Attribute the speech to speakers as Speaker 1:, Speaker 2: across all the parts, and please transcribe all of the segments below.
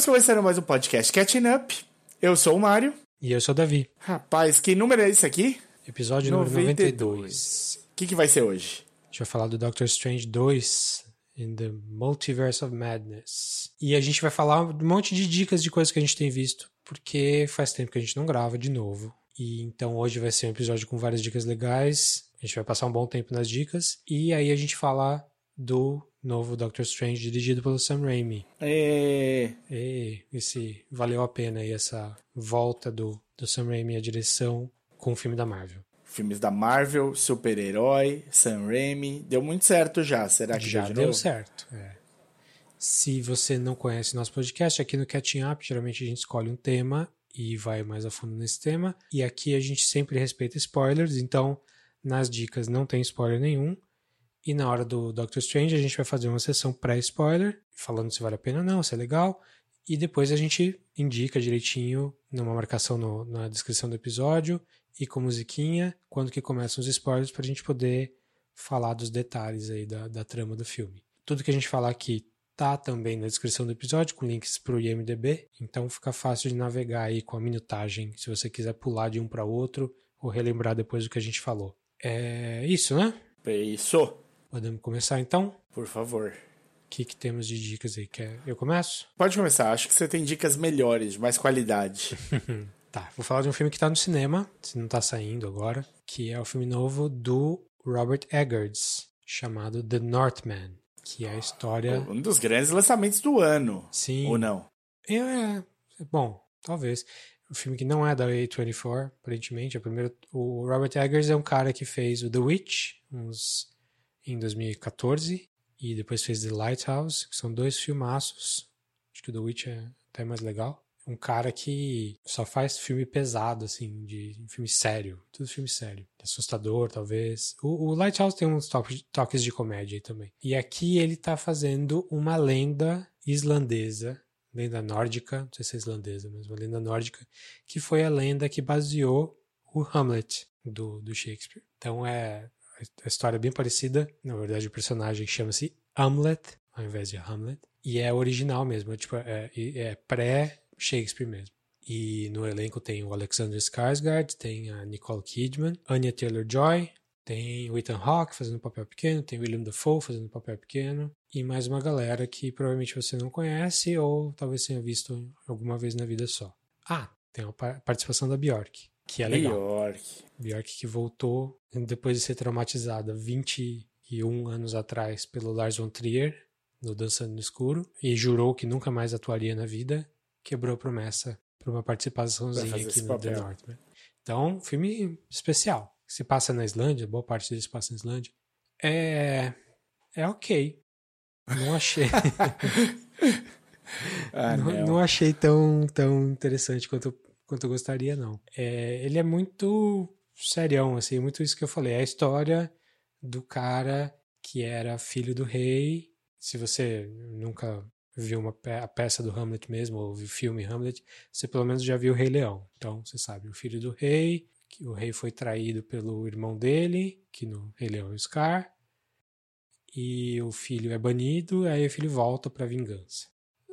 Speaker 1: Estamos começando mais um podcast Catching Up. Eu sou o Mário.
Speaker 2: E eu sou o Davi.
Speaker 1: Rapaz, que número é esse aqui?
Speaker 2: Episódio número 92.
Speaker 1: O que, que vai ser hoje?
Speaker 2: A gente vai falar do Doctor Strange 2 in the Multiverse of Madness. E a gente vai falar um monte de dicas de coisas que a gente tem visto, porque faz tempo que a gente não grava de novo. E então hoje vai ser um episódio com várias dicas legais. A gente vai passar um bom tempo nas dicas. E aí a gente fala do novo Doctor Strange dirigido pelo Sam Raimi.
Speaker 1: É...
Speaker 2: E esse valeu a pena aí essa volta do, do Sam Raimi à direção com o filme da Marvel.
Speaker 1: Filmes da Marvel, super-herói, Sam Raimi. Deu muito certo já. Será que
Speaker 2: já
Speaker 1: deu, de
Speaker 2: deu certo? É. Se você não conhece nosso podcast, aqui no Catching Up, geralmente a gente escolhe um tema e vai mais a fundo nesse tema. E aqui a gente sempre respeita spoilers, então nas dicas não tem spoiler nenhum. E na hora do Doctor Strange, a gente vai fazer uma sessão pré-spoiler, falando se vale a pena ou não, se é legal. E depois a gente indica direitinho, numa marcação no, na descrição do episódio e com musiquinha, quando que começam os spoilers, para a gente poder falar dos detalhes aí da, da trama do filme. Tudo que a gente falar aqui tá também na descrição do episódio, com links para o IMDB, então fica fácil de navegar aí com a minutagem, se você quiser pular de um para outro ou relembrar depois do que a gente falou. É isso, né?
Speaker 1: Isso.
Speaker 2: Podemos começar então?
Speaker 1: Por favor.
Speaker 2: O que, que temos de dicas aí? Quer... Eu começo?
Speaker 1: Pode começar. Acho que você tem dicas melhores, mais qualidade.
Speaker 2: tá, vou falar de um filme que tá no cinema, se não tá saindo agora, que é o filme novo do Robert Eggers, chamado The Northman, que é a história...
Speaker 1: um dos grandes lançamentos do ano.
Speaker 2: Sim.
Speaker 1: Ou não?
Speaker 2: É, é bom, talvez. Um filme que não é da A24, aparentemente. É o, primeiro, o Robert Eggers é um cara que fez o The Witch, uns em 2014 e depois fez The Lighthouse, que são dois filmaços. Acho que o The Witch é até mais legal. Um cara que só faz filme pesado, assim, de filme sério. Tudo filme sério. Assustador, talvez. O, o Lighthouse tem uns toques, toques de comédia aí também. E aqui ele tá fazendo uma lenda islandesa, lenda nórdica, não sei se é islandesa, mas uma lenda nórdica, que foi a lenda que baseou o Hamlet do, do Shakespeare. Então é a história é bem parecida. Na verdade, o personagem chama-se Hamlet, ao invés de Hamlet. E é original mesmo, é, tipo, é, é pré-Shakespeare mesmo. E no elenco tem o Alexander Skarsgård, tem a Nicole Kidman, Anya Taylor-Joy, tem o Ethan Hawke fazendo papel pequeno, tem William Dafoe fazendo papel pequeno, e mais uma galera que provavelmente você não conhece ou talvez tenha visto alguma vez na vida só. Ah, tem a participação da Bjork que é legal.
Speaker 1: Bjork.
Speaker 2: Bjork que voltou depois de ser traumatizada 21 anos atrás pelo Lars von Trier no Dançando no Escuro e jurou que nunca mais atuaria na vida, quebrou a promessa para uma participaçãozinha aqui no papel. The Northman. Então, filme especial. Se passa na Islândia, boa parte dele se passa na Islândia. É é ok. Não achei.
Speaker 1: ah,
Speaker 2: não,
Speaker 1: não.
Speaker 2: não achei tão tão interessante quanto quanto eu gostaria, não. É, ele é muito serião, assim, muito isso que eu falei. É a história do cara que era filho do rei. Se você nunca viu uma pe a peça do Hamlet mesmo, ou viu o filme Hamlet, você pelo menos já viu o Rei Leão. Então, você sabe, o filho do rei, que o rei foi traído pelo irmão dele, que no Rei Leão é o Scar, e o filho é banido, aí o filho volta para vingança.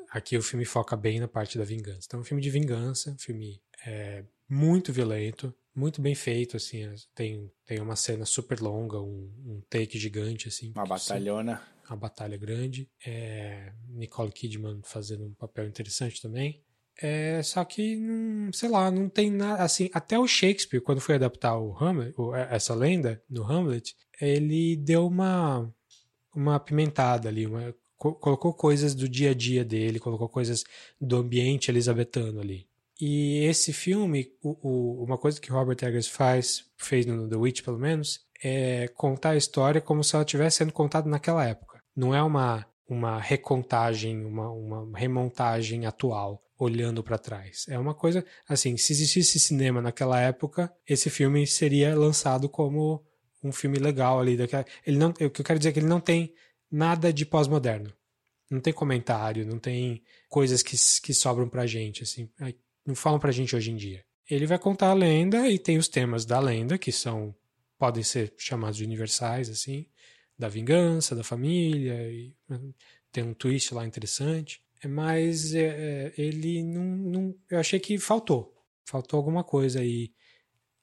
Speaker 2: Aqui o filme foca bem na parte da vingança. Então, é um filme de vingança, um filme é muito violento, muito bem feito, assim, tem, tem uma cena super longa, um, um take gigante, assim.
Speaker 1: Uma batalhona.
Speaker 2: Uma batalha grande. É, Nicole Kidman fazendo um papel interessante também. É, só que, não, sei lá, não tem nada, assim, até o Shakespeare, quando foi adaptar o Hamlet, essa lenda no Hamlet, ele deu uma, uma apimentada ali, uma, colocou coisas do dia a dia dele, colocou coisas do ambiente elisabetano ali. E esse filme, o, o, uma coisa que Robert Eggers faz, fez no The Witch pelo menos, é contar a história como se ela estivesse sendo contada naquela época. Não é uma, uma recontagem, uma, uma remontagem atual, olhando para trás. É uma coisa, assim, se existisse cinema naquela época, esse filme seria lançado como um filme legal ali. Daquela, ele não, o que eu quero dizer é que ele não tem nada de pós-moderno. Não tem comentário, não tem coisas que, que sobram pra gente, assim falam pra gente hoje em dia. Ele vai contar a lenda e tem os temas da lenda, que são podem ser chamados de universais, assim, da vingança, da família, e tem um twist lá interessante. mas é, ele não, não. Eu achei que faltou. Faltou alguma coisa aí.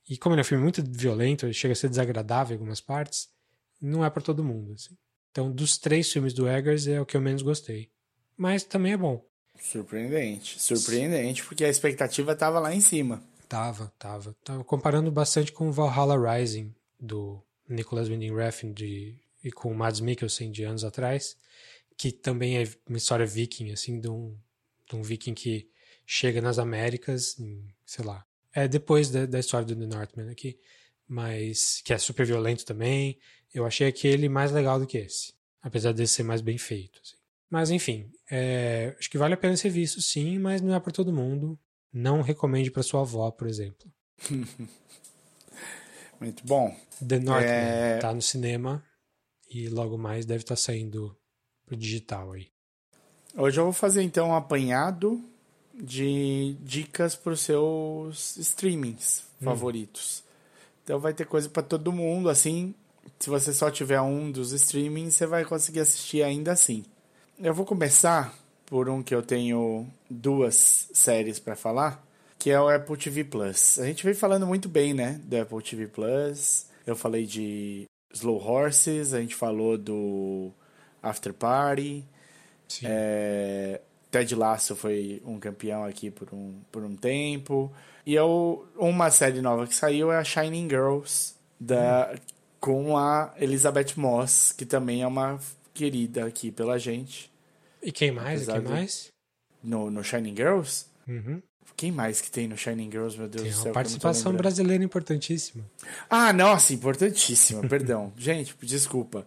Speaker 2: E como ele é um filme muito violento, chega a ser desagradável em algumas partes, não é para todo mundo. Assim. Então, dos três filmes do Eggers, é o que eu menos gostei. Mas também é bom.
Speaker 1: Surpreendente. Surpreendente, porque a expectativa tava lá em cima.
Speaker 2: Tava, tava. Tava comparando bastante com Valhalla Rising, do Nicholas Winding Refn de, e com o Mads Mikkelsen de anos atrás, que também é uma história viking, assim, de um, de um viking que chega nas Américas, em, sei lá. É depois da, da história do The Northman aqui, mas que é super violento também. Eu achei aquele mais legal do que esse, apesar desse ser mais bem feito. Assim. Mas enfim, é, acho que vale a pena ser visto sim, mas não é para todo mundo. Não recomende para sua avó, por exemplo.
Speaker 1: Muito bom.
Speaker 2: The Northman é... tá no cinema e logo mais deve estar tá saindo pro digital aí.
Speaker 1: Hoje eu vou fazer então um apanhado de dicas para os seus streamings hum. favoritos. Então vai ter coisa para todo mundo, assim, se você só tiver um dos streamings, você vai conseguir assistir ainda assim. Eu vou começar por um que eu tenho duas séries para falar, que é o Apple TV Plus. A gente vem falando muito bem, né, do Apple TV Plus. Eu falei de Slow Horses, a gente falou do After Party. É, Ted Lasso foi um campeão aqui por um, por um tempo. E eu, uma série nova que saiu é a Shining Girls, da, hum. com a Elizabeth Moss, que também é uma querida aqui pela gente.
Speaker 2: E quem mais? quem mais?
Speaker 1: No, no Shining Girls?
Speaker 2: Uhum.
Speaker 1: Quem mais que tem no Shining Girls, meu Deus tem do céu? Uma
Speaker 2: participação brasileira importantíssima.
Speaker 1: Ah, nossa, importantíssima, perdão. Gente, desculpa.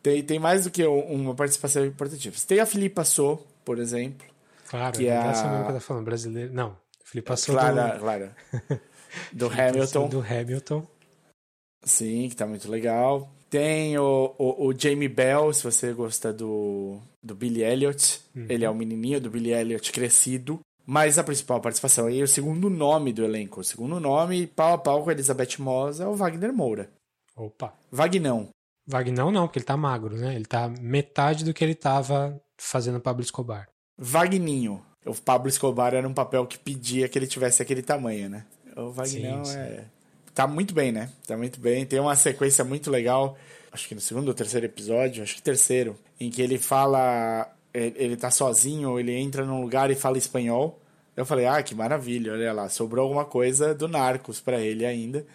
Speaker 1: Tem, tem mais do que uma participação importantíssima. Tem a Filipa So, por exemplo.
Speaker 2: Claro, que é essa mesmo que tá falando, brasileiro. Não, Filipa So
Speaker 1: Clara,
Speaker 2: do...
Speaker 1: Clara. Do Hamilton.
Speaker 2: Do Hamilton.
Speaker 1: Sim, que tá muito legal. Tem o, o, o, Jamie Bell, se você gosta do, do Billy Elliot. Uhum. Ele é o menininho do Billy Elliot crescido. Mas a principal participação e o segundo nome do elenco. O segundo nome, pau a pau com a Elizabeth Moss, é o Wagner Moura.
Speaker 2: Opa.
Speaker 1: Vagnão.
Speaker 2: Vagnão não, porque ele tá magro, né? Ele tá metade do que ele tava fazendo Pablo Escobar.
Speaker 1: Vagninho. O Pablo Escobar era um papel que pedia que ele tivesse aquele tamanho, né? O Vagnão sim, sim. é. Tá muito bem, né? Tá muito bem. Tem uma sequência muito legal. Acho que no segundo ou terceiro episódio, acho que terceiro, em que ele fala ele tá sozinho, ele entra num lugar e fala espanhol. Eu falei, ah, que maravilha, olha lá, sobrou alguma coisa do Narcos para ele ainda.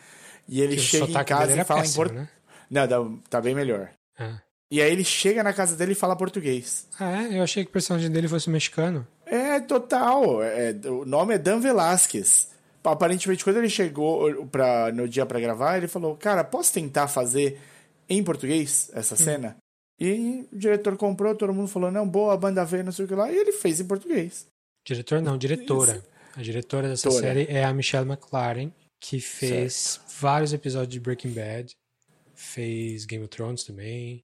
Speaker 1: E ele chega em casa e fala péssimo, em português. Né? Não, tá bem melhor.
Speaker 2: Ah.
Speaker 1: E aí ele chega na casa dele e fala português.
Speaker 2: Ah, é? Eu achei que o personagem dele fosse mexicano.
Speaker 1: É, total. É, o nome é Dan Velasquez. Aparentemente, quando ele chegou pra, no dia para gravar, ele falou: Cara, posso tentar fazer em português essa hum. cena? E o diretor comprou, todo mundo falou, não, boa, a banda veio, não sei o que lá, e ele fez em português.
Speaker 2: Diretor não, diretora. Isso. A diretora dessa série é a Michelle McLaren, que fez certo. vários episódios de Breaking Bad, fez Game of Thrones também,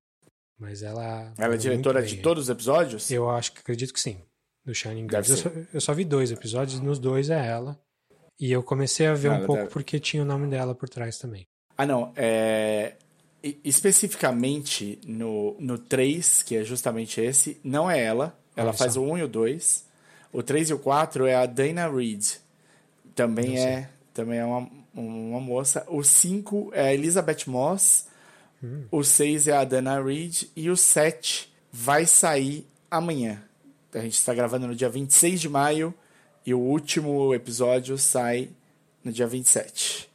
Speaker 2: mas ela...
Speaker 1: Ela é diretora de todos os episódios?
Speaker 2: Eu acho que acredito que sim, do Shining Girls. Eu só, eu só, vi dois episódios, nos dois é ela, e eu comecei a ver um pouco deve... porque tinha o nome dela por trás também.
Speaker 1: Ah, não, é especificamente no, no 3, que é justamente esse, não é ela. Ela faz o 1 e o 2. O 3 e o 4 é a Dana Reed. Também é, também é uma, uma moça. O 5 é a Elizabeth Moss. Hum. O 6 é a Dana Reed. E o 7 vai sair amanhã. A gente está gravando no dia 26 de maio. E o último episódio sai no dia 27.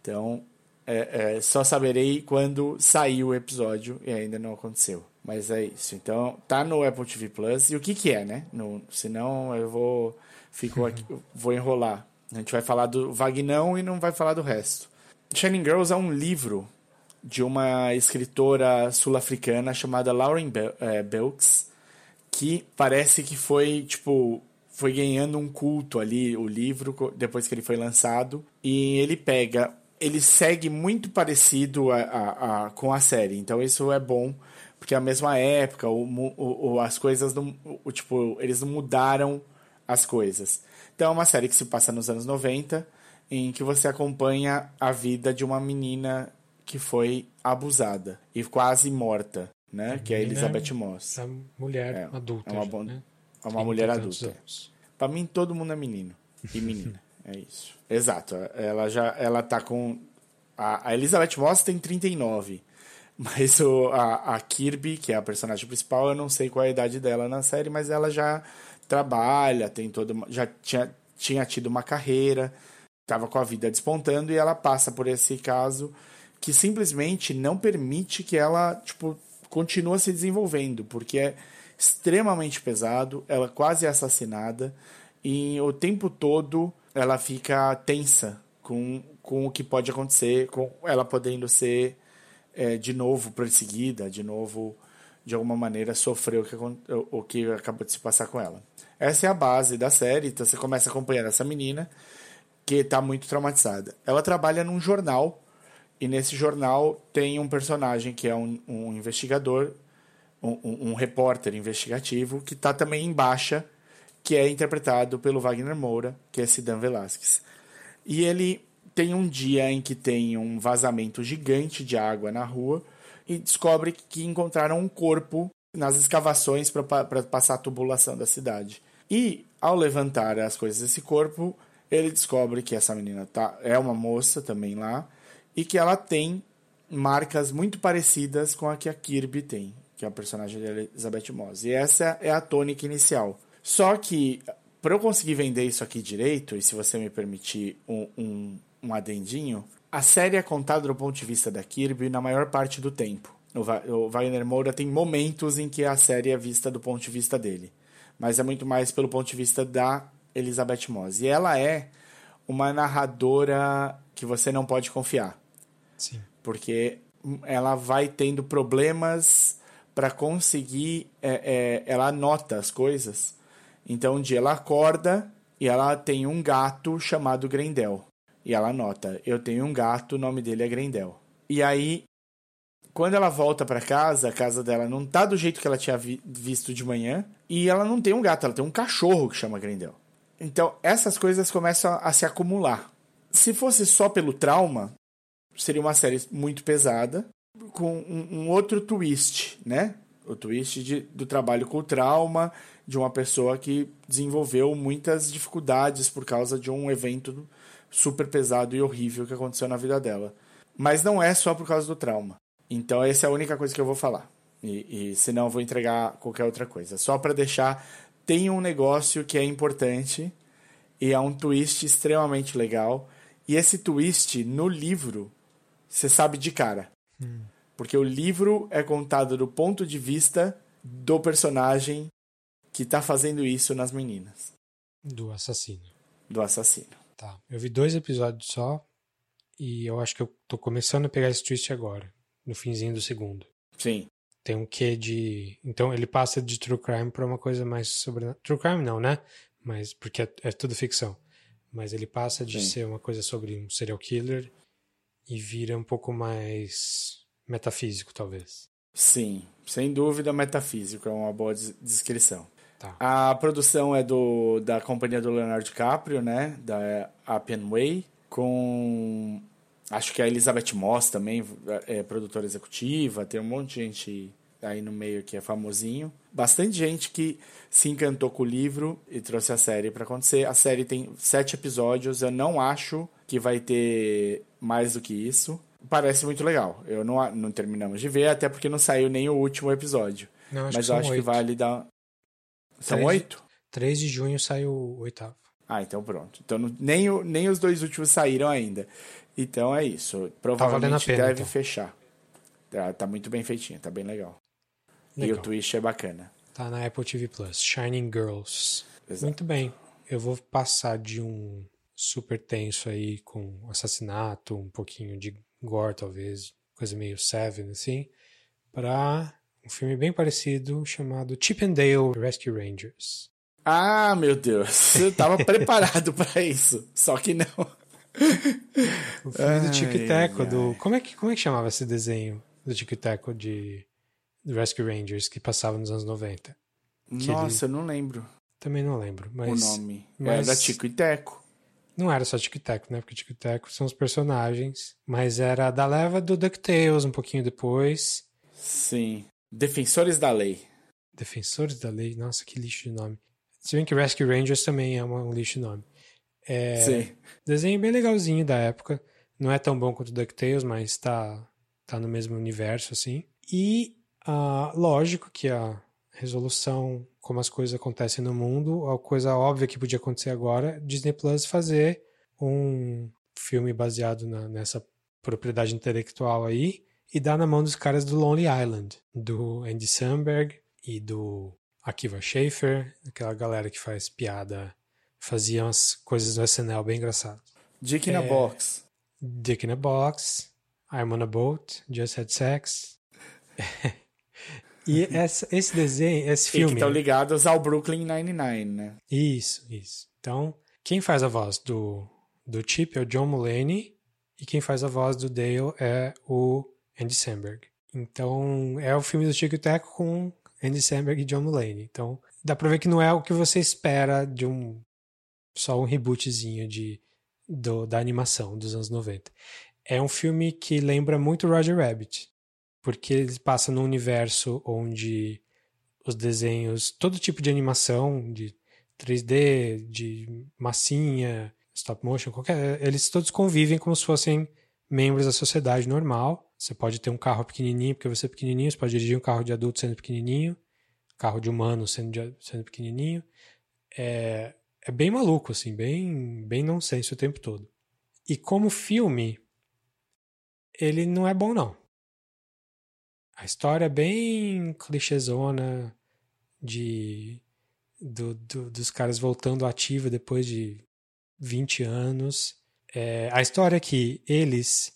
Speaker 1: Então, é, é, só saberei quando sair o episódio e ainda não aconteceu. Mas é isso. Então, tá no Apple TV Plus. E o que que é, né? No, senão eu vou fico aqui, vou enrolar. A gente vai falar do Vagnão e não vai falar do resto. Shining Girls é um livro de uma escritora sul-africana chamada Lauren é, Belks, que parece que foi, tipo, foi ganhando um culto ali, o livro, depois que ele foi lançado. E ele pega ele segue muito parecido a, a, a, com a série. Então isso é bom, porque é a mesma época, o, o, as coisas não. O, tipo, eles não mudaram as coisas. Então é uma série que se passa nos anos 90, em que você acompanha a vida de uma menina que foi abusada e quase morta, né? que é a Elizabeth Moss.
Speaker 2: A mulher é, adulta.
Speaker 1: É uma,
Speaker 2: né?
Speaker 1: É uma mulher adulta. Para mim, todo mundo é menino e menina. é isso. Exato. Ela já ela tá com. A, a Elizabeth Moss tem 39. Mas o, a, a Kirby, que é a personagem principal, eu não sei qual é a idade dela na série, mas ela já trabalha, tem toda já tinha, tinha tido uma carreira, estava com a vida despontando e ela passa por esse caso que simplesmente não permite que ela tipo continue se desenvolvendo, porque é extremamente pesado, ela quase é assassinada e o tempo todo ela fica tensa com, com o que pode acontecer, com ela podendo ser é, de novo perseguida, de novo, de alguma maneira, sofrer o que, o que acabou de se passar com ela. Essa é a base da série, então você começa a acompanhar essa menina que está muito traumatizada. Ela trabalha num jornal e nesse jornal tem um personagem que é um, um investigador, um, um, repórter investigativo, que está também em baixa, que é interpretado pelo Wagner Moura, que é Sidan Velasquez. E ele tem um dia em que tem um vazamento gigante de água na rua e descobre que encontraram um corpo nas escavações para passar a tubulação da cidade. E ao levantar as coisas desse corpo, ele descobre que essa menina tá, é uma moça também lá e que ela tem marcas muito parecidas com a que a Kirby tem, que é a personagem de Elizabeth Moss. E essa é a tônica inicial. Só que para eu conseguir vender isso aqui direito, e se você me permitir um, um um adendinho, a série é contada do ponto de vista da Kirby na maior parte do tempo. O Wagner Moura tem momentos em que a série é vista do ponto de vista dele, mas é muito mais pelo ponto de vista da Elizabeth Moss. E ela é uma narradora que você não pode confiar.
Speaker 2: Sim.
Speaker 1: Porque ela vai tendo problemas para conseguir. É, é, ela anota as coisas. Então, um dia ela acorda e ela tem um gato chamado Grendel. E ela anota: Eu tenho um gato, o nome dele é Grendel. E aí, quando ela volta para casa, a casa dela não tá do jeito que ela tinha vi visto de manhã. E ela não tem um gato, ela tem um cachorro que chama Grendel. Então, essas coisas começam a se acumular. Se fosse só pelo trauma, seria uma série muito pesada, com um, um outro twist, né? O twist de, do trabalho com o trauma, de uma pessoa que desenvolveu muitas dificuldades por causa de um evento super pesado e horrível que aconteceu na vida dela. Mas não é só por causa do trauma. Então, essa é a única coisa que eu vou falar. E, e senão eu vou entregar qualquer outra coisa. Só para deixar, tem um negócio que é importante e é um twist extremamente legal. E esse twist no livro, você sabe de cara. Hum. Porque o livro é contado do ponto de vista do personagem que tá fazendo isso nas meninas.
Speaker 2: Do assassino.
Speaker 1: Do assassino.
Speaker 2: Tá. Eu vi dois episódios só e eu acho que eu tô começando a pegar esse twist agora, no finzinho do segundo.
Speaker 1: Sim.
Speaker 2: Tem um quê de. Então ele passa de true crime pra uma coisa mais sobre. True crime não, né? Mas porque é, é tudo ficção. Mas ele passa de Sim. ser uma coisa sobre um serial killer e vira um pouco mais metafísico, talvez.
Speaker 1: Sim, sem dúvida metafísico, é uma boa descrição.
Speaker 2: Tá.
Speaker 1: A produção é do, da companhia do Leonardo DiCaprio, né? Da Appian Way, com acho que a Elizabeth Moss também é produtora executiva, tem um monte de gente aí no meio que é famosinho. Bastante gente que se encantou com o livro e trouxe a série para acontecer. A série tem sete episódios, eu não acho que vai ter mais do que isso. Parece muito legal. Eu não, não terminamos de ver, até porque não saiu nem o último episódio.
Speaker 2: Não,
Speaker 1: Mas eu acho
Speaker 2: oito.
Speaker 1: que vale dar. São oito?
Speaker 2: 3 de junho sai o oitavo.
Speaker 1: Ah, então pronto. Então nem, nem os dois últimos saíram ainda. Então é isso. Provavelmente
Speaker 2: tá pena,
Speaker 1: deve
Speaker 2: então.
Speaker 1: fechar. Tá, tá, muito bem feitinho, tá bem legal. legal. E o twist é bacana.
Speaker 2: Tá na Apple TV Plus. Shining Girls.
Speaker 1: Exato.
Speaker 2: Muito bem. Eu vou passar de um super tenso aí com assassinato, um pouquinho de gore, talvez, coisa meio Seven, assim, para um filme bem parecido chamado Chip and Dale Rescue Rangers.
Speaker 1: Ah, meu Deus, eu tava preparado para isso, só que não.
Speaker 2: O filme do Tico e Teco, do. Como é, que, como é que chamava esse desenho do Tico e Teco de Rescue Rangers que passava nos anos 90?
Speaker 1: Que Nossa, ele... eu não lembro.
Speaker 2: Também não lembro, mas.
Speaker 1: O nome.
Speaker 2: Mas...
Speaker 1: Era Tico e Teco.
Speaker 2: Não era só Tico e Teco, né? Porque Tico e Teco são os personagens. Mas era da leva do DuckTales um pouquinho depois.
Speaker 1: Sim. Defensores da Lei.
Speaker 2: Defensores da Lei? Nossa, que lixo de nome. Se bem que Rescue Rangers também é um lixo nome. É,
Speaker 1: Sim.
Speaker 2: Desenho bem legalzinho da época. Não é tão bom quanto DuckTales, mas tá, tá no mesmo universo, assim. E, uh, lógico que a resolução, como as coisas acontecem no mundo, a coisa óbvia que podia acontecer agora, Disney Plus fazer um filme baseado na, nessa propriedade intelectual aí e dar na mão dos caras do Lonely Island, do Andy Samberg e do Akiva Schaffer, aquela galera que faz piada, fazia umas coisas no SNL bem engraçadas.
Speaker 1: Dick in a
Speaker 2: É.
Speaker 1: Box.
Speaker 2: Dick in a Box, I'm on a Boat, Just Had Sex. e essa- esse desenho, esse
Speaker 1: E que
Speaker 2: filme.
Speaker 1: estão ligados ao Brooklyn Nine-Nine, né?
Speaker 2: Isso, isso. Então, quem faz a voz do, do Chip é o John Mulaney e quem faz a voz do Dale é o Andy Samberg. Então, é o filme do Chico e Teco com Andy Samberg e John Mulaney. Então, dá pra ver que não é o que você espera de um só um rebootzinho de, do- da animação dos anos 90. É um filme que lembra muito Roger Rabbit, porque ele passa num universo onde os desenhos, todo tipo de animação, de 3D, de massinha, stop motion, qualquer, eles todos convivem como se fossem membros da sociedade normal. Você pode ter um carro pequenininho porque você é pequenininho, você pode dirigir um carro de adulto sendo pequenininho, carro de humano sendo, de- sendo pequenininho. É, é bem maluco, assim, bem, bem nonsense o tempo todo. E como filme, ele não é bom, não. A história é bem clichêzona de do, do- dos caras voltando ativa depois de 20 anos. É, a história é que eles,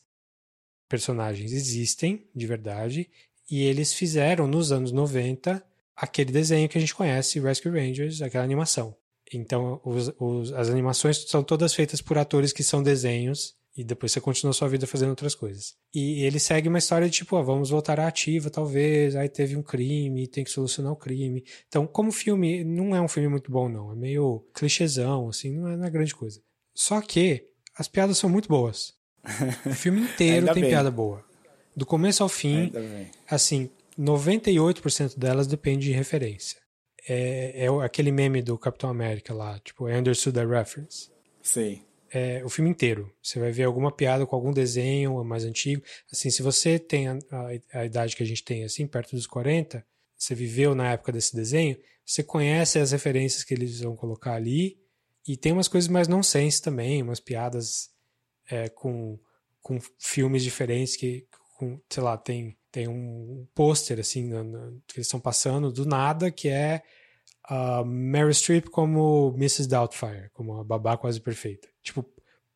Speaker 2: personagens, existem de verdade e eles fizeram nos anos 90 aquele desenho que a gente conhece, Rescue Rangers, aquela animação. Então, os- os- as animações são todas feitas por atores que são desenhos e depois você continua sua vida fazendo outras coisas. E ele segue uma história de tipo, ó, vamos voltar à ativa, talvez, aí teve um crime, tem que solucionar o crime. Então, como filme, não é um filme muito bom, não. É meio clichêzão, assim, não é, não é grande coisa. Só que as piadas são muito boas. O filme inteiro tem
Speaker 1: bem.
Speaker 2: piada boa. Do começo ao fim, assim, 98% delas depende de referência. É, é aquele meme do Capitão América lá, tipo, I understood the reference.
Speaker 1: Sei.
Speaker 2: É, o filme inteiro. Você vai ver alguma piada com algum desenho mais antigo. Assim, se você tem a, a- a idade que a gente tem, assim, perto dos 40, você viveu na época desse desenho, você conhece as referências que eles vão colocar ali. E tem umas coisas mais nonsense também, umas piadas é, com, com filmes diferentes que, com, sei lá, tem, tem um pôster, assim, que eles estão passando do nada, que é a Mary Streep como Mrs. Doubtfire, como a babá quase perfeita. Tipo,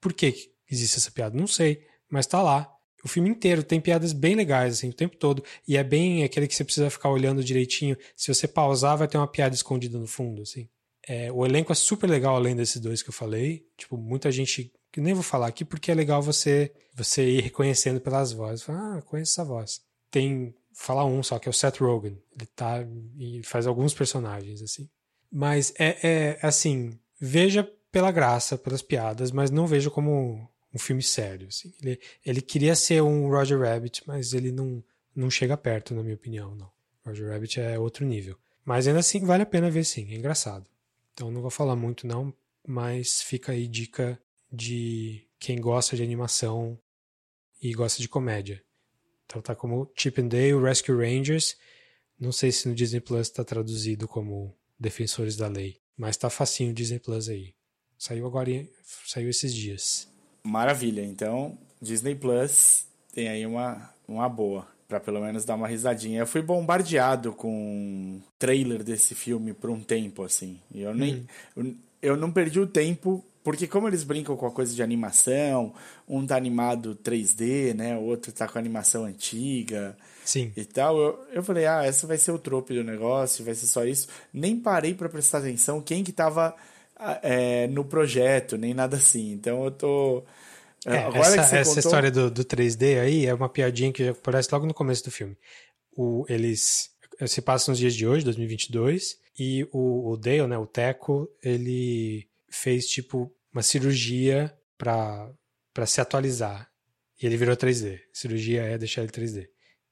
Speaker 2: por que existe essa piada? Não sei, mas tá lá. O filme inteiro tem piadas bem legais, assim, o tempo todo. E é bem aquele que você precisa ficar olhando direitinho. Se você pausar, vai ter uma piada escondida no fundo, assim. É, o elenco é super legal, além desses dois que eu falei. Tipo, muita gente que nem vou falar aqui, porque é legal você você ir reconhecendo pelas vozes. Ah, conheço essa voz. Tem, falar um só, que é o Seth Rogen. Ele tá e faz alguns personagens, assim. Mas é, é assim, veja pela graça, pelas piadas, mas não veja como um filme sério. Assim. Ele, ele queria ser um Roger Rabbit, mas ele não, não chega perto, na minha opinião, não. Roger Rabbit é outro nível. Mas ainda assim vale a pena ver sim, é engraçado. Então não vou falar muito não, mas fica aí dica de quem gosta de animação e gosta de comédia. Então tá como Chip and Dale, Rescue Rangers. Não sei se no Disney Plus está traduzido como Defensores da Lei, mas tá facinho o Disney Plus aí. Saiu agora, saiu esses dias.
Speaker 1: Maravilha. Então, Disney Plus tem aí uma, uma boa. Pra pelo menos dar uma risadinha. Eu fui bombardeado com trailer desse filme por um tempo, assim. E eu nem. Eu, eu não perdi o tempo, porque como eles brincam com a coisa de animação, um tá animado 3D, né? O outro tá com animação antiga
Speaker 2: Sim.
Speaker 1: e tal. Eu, eu falei, ah, essa vai ser o trope do negócio, vai ser só isso. Nem parei pra prestar atenção quem que tava é, no projeto, nem nada assim. Então eu tô.
Speaker 2: É,
Speaker 1: Agora
Speaker 2: essa
Speaker 1: que você
Speaker 2: essa
Speaker 1: contou-
Speaker 2: história do, do 3D aí é uma piadinha que aparece logo no começo do filme. O, eles se passa nos dias de hoje, 2022, e o, o Dale, né, o Teco, ele fez tipo uma cirurgia pra pra se atualizar. E ele virou 3D. Cirurgia é deixar ele 3D.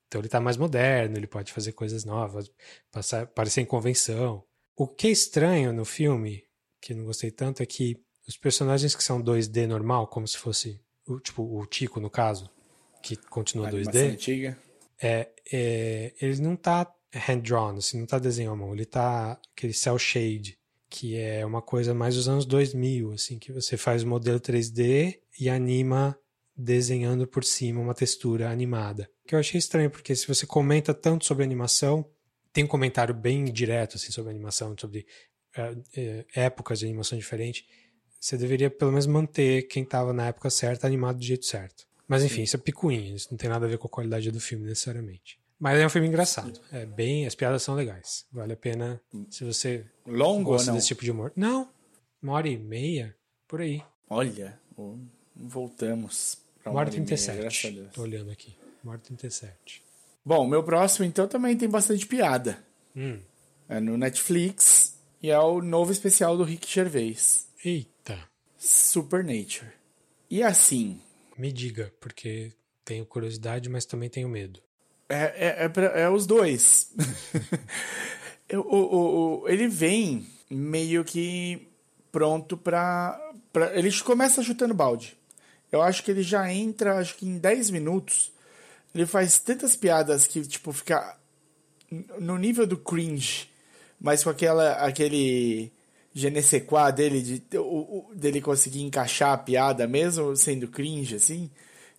Speaker 2: Então ele tá mais moderno, ele pode fazer coisas novas, passar, aparecer em convenção. O que é estranho no filme, que não gostei tanto, é que os personagens que são 2D normal, como se fosse, o, tipo, o Tico, no caso, que continua 2D,
Speaker 1: antiga.
Speaker 2: É, é, ele não tá hand-drawn, assim, não tá desenho à mão, ele tá aquele cel shade, que é uma coisa mais dos anos 2000, assim, que você faz o modelo 3D e anima desenhando por cima uma textura animada. Que eu achei estranho, porque se você comenta tanto sobre animação, tem um comentário bem direto assim, sobre animação, sobre uh, uh, épocas de animação diferente, você deveria pelo menos manter quem estava na época certa animado do jeito certo. Mas enfim, Sim. isso é picuinha, isso não tem nada a ver com a qualidade do filme necessariamente. Mas é um filme engraçado. É bem, as piadas são legais. Vale a pena se você
Speaker 1: longo
Speaker 2: gosta
Speaker 1: desse
Speaker 2: tipo de humor. Não, uma hora e meia por aí.
Speaker 1: Olha, voltamos
Speaker 2: para uma hora e 37. Tô olhando aqui. Uma hora e 37.
Speaker 1: Bom, meu próximo então também tem bastante piada.
Speaker 2: Hum.
Speaker 1: É no Netflix e é o novo especial do Rick Gervais.
Speaker 2: Eita.
Speaker 1: Supernature. E assim.
Speaker 2: Me diga, porque tenho curiosidade, mas também tenho medo.
Speaker 1: É, é, é, é os dois. o, o, o, ele vem meio que pronto pra, pra. Ele começa chutando balde. Eu acho que ele já entra, acho que em 10 minutos. Ele faz tantas piadas que, tipo, fica no nível do cringe, mas com aquela, aquele je ne sais quoi dele, de, o, dele conseguir encaixar a piada, mesmo sendo cringe, assim,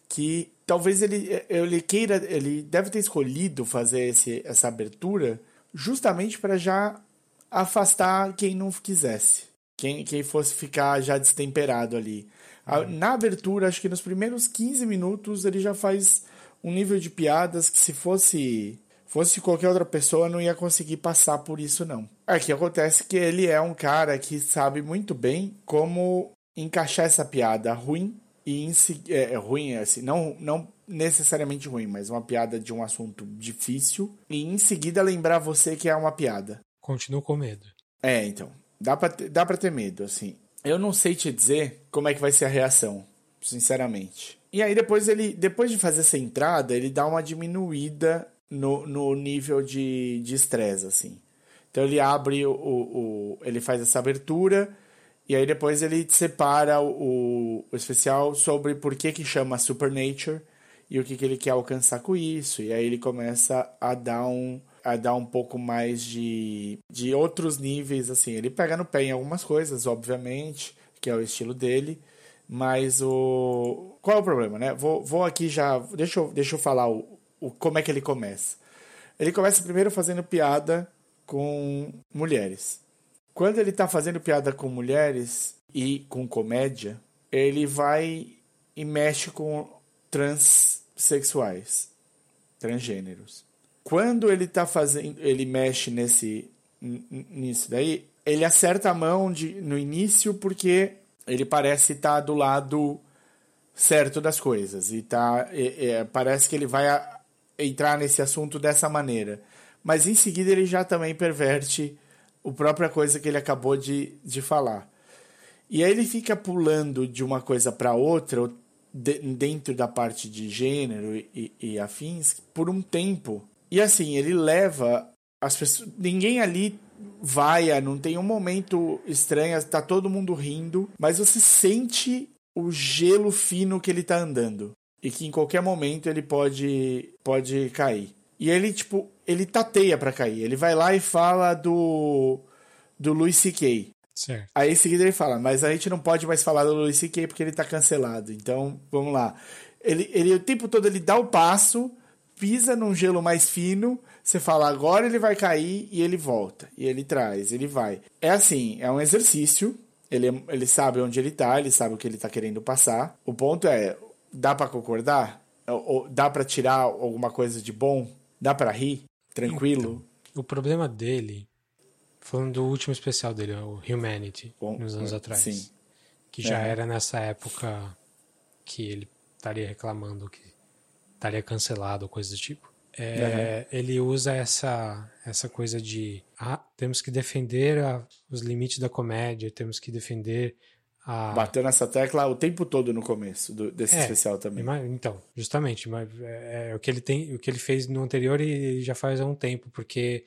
Speaker 1: que talvez ele, ele queira, ele deve ter escolhido fazer esse, essa abertura justamente para já afastar quem não quisesse, quem, quem fosse ficar já destemperado ali. Uhum. Na abertura, acho que nos primeiros 15 minutos ele já faz um nível de piadas que se fosse fosse qualquer outra pessoa não ia conseguir passar por isso não. Aqui acontece que ele é um cara que sabe muito bem como encaixar essa piada ruim e em, é, é, ruim, assim, não, não necessariamente ruim, mas uma piada de um assunto difícil e em seguida lembrar você que é uma piada.
Speaker 2: Continuo com medo.
Speaker 1: É, então. Dá pra, dá pra ter medo, assim. Eu não sei te dizer como é que vai ser a reação, sinceramente. E aí depois ele, depois de fazer essa entrada, ele dá uma diminuída no, no nível de estresse, assim. Então ele abre o, o, o, ele faz essa abertura e aí depois ele separa o, o especial sobre por que, que chama Supernature e o que, que ele quer alcançar com isso. E aí ele começa a dar um, a dar um pouco mais de, de outros níveis, assim. Ele pega no pé em algumas coisas, obviamente, que é o estilo dele. Mas o. Qual é o problema, né? Vou, vou aqui já. Deixa eu, deixa eu falar o, o, como é que ele começa. Ele começa primeiro fazendo piada com mulheres. Quando ele tá fazendo piada com mulheres e com comédia, ele vai e mexe com transexuais, transgêneros. Quando ele tá fazendo, ele mexe nesse nisso daí, ele acerta a mão de, no início porque ele parece estar tá do lado certo das coisas e tá parece que ele vai a, entrar nesse assunto dessa maneira. Mas em seguida ele já também perverte a própria coisa que ele acabou de, de falar. E aí ele fica pulando de uma coisa para outra, de, dentro da parte de gênero e, e, afins, por um tempo. E assim, ele leva as pessoas. Ninguém ali vai, não tem um momento estranho, tá todo mundo rindo, mas você sente o gelo fino que ele tá andando. E que em qualquer momento ele pode, pode cair. E ele, tipo, ele tateia para cair. Ele vai lá e fala do do Louis C.K.
Speaker 2: Certo.
Speaker 1: Aí em seguida ele fala, mas a gente não pode mais falar do Louis C.K. porque ele tá cancelado. Então, vamos lá. Ele, ele o tempo todo ele dá o passo, pisa num gelo mais fino, você fala, agora ele vai cair e ele volta. E ele traz, ele vai. É assim, é um exercício. Ele, ele sabe onde ele tá, ele sabe o que ele tá querendo passar. O ponto é, dá para concordar? Ou, dá para tirar alguma coisa de bom? Dá para rir? Tranquilo?
Speaker 2: Então, o problema dele, falando do último especial dele, o Humanity, Bom, nos anos atrás. Sim. Que já é. era nessa época que ele estaria reclamando que estaria cancelado ou coisa do tipo. É, uhum. Ele usa essa, essa coisa de ah, temos que defender a, os limites da comédia, temos que defender a...
Speaker 1: Bateu nessa tecla o tempo todo no começo do, desse é, especial também.
Speaker 2: Então, justamente, mas é, é, o que ele tem, o que ele fez no anterior e já faz há um tempo, porque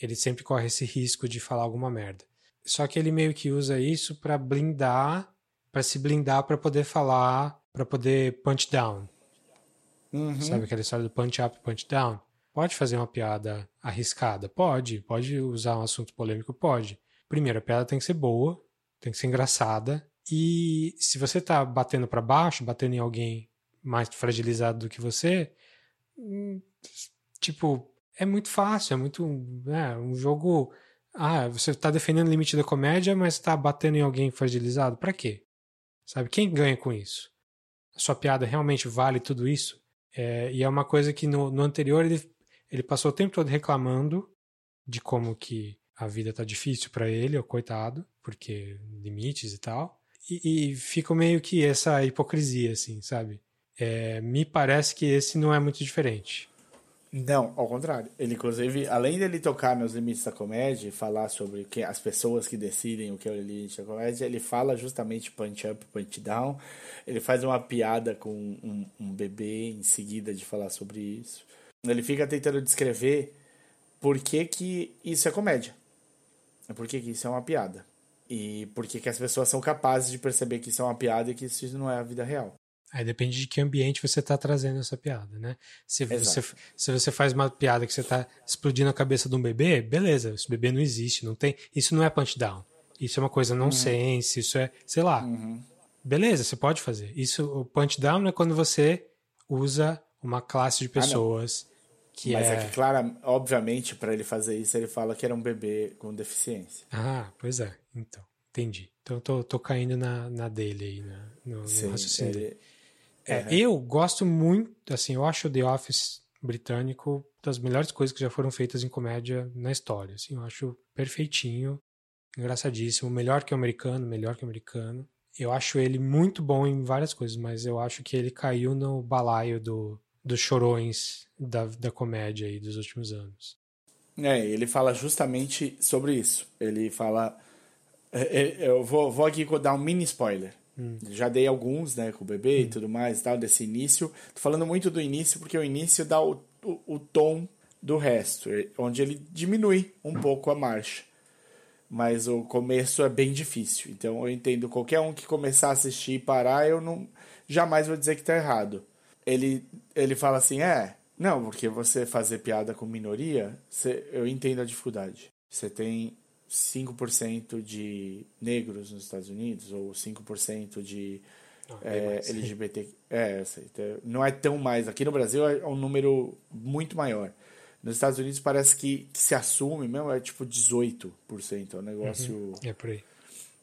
Speaker 2: ele sempre corre esse risco de falar alguma merda. Só que ele meio que usa isso para blindar, para se blindar para poder falar, para poder punch down. Uhum. Sabe aquela história do punch up, punch down? Pode fazer uma piada arriscada? Pode. Pode usar um assunto polêmico? Pode. Primeiro, a piada tem que ser boa, tem que ser engraçada. E se você tá batendo para baixo, batendo em alguém mais fragilizado do que você, hum, tipo, é muito fácil, é muito. É, um jogo. Ah, você tá defendendo o limite da comédia, mas tá batendo em alguém fragilizado? Para quê? Sabe? Quem ganha com isso? A sua piada realmente vale tudo isso? É, e é uma coisa que no, no anterior ele, ele passou o tempo todo reclamando de como que a vida tá difícil para ele, o coitado, porque limites e tal. E, e fica meio que essa hipocrisia, assim, sabe? É, me parece que esse não é muito diferente.
Speaker 1: Não, ao contrário. Ele, inclusive, além dele tocar nos limites da comédia e falar sobre que, as pessoas que decidem o que é o limite da comédia, ele fala justamente punch up, punch down. Ele faz uma piada com um, um bebê em seguida de falar sobre isso. Ele fica tentando descrever por que, que isso é comédia. Por que, que isso é uma piada. E por que, as pessoas são capazes de perceber que isso é uma piada e que isso não é a vida real.
Speaker 2: Aí depende de que ambiente você está trazendo essa piada, né? Se você, se você faz uma piada que você está explodindo a cabeça de um bebê, beleza, esse bebê não existe, não tem. Isso não é punch down. Isso é uma coisa não uhum. sense, isso é, sei lá. Uhum. Beleza, você pode fazer. Isso, o punch down é quando você usa uma classe de pessoas ah, que
Speaker 1: Mas
Speaker 2: é...
Speaker 1: é que, claro, obviamente, para ele fazer isso, ele fala que era um bebê com deficiência.
Speaker 2: Ah, pois é. Então, entendi. Então, tô, tô caindo na, na dele aí, na, no, Sim, no raciocínio ele... É, uhum. Eu gosto muito, assim, eu acho o The Office britânico das melhores coisas que já foram feitas em comédia na história. Assim, eu acho perfeitinho, engraçadíssimo, melhor que o americano, melhor que o americano. Eu acho ele muito bom em várias coisas, mas eu acho que ele caiu no balaio do, dos chorões da, da comédia aí dos últimos anos.
Speaker 1: É, ele fala justamente sobre isso. Ele fala. É, é, eu vou, vou aqui dar um mini spoiler. Hum. Já dei alguns, né, com o bebê hum. e tudo mais, tal, desse início. Tô falando muito do início porque o início dá o, o, o tom do resto, onde ele diminui um pouco a marcha. Mas o começo é bem difícil. Então eu entendo qualquer um que começar a assistir e parar, eu não jamais vou dizer que tá errado. Ele ele fala assim: "É, não, porque você fazer piada com minoria, você, eu entendo a dificuldade. Você tem 5% de negros nos Estados Unidos, ou 5% de ah, é, LGBT. É, sei, então, não é tão mais. Aqui no Brasil é um número muito maior. Nos Estados Unidos parece que, que se assume mesmo, é tipo 18%. É um negócio. Uhum.
Speaker 2: É por aí.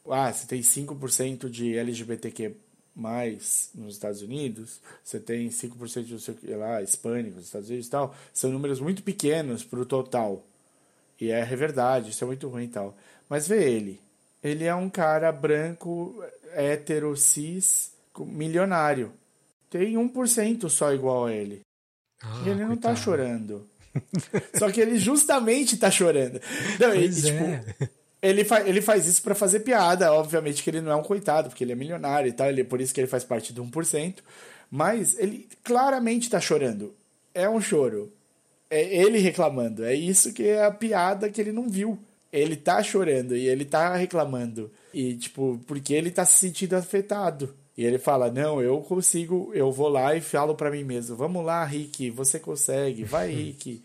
Speaker 1: Ah, você tem 5% de LGBTQ mais nos Estados Unidos, você tem 5% de, sei lá, hispânicos nos Estados Unidos e tal. São números muito pequenos para o total. E é verdade, isso é muito ruim e tal. Mas vê ele. Ele é um cara branco, hétero, cis, milionário. Tem 1% só igual a ele. Ah, e ele não tá chorando. só que ele justamente tá chorando. Não, ele, tipo, é. Ele, fa ele faz isso para fazer piada. Obviamente que ele não é um coitado, porque ele é milionário e tal. Ele, por isso que ele faz parte do 1%. Mas ele claramente tá chorando. É um choro é ele reclamando. É isso que é a piada que ele não viu. Ele tá chorando e ele tá reclamando. E, tipo, porque ele tá se sentindo afetado. E ele fala: Não, eu consigo, eu vou lá e falo para mim mesmo: Vamos lá, Rick, você consegue, vai, Rick.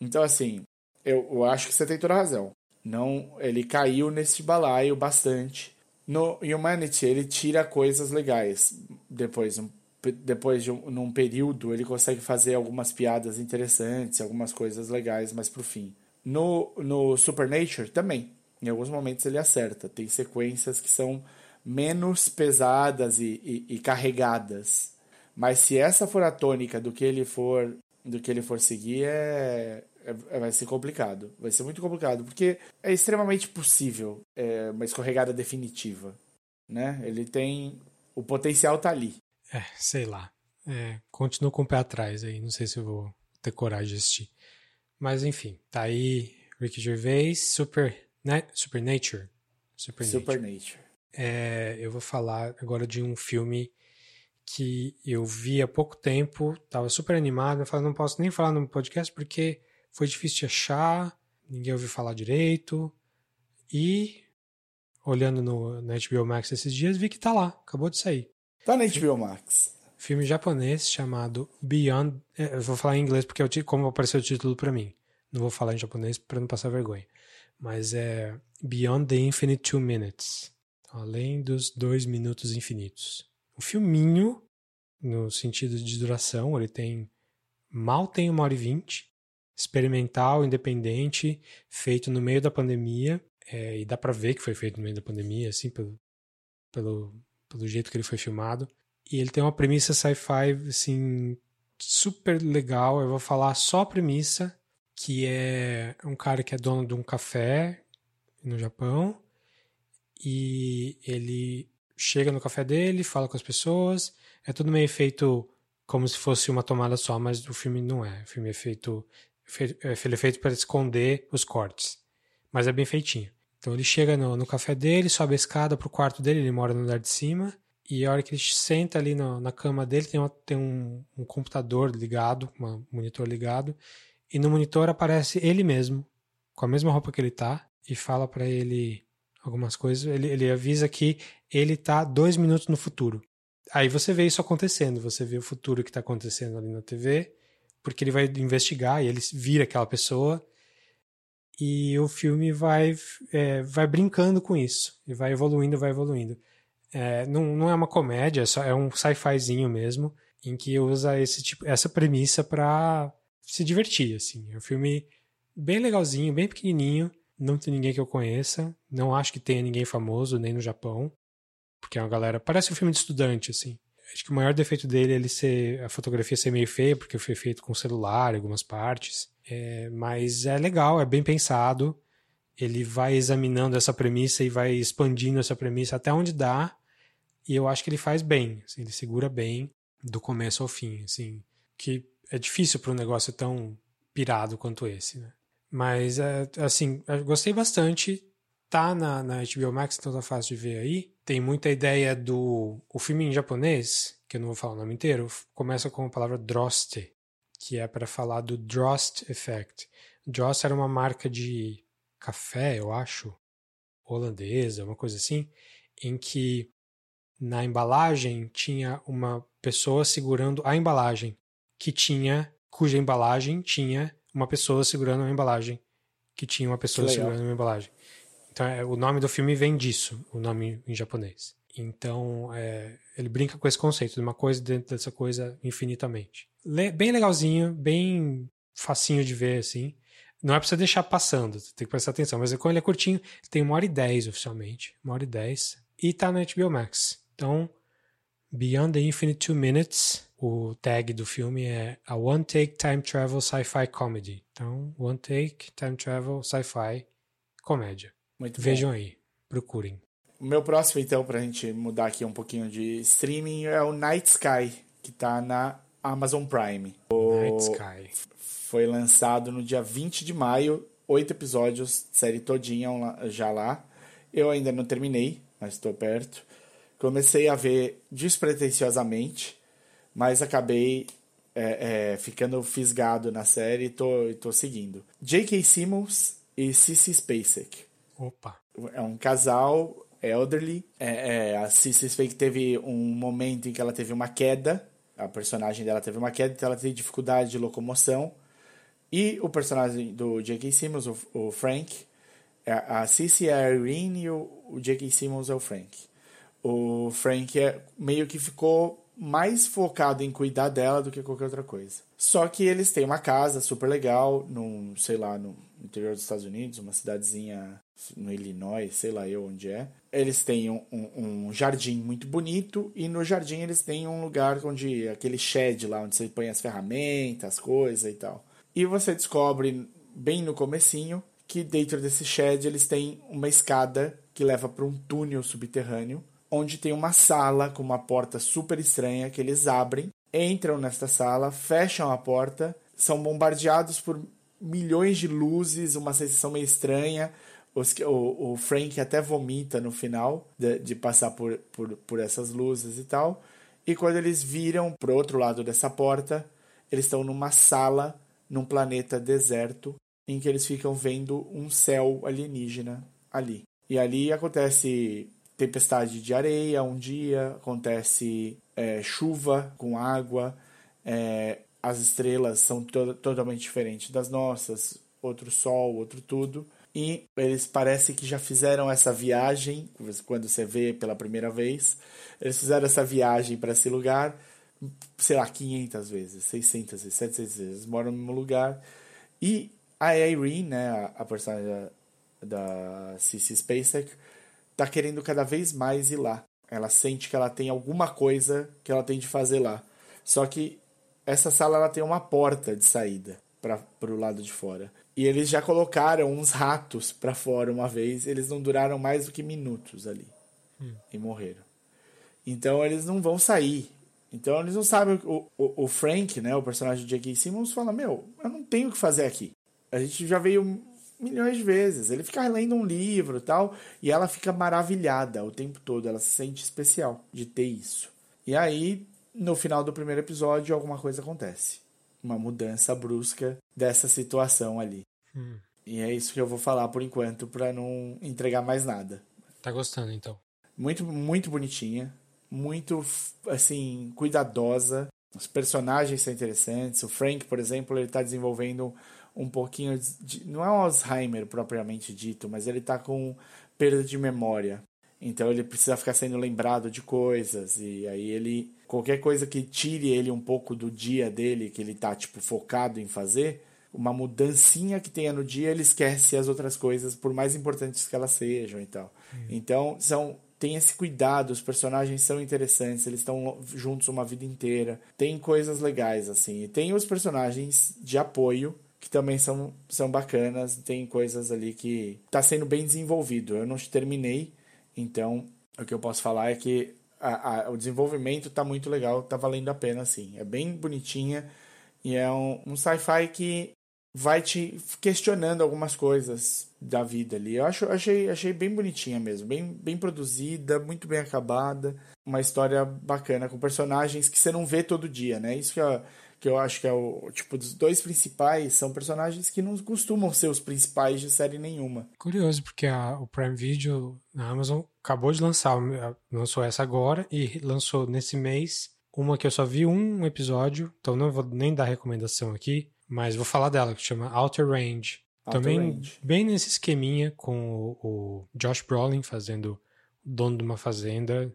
Speaker 1: Então, assim, eu, eu acho que você tem toda a razão. Não, ele caiu nesse balaio bastante. No Humanity, ele tira coisas legais depois, um depois de um, num período, ele consegue fazer algumas piadas interessantes, algumas coisas legais mais pro fim. No, no Supernature também. Em alguns momentos ele acerta. Tem sequências que são menos pesadas e, e, e carregadas. Mas se essa for a tônica do que ele for do que ele for seguir, é, vai ser complicado. Vai ser muito complicado, porque é extremamente possível é, uma escorregada definitiva. Né? Ele tem. O potencial tá ali.
Speaker 2: É, sei lá. É, continuo com o pé atrás aí, não sei se eu vou ter coragem de assistir. Mas enfim, tá aí Ricky Gervais, Super, né? Supernature.
Speaker 1: Supernature. Supernature.
Speaker 2: É, eu vou falar agora de um filme que eu vi há pouco tempo, tava super animado, eu falei, não posso nem falar no podcast porque foi difícil de achar, ninguém ouviu falar direito. E olhando no, na HBO Max esses dias, vi que tá lá, acabou de sair.
Speaker 1: Tá na HBO Max.
Speaker 2: Filme japonês chamado Beyond. É, eu vou falar em inglês porque eu, como apareceu o título para mim. Não vou falar em japonês para não passar vergonha. Mas é Beyond the Infinite Two Minutes. Além dos dois minutos infinitos. Um filminho, no sentido de duração, ele tem. Mal tem uma hora e vinte. Experimental, independente, feito no meio da pandemia. É, e dá pra ver que foi feito no meio da pandemia, assim, pelo, pelo, pelo jeito que ele foi filmado. E ele tem uma premissa sci-fi, assim, super legal. Eu vou falar só a premissa, que é um cara que é dono de um café no Japão. E ele chega no café dele, fala com as pessoas. É tudo meio feito como se fosse uma tomada só, mas o filme não é. O filme é feito, ele é feito para esconder os cortes. Mas é bem feitinho. Então ele chega no, no café dele, sobe a escada pro quarto dele, ele mora no andar de cima, e a hora que ele senta ali no, na cama dele, tem, uma, tem um, um, computador ligado, um monitor ligado, e no monitor aparece ele mesmo, com a mesma roupa que ele tá, e fala para ele algumas coisas. Ele, ele avisa que ele tá dois minutos no futuro. Aí você vê isso acontecendo, você vê o futuro que está acontecendo ali na TV, porque ele vai investigar e ele vira aquela pessoa e o filme vai, é, vai brincando com isso. E vai evoluindo, vai evoluindo. É, não, não é uma comédia, é só é um sci-fizinho mesmo, em que usa esse tipo, essa premissa para se divertir. Assim. É um filme bem legalzinho, bem pequenininho. Não tem ninguém que eu conheça. Não acho que tenha ninguém famoso, nem no Japão. Porque é uma galera. Parece um filme de estudante, assim. Acho que o maior defeito dele é ele ser. a fotografia ser meio feia, porque foi feito com celular, algumas partes. É, mas é legal, é bem pensado. Ele vai examinando essa premissa e vai expandindo essa premissa até onde dá. E eu acho que ele faz bem. Assim, ele segura bem do começo ao fim. Assim, que é difícil para um negócio tão pirado quanto esse. Né? Mas, é, assim, gostei bastante. Tá na, na HBO Max, então tá fácil de ver aí. Tem muita ideia do. O filme em japonês, que eu não vou falar o nome inteiro, começa com a palavra droste, que é para falar do Drost Effect. Drost era uma marca de café, eu acho, holandesa, uma coisa assim, em que na embalagem tinha uma pessoa segurando a embalagem, que tinha, cuja embalagem tinha uma pessoa segurando a embalagem, que tinha uma pessoa segurando uma embalagem. Então, é, o nome do filme vem disso, o nome em japonês. Então, é, ele brinca com esse conceito de uma coisa dentro dessa coisa infinitamente. Le bem legalzinho, bem facinho de ver, assim. Não é pra você deixar passando, tem que prestar atenção. Mas quando ele é curtinho, tem uma hora e dez oficialmente. Uma hora e dez. E tá na HBO Max. Então, Beyond the Infinite Two Minutes, o tag do filme é a One Take Time Travel Sci-Fi Comedy. Então, One Take Time Travel Sci-Fi Comédia. Muito Vejam bom. aí, procurem.
Speaker 1: O meu próximo, então, pra gente mudar aqui um pouquinho de streaming, é o Night Sky, que tá na Amazon Prime.
Speaker 2: Night Sky.
Speaker 1: Foi lançado no dia 20 de maio, oito episódios, série todinha já lá. Eu ainda não terminei, mas estou perto. Comecei a ver despretensiosamente, mas acabei é, é, ficando fisgado na série e tô, tô seguindo. J.K. Simmons e Cissy Spacek.
Speaker 2: Opa!
Speaker 1: É um casal elderly. É, é, a Cissy Spacek teve um momento em que ela teve uma queda. A personagem dela teve uma queda, então ela teve dificuldade de locomoção. E o personagem do J.K. Simmons, o, o Frank, é, a Cissy é a Irene e o, o J.K. Simmons é o Frank. O Frank é, meio que ficou mais focado em cuidar dela do que qualquer outra coisa. Só que eles têm uma casa super legal, num, sei lá, no interior dos Estados Unidos, uma cidadezinha no Illinois, sei lá eu onde é. Eles têm um, um, um, jardim muito bonito e no jardim eles têm um lugar onde aquele shed lá onde você põe as ferramentas, as coisas e tal. E você descobre bem no comecinho que dentro desse shed eles têm uma escada que leva para um túnel subterrâneo, onde tem uma sala com uma porta super estranha que eles abrem, entram nesta sala, fecham a porta, são bombardeados por milhões de luzes, uma sensação meio estranha. Os, o, o Frank até vomita no final de, de passar por, por, por essas luzes e tal. E quando eles viram pro outro lado dessa porta, eles estão numa sala num planeta deserto em que eles ficam vendo um céu alienígena ali. E ali acontece tempestade de areia um dia, acontece é, chuva com água, é, as estrelas são to totalmente diferentes das nossas, outro sol, outro tudo. E eles parecem que já fizeram essa viagem, quando você vê pela primeira vez, eles fizeram essa viagem para esse lugar, sei lá, 500 vezes, 600 vezes, 700 vezes, moram no mesmo lugar. E a Irene, né, a, a personagem da, da Cissy Spacek, tá querendo cada vez mais ir lá. Ela sente que ela tem alguma coisa que ela tem de fazer lá. Só que essa sala ela tem uma porta de saída para o lado de fora. E eles já colocaram uns ratos para fora uma vez, eles não duraram mais do que minutos ali. Hum. E morreram. Então eles não vão sair. Então eles não sabem. O, o, o Frank, né, o personagem de J.K. Simmons, fala: Meu, eu não tenho o que fazer aqui. A gente já veio milhões de vezes. Ele fica lendo um livro e tal, e ela fica maravilhada o tempo todo. Ela se sente especial de ter isso. E aí, no final do primeiro episódio, alguma coisa acontece. Uma mudança brusca dessa situação ali. Hum. E é isso que eu vou falar por enquanto, para não entregar mais nada.
Speaker 2: Tá gostando, então?
Speaker 1: Muito, muito bonitinha. Muito, assim, cuidadosa. Os personagens são interessantes. O Frank, por exemplo, ele tá desenvolvendo um pouquinho de, não é um Alzheimer propriamente dito, mas ele está com perda de memória. Então ele precisa ficar sendo lembrado de coisas e aí ele qualquer coisa que tire ele um pouco do dia dele, que ele está tipo focado em fazer, uma mudancinha que tenha no dia, ele esquece as outras coisas, por mais importantes que elas sejam e tal. Uhum. Então, são tem esse cuidado, os personagens são interessantes, eles estão juntos uma vida inteira. Tem coisas legais assim. E tem os personagens de apoio que também são, são bacanas, tem coisas ali que está sendo bem desenvolvido. Eu não terminei, então o que eu posso falar é que a, a, o desenvolvimento está muito legal, está valendo a pena, assim. É bem bonitinha e é um, um sci-fi que vai te questionando algumas coisas da vida ali. Eu acho, achei, achei bem bonitinha mesmo, bem, bem produzida, muito bem acabada, uma história bacana com personagens que você não vê todo dia, né? Isso que é que eu acho que é o tipo dos dois principais são personagens que não costumam ser os principais de série nenhuma.
Speaker 2: Curioso porque a, o Prime Video na Amazon acabou de lançar, lançou essa agora e lançou nesse mês uma que eu só vi um episódio, então não vou nem dar recomendação aqui, mas vou falar dela que chama Outer Range. Outer Também Range. bem nesse esqueminha com o, o Josh Brolin fazendo dono de uma fazenda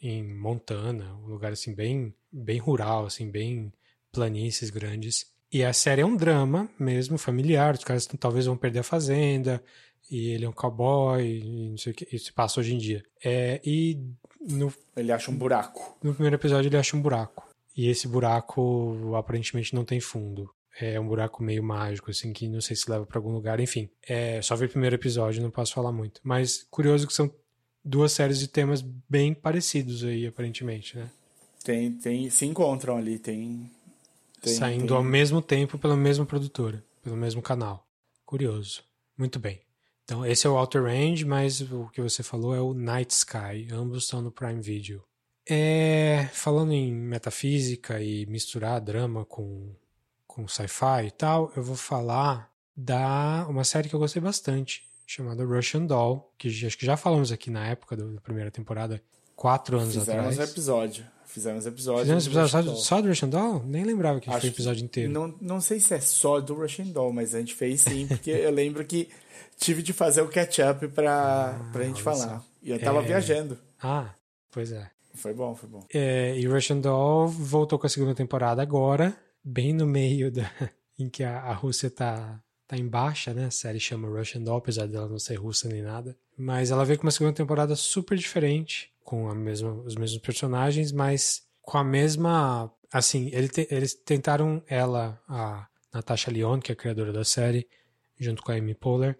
Speaker 2: em Montana, um lugar assim bem bem rural, assim bem planícies grandes. E a série é um drama mesmo, familiar. Os caras talvez vão perder a fazenda, e ele é um cowboy, e não sei o que. Isso passa hoje em dia. É, e no,
Speaker 1: ele acha um buraco.
Speaker 2: No primeiro episódio ele acha um buraco. E esse buraco aparentemente não tem fundo. É um buraco meio mágico, assim, que não sei se leva para algum lugar. Enfim, é só ver o primeiro episódio, não posso falar muito. Mas curioso que são duas séries de temas bem parecidos aí, aparentemente, né?
Speaker 1: Tem, tem, se encontram ali, tem
Speaker 2: tem, Saindo tem... ao mesmo tempo pela mesma produtora, pelo mesmo canal. Curioso. Muito bem. Então, esse é o Outer Range, mas o que você falou é o Night Sky. Ambos estão no Prime Video. É, falando em metafísica e misturar drama com, com sci-fi e tal, eu vou falar da uma série que eu gostei bastante, chamada Russian Doll, que acho que já falamos aqui na época da primeira temporada, quatro anos
Speaker 1: Fizemos
Speaker 2: atrás.
Speaker 1: Fizemos episódio. Fizemos episódio.
Speaker 2: Fizemos episódio só, só, do Russian Doll? Nem lembrava que Acho foi episódio inteiro.
Speaker 1: Não, não sei se é só do Russian Doll, mas a gente fez sim, porque eu lembro que tive de fazer o catch-up pra, ah, pra gente falar. E eu tava é... viajando.
Speaker 2: Ah, pois é.
Speaker 1: Foi bom, foi bom.
Speaker 2: É, e Russian Doll voltou com a segunda temporada agora, bem no meio da, em que a, a Rússia tá, tá em baixa, né? A série chama Russian Doll, apesar dela não ser russa nem nada. Mas ela veio com uma segunda temporada super diferente com mesma, os mesmos personagens, mas com a mesma. Assim, ele te, eles tentaram ela, a Natasha Lyonne, que é a criadora da série, junto com a Amy Poehler,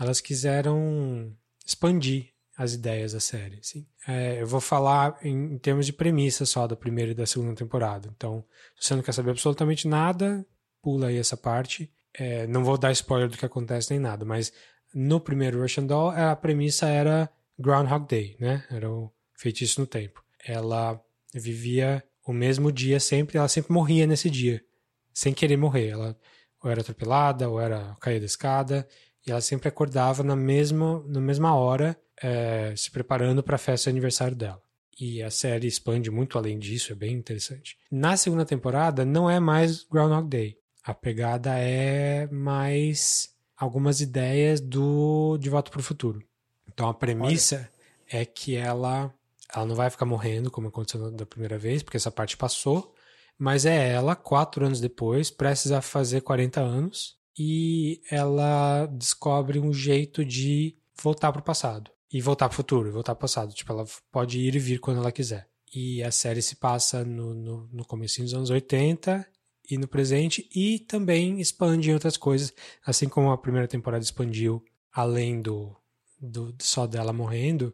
Speaker 2: elas quiseram expandir as ideias da série. Assim. É, eu vou falar em, em, termos de premissa só da primeira e da segunda temporada. Então, se você não quer saber absolutamente nada, pula aí essa parte. É, não vou dar spoiler do que acontece nem nada, mas no primeiro Russian Doll a premissa era Groundhog Day, né? Era o Feitiço no Tempo. Ela vivia o mesmo dia sempre, ela sempre morria nesse dia, sem querer morrer. Ela, ou era atropelada, ou era cair da escada, e ela sempre acordava na mesma, na mesma hora, é, se preparando para a festa de aniversário dela. E a série expande muito além disso, é bem interessante. Na segunda temporada, não é mais Groundhog Day. A pegada é mais algumas ideias do De Volta para o Futuro. Então a premissa Olha. é que ela, ela não vai ficar morrendo, como aconteceu da primeira vez, porque essa parte passou, mas é ela, quatro anos depois, prestes a fazer 40 anos, e ela descobre um jeito de voltar para o passado. E voltar para o futuro, e voltar para o passado. Tipo, ela pode ir e vir quando ela quiser. E a série se passa no, no, no começo dos anos 80 e no presente, e também expande em outras coisas, assim como a primeira temporada expandiu além do, do só dela morrendo,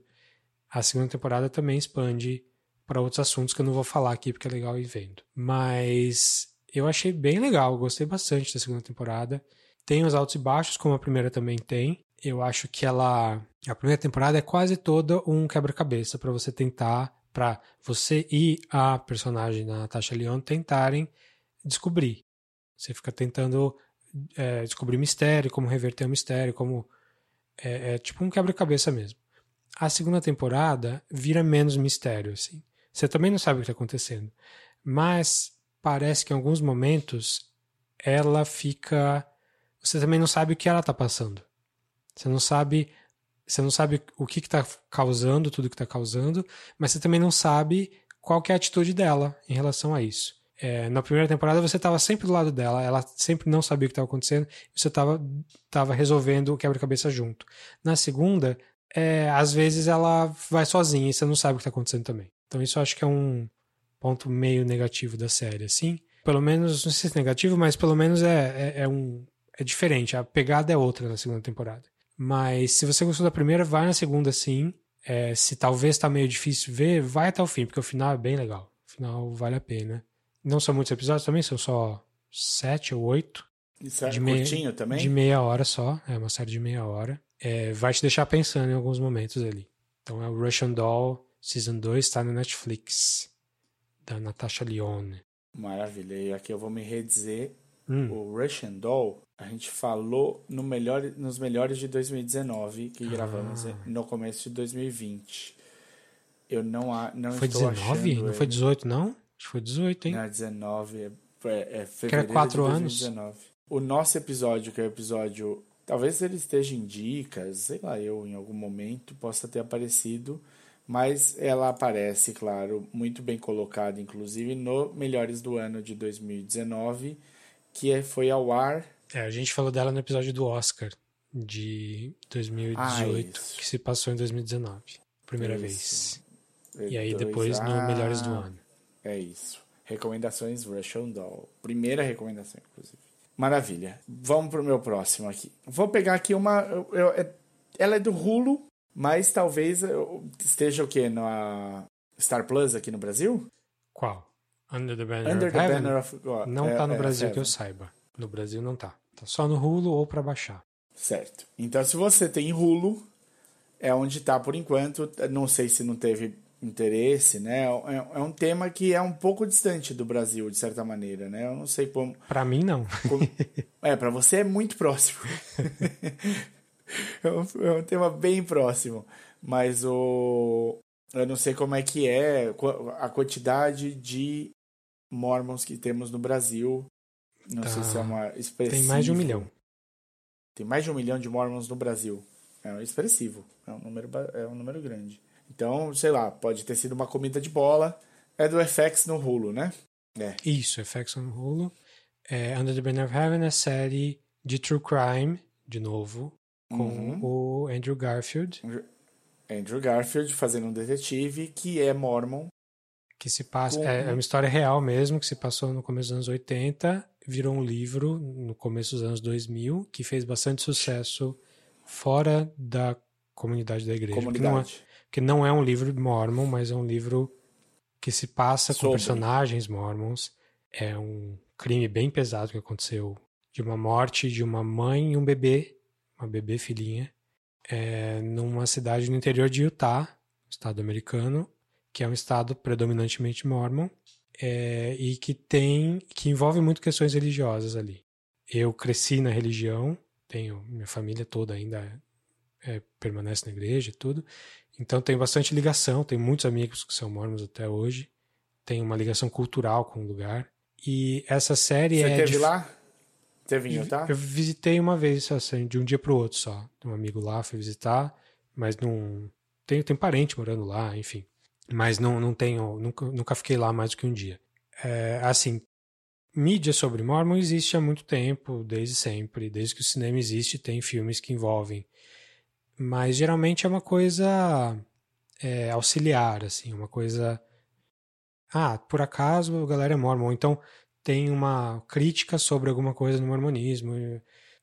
Speaker 2: a segunda temporada também expande para outros assuntos que eu não vou falar aqui porque é legal ir vendo. Mas eu achei bem legal, gostei bastante da segunda temporada. Tem os altos e baixos, como a primeira também tem. Eu acho que ela. A primeira temporada é quase toda um quebra-cabeça para você tentar, para você e a personagem da Natasha Leon tentarem descobrir. Você fica tentando é, descobrir mistério, como reverter o mistério, como. É, é tipo um quebra-cabeça mesmo. A segunda temporada vira menos mistério, assim. Você também não sabe o que está acontecendo. Mas parece que em alguns momentos ela fica. Você também não sabe o que ela está passando. Você não sabe. Você não sabe o que está causando, tudo que está causando, mas você também não sabe qual é a atitude dela em relação a isso. É, na primeira temporada você estava sempre do lado dela, ela sempre não sabia o que estava acontecendo, você estava tava resolvendo o quebra-cabeça junto. Na segunda, é, às vezes ela vai sozinha e você não sabe o que está acontecendo também. Então isso eu acho que é um ponto meio negativo da série, assim. Pelo menos, não sei se é negativo, mas pelo menos é, é, é um, é diferente. A pegada é outra na segunda temporada. Mas se você gostou da primeira, vai na segunda sim. É, se talvez tá meio difícil ver, vai até o fim, porque o final é bem legal. O final vale a pena. Não são muitos episódios também, são só sete ou oito.
Speaker 1: Isso é de curtinho meia, também?
Speaker 2: De meia hora só, é uma série de meia hora. É, vai te deixar pensando em alguns momentos ali. Então é o Russian Doll Season 2 está no Netflix, da Natasha Lyonne.
Speaker 1: Maravilha. E aqui eu vou me redizer. Hum. O Russian Doll, a gente falou no melhor, nos melhores de 2019, que ah. gravamos no começo de 2020. Eu não, não
Speaker 2: foi
Speaker 1: estou
Speaker 2: 19? Não foi 18, não? Acho que foi 18, hein?
Speaker 1: Não, 19. É, é, é fevereiro
Speaker 2: que era 4
Speaker 1: anos. O nosso episódio, que é o episódio. Talvez ele esteja em dicas, sei lá, eu em algum momento possa ter aparecido mas ela aparece, claro, muito bem colocada, inclusive no Melhores do Ano de 2019, que é, foi ao ar.
Speaker 2: É, a gente falou dela no episódio do Oscar de 2018, ah, que se passou em 2019, primeira isso. vez. E aí depois ah, no Melhores do Ano.
Speaker 1: É isso. Recomendações Russian Doll. Primeira recomendação, inclusive. Maravilha. Vamos pro meu próximo aqui. Vou pegar aqui uma. Eu, eu, é, ela é do Hulu, mas talvez esteja o quê? Na Star Plus aqui no Brasil?
Speaker 2: Qual? Under the Banner
Speaker 1: Under
Speaker 2: of
Speaker 1: the
Speaker 2: Heaven?
Speaker 1: Banner of God.
Speaker 2: Não é, tá no é, Brasil que eu saiba. No Brasil não tá. Tá só no Hulu ou para baixar.
Speaker 1: Certo. Então se você tem Hulu, é onde tá por enquanto. Não sei se não teve interesse, né? É, é um tema que é um pouco distante do Brasil, de certa maneira, né? Eu não sei como.
Speaker 2: Para mim, não.
Speaker 1: Como... é, para você é muito próximo. é, um, é um tema bem próximo. Mas o. Eu não sei como é que é a quantidade de Mormons que temos no Brasil. Não tá. sei se é uma expressiva.
Speaker 2: Tem mais de um milhão.
Speaker 1: Tem mais de um milhão de Mormons no Brasil. É expressivo. É um número, é um número grande. Então, sei lá, pode ter sido uma comida de bola. É do FX no Hulu, né? É.
Speaker 2: Isso, FX no Hulu. É, Under the Banner of Heaven é série de True Crime, de novo com uhum. o Andrew Garfield.
Speaker 1: Andrew Garfield fazendo um detetive que é mormon.
Speaker 2: Que se passa. Com... É, é, uma história real mesmo, que se passou no começo dos anos 80, virou um livro no começo dos anos 2000, que fez bastante sucesso fora da comunidade da igreja.
Speaker 1: Comunidade. Que não é,
Speaker 2: um livro mormon, mas é um livro que se passa Sobre. com personagens mormons. É um crime bem pesado que aconteceu de uma morte de uma mãe e um bebê uma bebê filhinha, é, numa cidade no interior de Utah, estado americano, que é um estado predominantemente mormon é, e que tem que envolve muito questões religiosas ali. eu cresci na religião, tenho minha família toda ainda é, permanece na igreja e tudo, então tenho bastante ligação, tenho muitos amigos que são mormons até hoje, tenho uma ligação cultural com o lugar. E essa série
Speaker 1: Você
Speaker 2: é.
Speaker 1: teve
Speaker 2: de...
Speaker 1: lá? Teve em Utah?
Speaker 2: Eu visitei uma vez, assim, de um dia pro outro só. Um amigo lá foi visitar, mas não. Tenho, tenho parente morando lá, enfim. Mas não, não tenho. Nunca, nunca fiquei lá mais do que um dia. É, assim, mídia sobre Mormon existe há muito tempo, desde sempre. Desde que o cinema existe, tem filmes que envolvem. Mas geralmente é uma coisa é, auxiliar, assim, uma coisa. Ah, por acaso a galera é mormon. Então tem uma crítica sobre alguma coisa no mormonismo.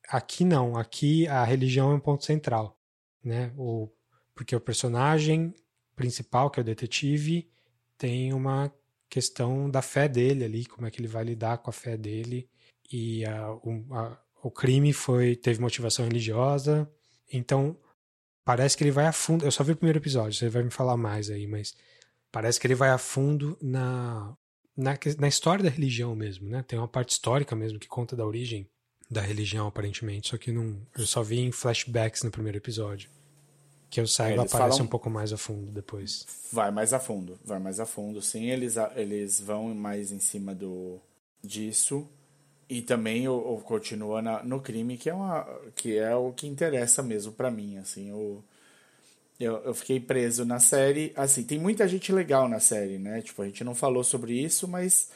Speaker 2: Aqui não, aqui a religião é um ponto central, né? O, porque o personagem principal, que é o detetive, tem uma questão da fé dele ali, como é que ele vai lidar com a fé dele e a, o, a, o crime foi teve motivação religiosa, então parece que ele vai a fundo. Eu só vi o primeiro episódio, você vai me falar mais aí, mas parece que ele vai a fundo na na, na história da religião mesmo, né? Tem uma parte histórica mesmo que conta da origem da religião, aparentemente, só que não, eu só vi em flashbacks no primeiro episódio. Que eu saiba,
Speaker 1: Eles
Speaker 2: aparece
Speaker 1: falam-
Speaker 2: um pouco mais a fundo depois.
Speaker 1: Vai mais a fundo, vai mais a fundo, sim. Eles, eles vão mais em cima do disso e também o, o continua na- no crime que é uma que é o que interessa mesmo pra mim, assim. O, eu, eu fiquei preso na série, assim. Tem muita gente legal na série, né? Tipo a gente não falou sobre isso, mas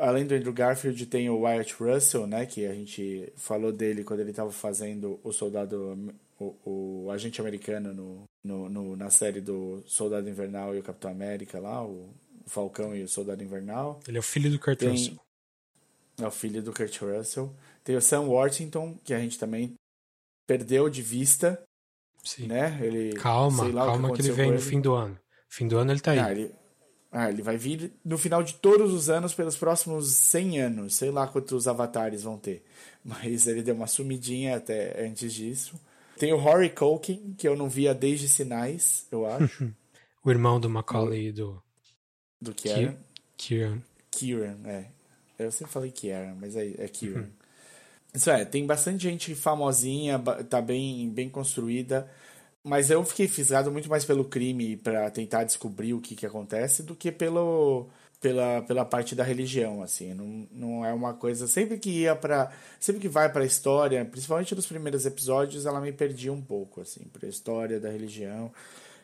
Speaker 1: além do Andrew Garfield tem o Wyatt Russell, né? Que a gente falou dele quando ele tava fazendo o soldado o, o agente americano no, no, no- na série do Soldado Invernal e o Capitão América lá, o, o Falcão e o Soldado Invernal.
Speaker 2: Ele é o filho do Kurt
Speaker 1: Tem-
Speaker 2: Russell.
Speaker 1: É o filho do Kurt Russell. Tem o Sam Worthington, que a gente também perdeu de vista,
Speaker 2: Sim.
Speaker 1: né? Ele,
Speaker 2: Calma,
Speaker 1: lá
Speaker 2: calma que, ele
Speaker 1: aconteceu
Speaker 2: vem no fim do ano. Fim do ano ele tá aí.
Speaker 1: Ah, ele, ah, ele vai vir no final de todos os anos pelos próximos 100 anos. Sei lá quantos avatares vão ter. Mas ele deu uma sumidinha até antes disso. Tem o Rory Culkin, que eu não via desde Sinais, eu acho,
Speaker 2: O irmão do Macaulay e do
Speaker 1: do Kieran.
Speaker 2: Kieran.
Speaker 1: Kieran, é. Eu sempre falei Kieran, mas é, é Kieran. Isso é, tem bastante gente famosinha, tá bem, bem construída. Mas eu fiquei fisgado muito mais pelo crime pra tentar descobrir o que, que acontece do que pelo, pela, pela parte da religião, assim. Não, não é uma coisa... Sempre que ia para Sempre que vai pra história, principalmente nos primeiros episódios, ela me perdia um pouco, assim, pra história da religião.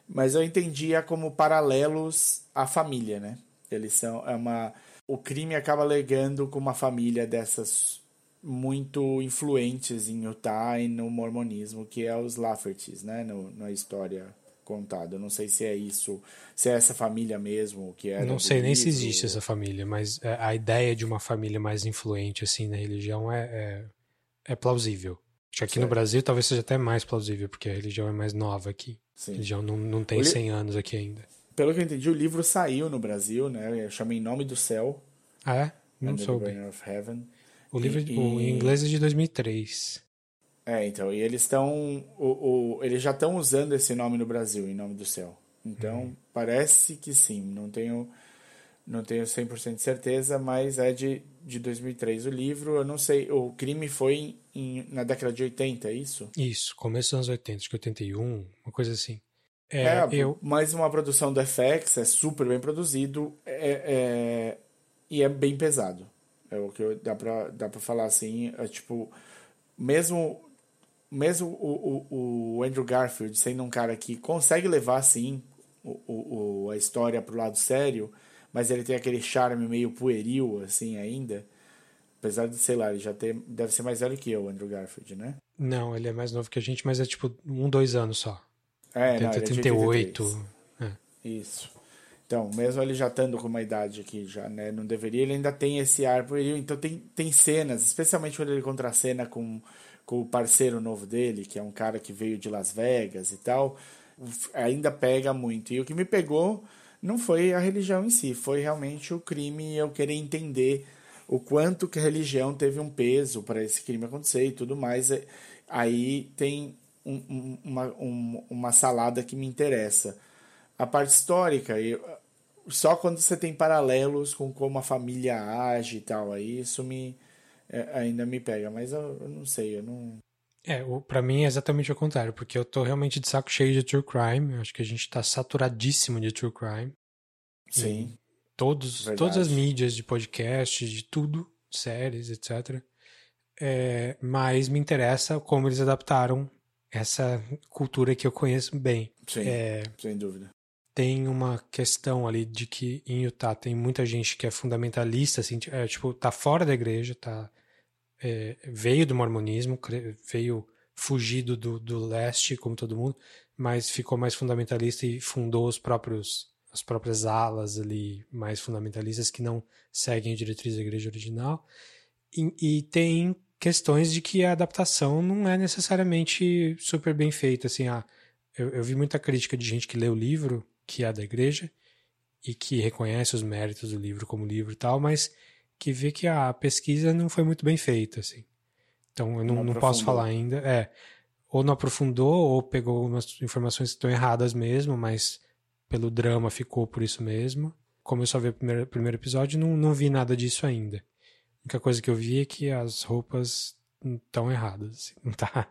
Speaker 1: Mas eu entendia como paralelos à família, né? Eles são... É uma... O crime acaba legando com uma família dessas muito influentes em Utah e no mormonismo, que é os Laffertys, né? No, na história contada. Eu não sei se é isso, se é essa família mesmo, que é.
Speaker 2: Não sei nem se existe essa família, mas é, a ideia de uma família mais influente assim na religião é, é, é plausível. Acho que aqui no
Speaker 1: Certo.
Speaker 2: Brasil talvez seja até mais plausível, porque a religião é mais nova aqui. A
Speaker 1: Sim.
Speaker 2: religião não, não tem
Speaker 1: li-
Speaker 2: 100 anos aqui ainda.
Speaker 1: Pelo que eu entendi, o livro saiu no Brasil, né? Eu chamei Nome do Céu.
Speaker 2: Ah, é? Não soube.
Speaker 1: Banner of Heaven.
Speaker 2: O livro
Speaker 1: E-
Speaker 2: o, em inglês é de 2003.
Speaker 1: É, então, e eles estão. O, o, eles já estão usando esse nome no Brasil, em nome do céu. Então, parece que sim. Não tenho, não tenho 100% de certeza, mas é de, de 2003 o livro. Eu não sei. O crime foi em- na década de 80, é isso?
Speaker 2: Isso, começo dos anos 80, acho que 81, uma coisa assim. É,
Speaker 1: É,
Speaker 2: eu,
Speaker 1: mais uma produção do FX, é super bem produzido é, é- e é bem pesado. É o que eu- dá pra, dá pra falar assim. É, tipo, mesmo, mesmo o, o, o Andrew Garfield sendo um cara que consegue levar, assim, o, o, a história pro lado sério, mas ele tem aquele charme meio pueril, assim, ainda. Apesar de, sei lá, ele já ter, deve ser mais velho que eu, o Andrew Garfield, né?
Speaker 2: não, ele é mais novo que a gente, mas é tipo um, dois anos só.
Speaker 1: É,
Speaker 2: Tem
Speaker 1: não, ele é de
Speaker 2: 38.
Speaker 1: 83.
Speaker 2: É.
Speaker 1: Isso. Então, mesmo ele já estando com uma idade aqui, já, né, não deveria, ele ainda tem esse ar pueril. Então, tem, tem cenas, especialmente quando ele contracena com, com o parceiro novo dele, que é um cara que veio de Las Vegas e tal, ainda pega muito. E o que me pegou não foi a religião em si, foi realmente o crime e eu querer entender o quanto que a religião teve um peso para esse crime acontecer e tudo mais. É, Aí tem um- um- uma, um- uma salada que me interessa. A parte histórica, eu, só quando você tem paralelos com como a família age e tal, aí isso me, é, ainda me pega, mas eu, eu não sei, eu não.
Speaker 2: É, para mim é exatamente o contrário, porque eu tô realmente de saco cheio de true crime. Eu acho que a gente tá saturadíssimo de true crime.
Speaker 1: Sim.
Speaker 2: Todos, todas as mídias de podcast, de tudo, séries, etc. É, mas me interessa como eles adaptaram essa cultura que eu conheço bem.
Speaker 1: Sim,
Speaker 2: é,
Speaker 1: sem dúvida.
Speaker 2: Tem uma questão ali de que em Utah tem muita gente que é fundamentalista, assim, é, tipo, tá fora da igreja, tá é, veio do mormonismo, veio fugido do, do leste, como todo mundo, mas ficou mais fundamentalista e fundou os próprios as próprias alas ali mais fundamentalistas que não seguem a diretriz da igreja original. E, e, tem questões de que a adaptação não é necessariamente super bem feita. Assim, ah, eu, eu vi muita crítica de gente que lê o livro, que é da igreja, e que reconhece os méritos do livro como livro e tal, mas que vê que a pesquisa não foi muito bem feita, assim. Então eu não, não, não posso falar ainda. É, ou não aprofundou, ou pegou umas informações que estão erradas mesmo, mas pelo drama ficou por isso mesmo. Como eu só vi o primeiro, primeiro episódio, não, não vi nada disso ainda. A única coisa que eu vi é que as roupas estão erradas. Assim, não tá.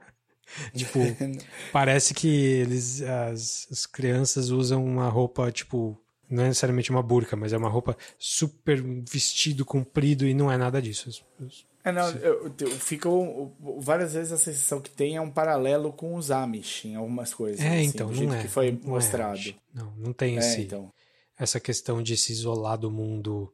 Speaker 2: tipo, parece que eles, as, as crianças usam uma roupa, tipo, não é necessariamente uma burca, mas é uma roupa super vestido comprido e não é nada disso.
Speaker 1: É, não, eu, eu, fica várias vezes a sensação que tem é um paralelo com os Amish em algumas coisas.
Speaker 2: É, assim, então, não é.
Speaker 1: que foi
Speaker 2: não
Speaker 1: é mostrado.
Speaker 2: É não, não tem é, esse, então. essa questão de se isolar do mundo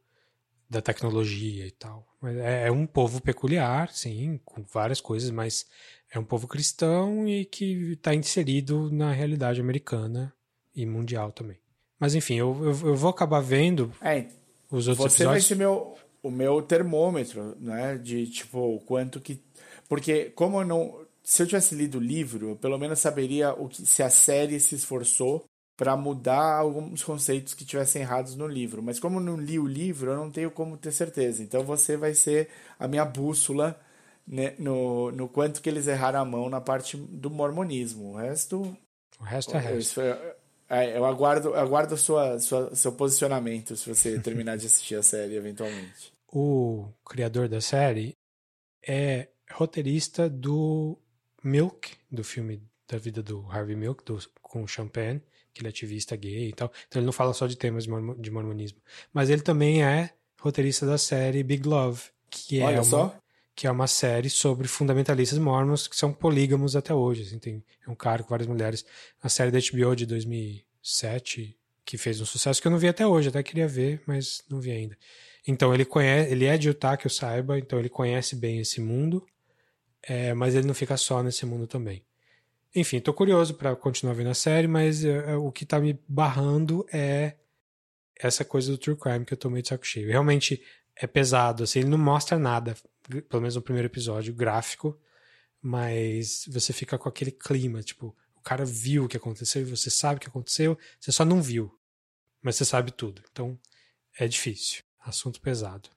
Speaker 2: da tecnologia e tal. É, é um povo peculiar, sim, com várias coisas, mas é um povo cristão e que está inserido na realidade americana e mundial também. Mas enfim, eu, eu, eu vou acabar vendo
Speaker 1: é,
Speaker 2: os outros
Speaker 1: você
Speaker 2: episódios. Você vai
Speaker 1: ser meu, o meu termômetro, né? De tipo, o quanto que. Porque, como eu não. Se eu tivesse lido o livro, eu pelo menos saberia o que, se a série se esforçou para mudar alguns conceitos que tivessem errados no livro. Mas como eu não li o livro, eu não tenho como ter certeza. Então você vai ser a minha bússola né, no, no quanto que eles erraram a mão na parte do mormonismo. O resto.
Speaker 2: O resto é resto.
Speaker 1: É, eu aguardo, aguardo sua, sua, seu posicionamento se você terminar de assistir a série eventualmente.
Speaker 2: O criador da série é roteirista do Milk, do filme da vida do Harvey Milk, do, com Champagne, que ele é ativista gay e tal. Então ele não fala só de temas de, mormo, de mormonismo. Mas ele também é roteirista da série Big Love, que é uma, que é uma série sobre fundamentalistas mormons que são polígamos até hoje. Assim, tem, é um cara com várias mulheres. A série da HBO de 2007, que fez um sucesso que eu não vi até hoje, até queria ver, mas não vi ainda. Então ele conhece, ele é de Utah, que eu saiba, então ele conhece bem esse mundo, é, mas ele não fica só nesse mundo também. Enfim, tô curioso para continuar vendo a série, mas é, o que tá me barrando é essa coisa do true crime que eu tô meio de saco cheio. Realmente é pesado, assim, ele não mostra nada, pelo menos no primeiro episódio, gráfico, mas você fica com aquele clima, tipo, o cara viu o que aconteceu e você sabe o que aconteceu, você só não viu, mas você sabe tudo. Então, é difícil. Assunto pesado.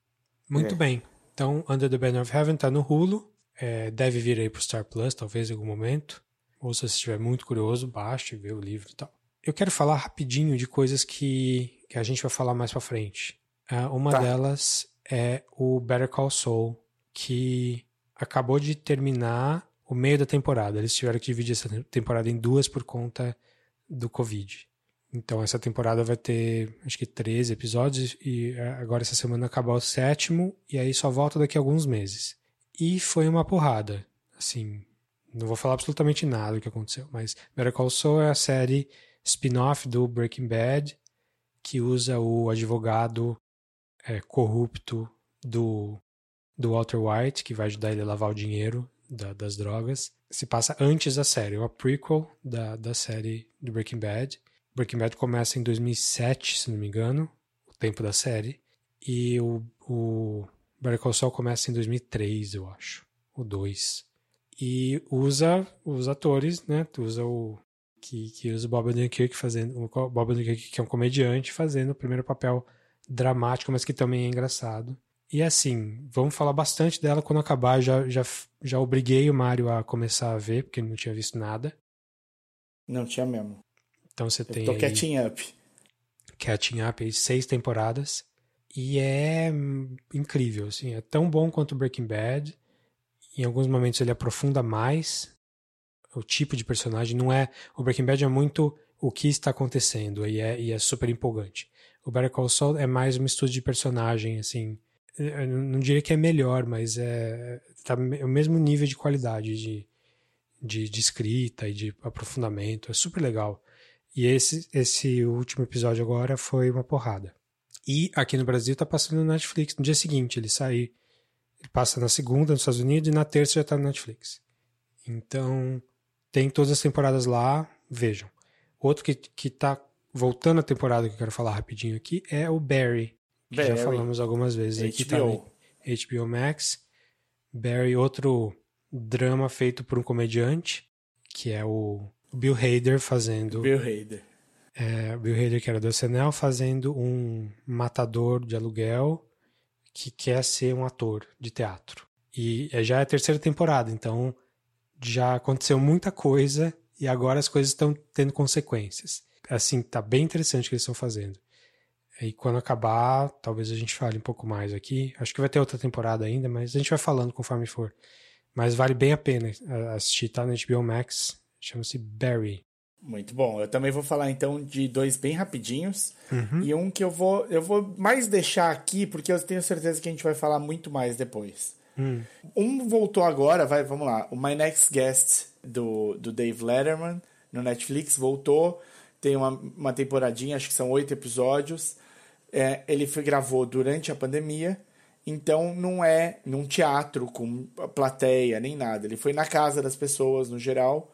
Speaker 2: Muito é. bem. Então, Under the Banner of Heaven tá no Hulu. É, deve vir aí pro Star Plus, talvez em algum momento. Ou se você estiver muito curioso, baixe, vê o livro e tal. Eu quero falar rapidinho de coisas que, que a gente vai falar mais pra frente. Uh, uma tá. delas é o Better Call Saul, que acabou de terminar o meio da temporada. Eles tiveram que dividir essa temporada em duas por conta do Covid. Então essa temporada vai ter acho que 13 episódios e é, agora essa semana acabar o sétimo e aí só volta daqui a alguns meses. E foi uma porrada. Assim, não vou falar absolutamente nada do que aconteceu, mas Better Call Saul é a série spin-off do Breaking Bad que usa o advogado é, corrupto do, do Walter White, que vai ajudar ele a lavar o dinheiro da, das drogas. Se passa antes da série, é uma prequel da, da série do Breaking Bad. Breaking Bad começa em 2007, se não me engano, o tempo da série. E o, o Better Call Saul começa em 2003, eu acho. O 2. E usa os atores, né? Usa o. Que, que usa o Bob Odenkirk fazendo. O Bob Odenkirk, que é um comediante, fazendo o primeiro papel dramático, mas que também é engraçado. E assim, vamos falar bastante dela quando acabar. Já, já, já obriguei o Mário a começar a ver, porque ele não tinha visto nada.
Speaker 1: Não tinha mesmo.
Speaker 2: Então você
Speaker 1: Eu
Speaker 2: tem.
Speaker 1: Tô catching up.
Speaker 2: Catching up aí, seis temporadas. E é incrível, assim, é tão bom quanto Breaking Bad. Em alguns momentos ele aprofunda mais o tipo de personagem. Não é o Breaking Bad é muito o que está acontecendo e é, e é super empolgante. O Better Call Saul é mais um estudo de personagem, assim. Eu não diria que é melhor, mas é tá o mesmo nível de qualidade de, de, de escrita e de aprofundamento. É super legal. E esse, esse último episódio agora foi uma porrada. E aqui no Brasil tá passando no Netflix. No dia seguinte ele sai. Ele passa na segunda nos Estados Unidos e na terça já tá no Netflix. Então, tem todas as temporadas lá, vejam. Outro que, que tá voltando à temporada que eu quero falar rapidinho aqui é o Barry. Que Barry. já falamos algumas vezes. HBO. Aqui tá HBO Max. Barry, outro drama feito por um comediante, que é o Bill Hader fazendo.
Speaker 1: Bill Hader.
Speaker 2: É, Bill Hader, que era do SNL, fazendo um matador de aluguel que quer ser um ator de teatro. E é, já é a terceira temporada, então já aconteceu muita coisa e agora as coisas estão tendo consequências. Assim, tá bem interessante o que eles estão fazendo. E quando acabar, talvez a gente fale um pouco mais aqui. Acho que vai ter outra temporada ainda, mas a gente vai falando conforme for. Mas vale bem a pena assistir, tá no HBO Max. Chama-se Barry.
Speaker 1: Muito bom. Eu também vou falar então de dois bem rapidinhos uhum. e um que eu vou eu vou mais deixar aqui porque eu tenho certeza que a gente vai falar muito mais depois. Hum. Um voltou agora, vai, vamos lá. O My Next Guest do, do Dave Letterman no Netflix voltou. Tem uma, uma temporadinha, acho que são oito episódios. É, ele foi, gravou durante a pandemia, então não é num teatro com plateia nem nada. Ele foi na casa das pessoas no geral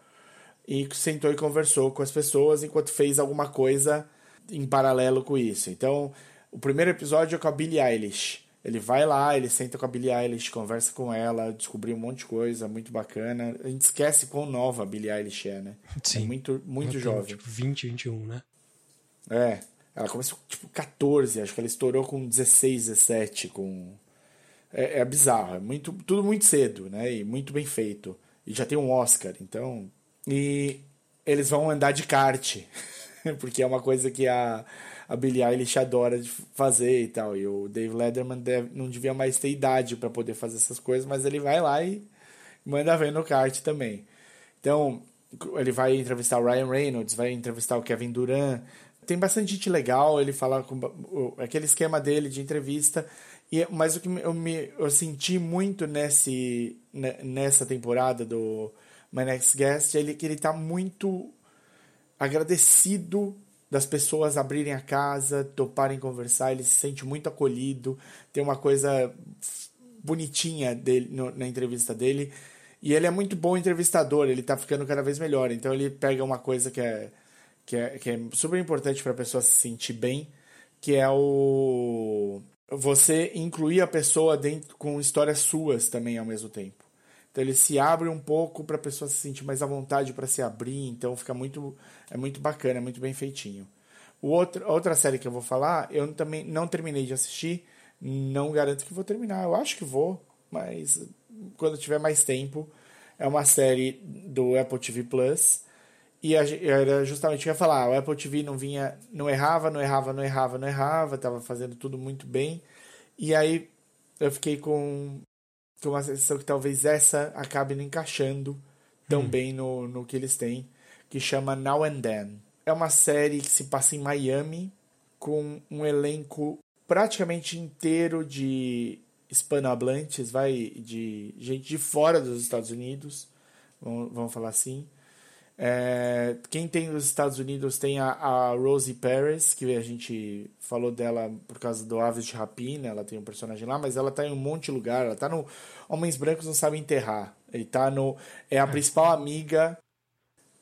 Speaker 1: e sentou e conversou com as pessoas enquanto fez alguma coisa em paralelo com isso. Então, o primeiro episódio é com a Billie Eilish. Ele vai lá, ele senta com a Billie Eilish, conversa com ela, descobriu um monte de coisa, muito bacana. A gente esquece quão nova a Billie Eilish é, né?
Speaker 2: Sim.
Speaker 1: É muito, muito jovem.
Speaker 2: Tipo, 20, 21, né?
Speaker 1: É. Ela começou tipo 14, acho que ela estourou com 16, 17, com... É, é bizarro, é muito, tudo muito cedo, né? E muito bem feito. E já tem um Oscar, então e eles vão andar de kart, porque é uma coisa que a, a Billie Eilish adora de fazer e tal. E o Dave Letterman deve, não devia mais ter idade para poder fazer essas coisas, mas ele vai lá e manda ver no kart também. Então, ele vai entrevistar o Ryan Reynolds, vai entrevistar o Kevin Durant. Tem bastante gente legal, ele fala com aquele esquema dele de entrevista. E, mas o que eu, me, eu senti muito nesse, nessa temporada do My Next Guest, ele que ele tá muito agradecido das pessoas abrirem a casa, toparem conversar, ele se sente muito acolhido, tem uma coisa bonitinha dele no, na entrevista dele. E ele é muito bom entrevistador, ele tá ficando cada vez melhor. Então ele pega uma coisa que é, que é, que é super importante para a pessoa se sentir bem, que é o você incluir a pessoa dentro com histórias suas também ao mesmo tempo. Então ele se abre um pouco para a pessoa se sentir mais à vontade para se abrir, então fica muito é muito bacana, é muito bem feitinho. O outro, outra série que eu vou falar, eu também não terminei de assistir, não garanto que vou terminar. Eu acho que vou, mas quando tiver mais tempo, é uma série do Apple TV Plus. E era justamente o que eu ia falar, o Apple TV não vinha, não errava, não errava, não errava, não errava, estava fazendo tudo muito bem. E aí eu fiquei com com uma sensação que talvez essa acabe não encaixando tão hum. bem no, no que eles têm, que chama Now and Then. É uma série que se passa em Miami, com um elenco praticamente inteiro de hispanohablantes, vai, de gente de fora dos Estados Unidos, vamos falar assim. É, quem tem nos Estados Unidos tem a, a, Rosie Paris, que a gente falou dela por causa do Aves de Rapina, ela tem um personagem lá, mas ela tá em um monte de lugar, ela tá no Homens Brancos Não Sabem Enterrar, ele tá no... é a é. principal amiga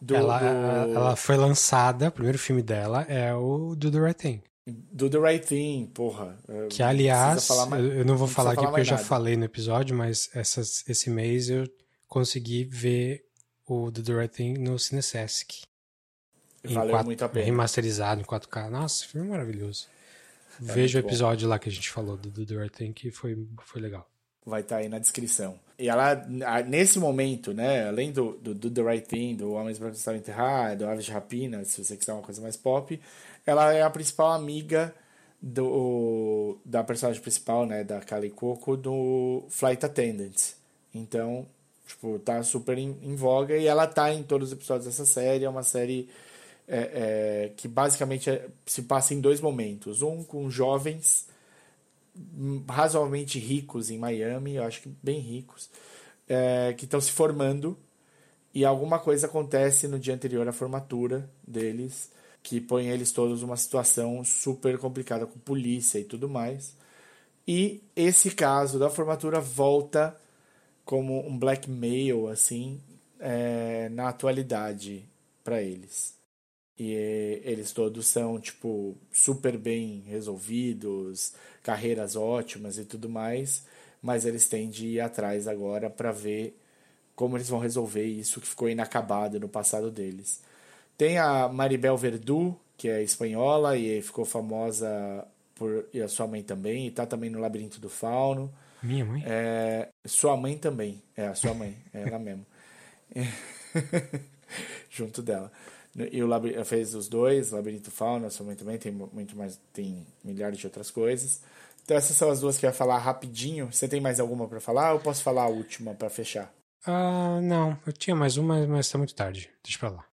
Speaker 1: do...
Speaker 2: Ela, do... ela foi lançada, o primeiro filme dela é o Do The Right Thing.
Speaker 1: Do The Right Thing, porra.
Speaker 2: Que, aliás, mais, eu não vou falar aqui porque eu já falei no episódio, mas essas, esse mês eu consegui ver o The Right Thing no Cinesesc.
Speaker 1: Valeu quatro, muito a pena.
Speaker 2: Remasterizado em 4K. Nossa, filme maravilhoso. É Veja o episódio bom. lá que a gente falou do Do The Right Thing, que foi, foi legal.
Speaker 1: Vai estar tá aí na descrição. E ela, nesse momento, né, além do, do, do The Right Thing, do Homens Brancos Estavam Enterrados, do Aves de Rapina, se você quiser uma coisa mais pop, ela é a principal amiga do, da personagem principal, né, da Kali Coco, do Flight Attendants. Então, tipo, tá super em, em, voga e ela tá em todos os episódios dessa série. É uma série é, é, que basicamente é, se passa em dois momentos. Um com jovens razoavelmente ricos em Miami, eu acho que bem ricos, é, que estão se formando e alguma coisa acontece no dia anterior à formatura deles que põe eles todos numa situação super complicada com polícia e tudo mais. E esse caso da formatura volta como um blackmail assim é, na atualidade para eles. E eles todos são tipo super bem resolvidos, carreiras ótimas e tudo mais, mas eles têm de ir atrás agora para ver como eles vão resolver isso que ficou inacabado no passado deles. Tem a Maribel Verdú, que é espanhola e ficou famosa por e a sua mãe também, e tá também no Labirinto do Fauno.
Speaker 2: Minha mãe?
Speaker 1: É, sua mãe também, é a sua mãe, é ela mesmo. Junto dela. E o Labirinto, fez os dois, Labirinto Fauno, a sua mãe também, tem muito mais, tem milhares de outras coisas. Então essas são as duas que eu ia falar rapidinho. Você tem mais alguma para falar ou posso falar a última para fechar?
Speaker 2: Ah, não, eu tinha mais uma, mas tá muito tarde. Deixa pra lá.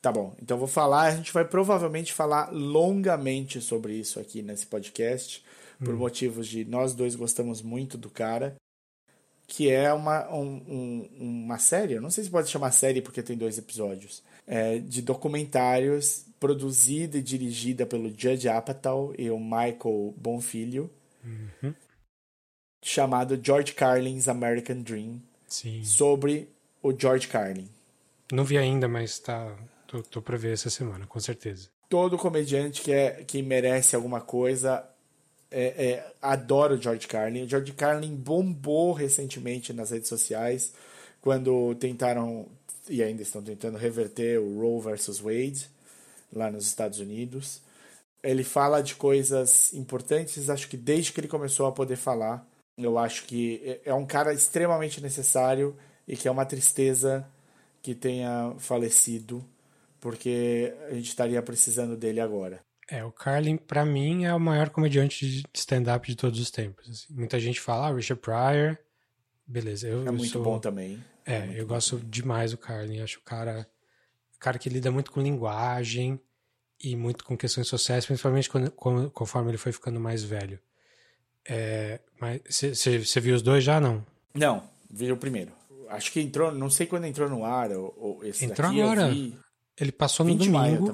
Speaker 1: Tá bom, então vou falar, a gente vai provavelmente falar longamente sobre isso aqui nesse podcast, por hum. motivos de nós dois gostamos muito do cara, que é uma, um, um, uma série, eu não sei se pode chamar série porque tem dois episódios, é, de documentários produzida e dirigida pelo Judge Apatow e o Michael Bonfilho, uhum. chamado George Carlin's American Dream,
Speaker 2: Sim.
Speaker 1: sobre o George Carlin.
Speaker 2: Não vi ainda, mas tá, Tô, tô pra ver essa semana, com certeza.
Speaker 1: Todo comediante que, é, que merece alguma coisa é, é, adora o George Carlin. O George Carlin bombou recentemente nas redes sociais quando tentaram, e ainda estão tentando, reverter o Roe versus Wade lá nos Estados Unidos. Ele fala de coisas importantes, acho que desde que ele começou a poder falar. Eu acho que é, é um cara extremamente necessário e que é uma tristeza que tenha falecido porque a gente estaria precisando dele agora.
Speaker 2: É, o Carlin, para mim, é o maior comediante de stand-up de todos os tempos. Assim. Muita gente fala, ah, Richard Pryor, beleza. Eu,
Speaker 1: é muito
Speaker 2: sou...
Speaker 1: bom também.
Speaker 2: É, é eu gosto também. demais do Carlin. Acho o cara, cara que lida muito com linguagem e muito com questões sociais, principalmente quando, conforme ele foi ficando mais velho. É, mas você viu os dois já, não?
Speaker 1: Não, vi o primeiro. Acho que entrou, não sei quando entrou no ar, ou, ou esse
Speaker 2: entrou
Speaker 1: daqui
Speaker 2: agora. Ele passou no domingo.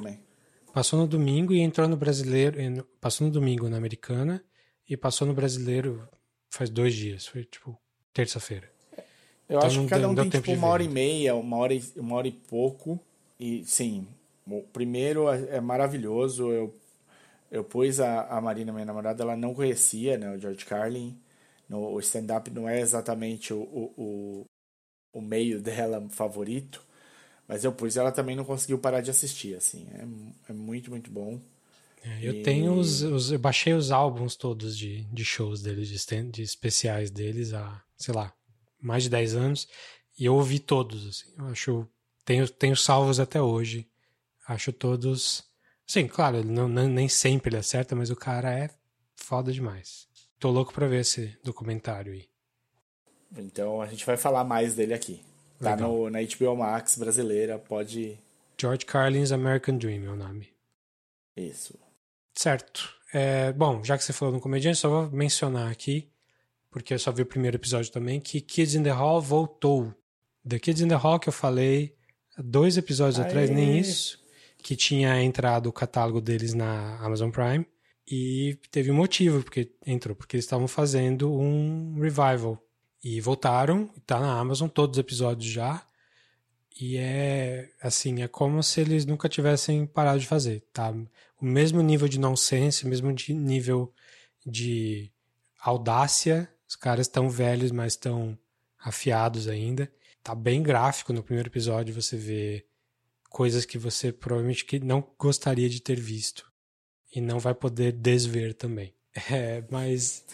Speaker 2: Passou no domingo e entrou no brasileiro. Passou no domingo na americana e passou no brasileiro faz dois dias. Foi tipo terça-feira.
Speaker 1: Eu então, acho que cada um tem tipo uma hora e meia, uma hora e, uma hora e pouco. E sim, o primeiro é, é maravilhoso. Eu, eu pus a, a Marina, minha namorada, ela não conhecia né, o George Carlin. No, o stand-up não é exatamente o, o, o, o meio dela favorito. Mas eu pus ela também não conseguiu parar de assistir, assim. É, é muito, muito bom.
Speaker 2: É, eu e... tenho os, os, Eu baixei os álbuns todos de, de shows deles, de, stand, de especiais deles há, sei lá, mais de 10 anos. E eu ouvi todos, assim. Eu acho. Tenho, tenho salvos até hoje. Acho todos. Sim, claro, não, não, nem sempre ele acerta, mas o cara é foda demais. Tô louco pra ver esse documentário aí.
Speaker 1: Então a gente vai falar mais dele aqui. Tá no, na HBO Max brasileira, pode.
Speaker 2: George Carlin's American Dream é o nome.
Speaker 1: Isso.
Speaker 2: Certo. É, bom, já que você falou no comediante, só vou mencionar aqui, porque eu só vi o primeiro episódio também, que Kids in the Hall voltou. The Kids in the Hall que eu falei dois episódios Aê. atrás, nem isso, que tinha entrado o catálogo deles na Amazon Prime. E teve um motivo porque entrou, porque eles estavam fazendo um revival e voltaram, tá na Amazon todos os episódios já. E é assim, é como se eles nunca tivessem parado de fazer, tá? O mesmo nível de nonsense, o mesmo de nível de audácia. Os caras estão velhos, mas estão afiados ainda. Tá bem gráfico no primeiro episódio, você vê coisas que você provavelmente que não gostaria de ter visto e não vai poder desver também. É, mas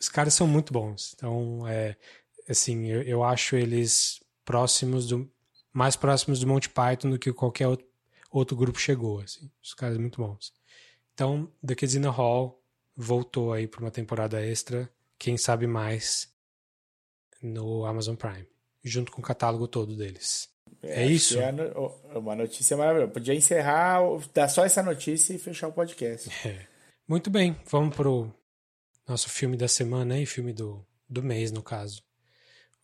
Speaker 2: os caras são muito bons. Então, é, assim, eu, eu acho eles próximos do mais próximos do Monty Python do que qualquer outro, outro grupo chegou, assim. Os caras muito bons. Então, The Kids in the Hall voltou aí para uma temporada extra, quem sabe mais, no Amazon Prime, junto com o catálogo todo deles. É, é isso?
Speaker 1: É uma notícia maravilhosa. Podia encerrar, dar só essa notícia e fechar o podcast.
Speaker 2: É. Muito bem, vamos pro nosso filme da semana e filme do, do mês, no caso.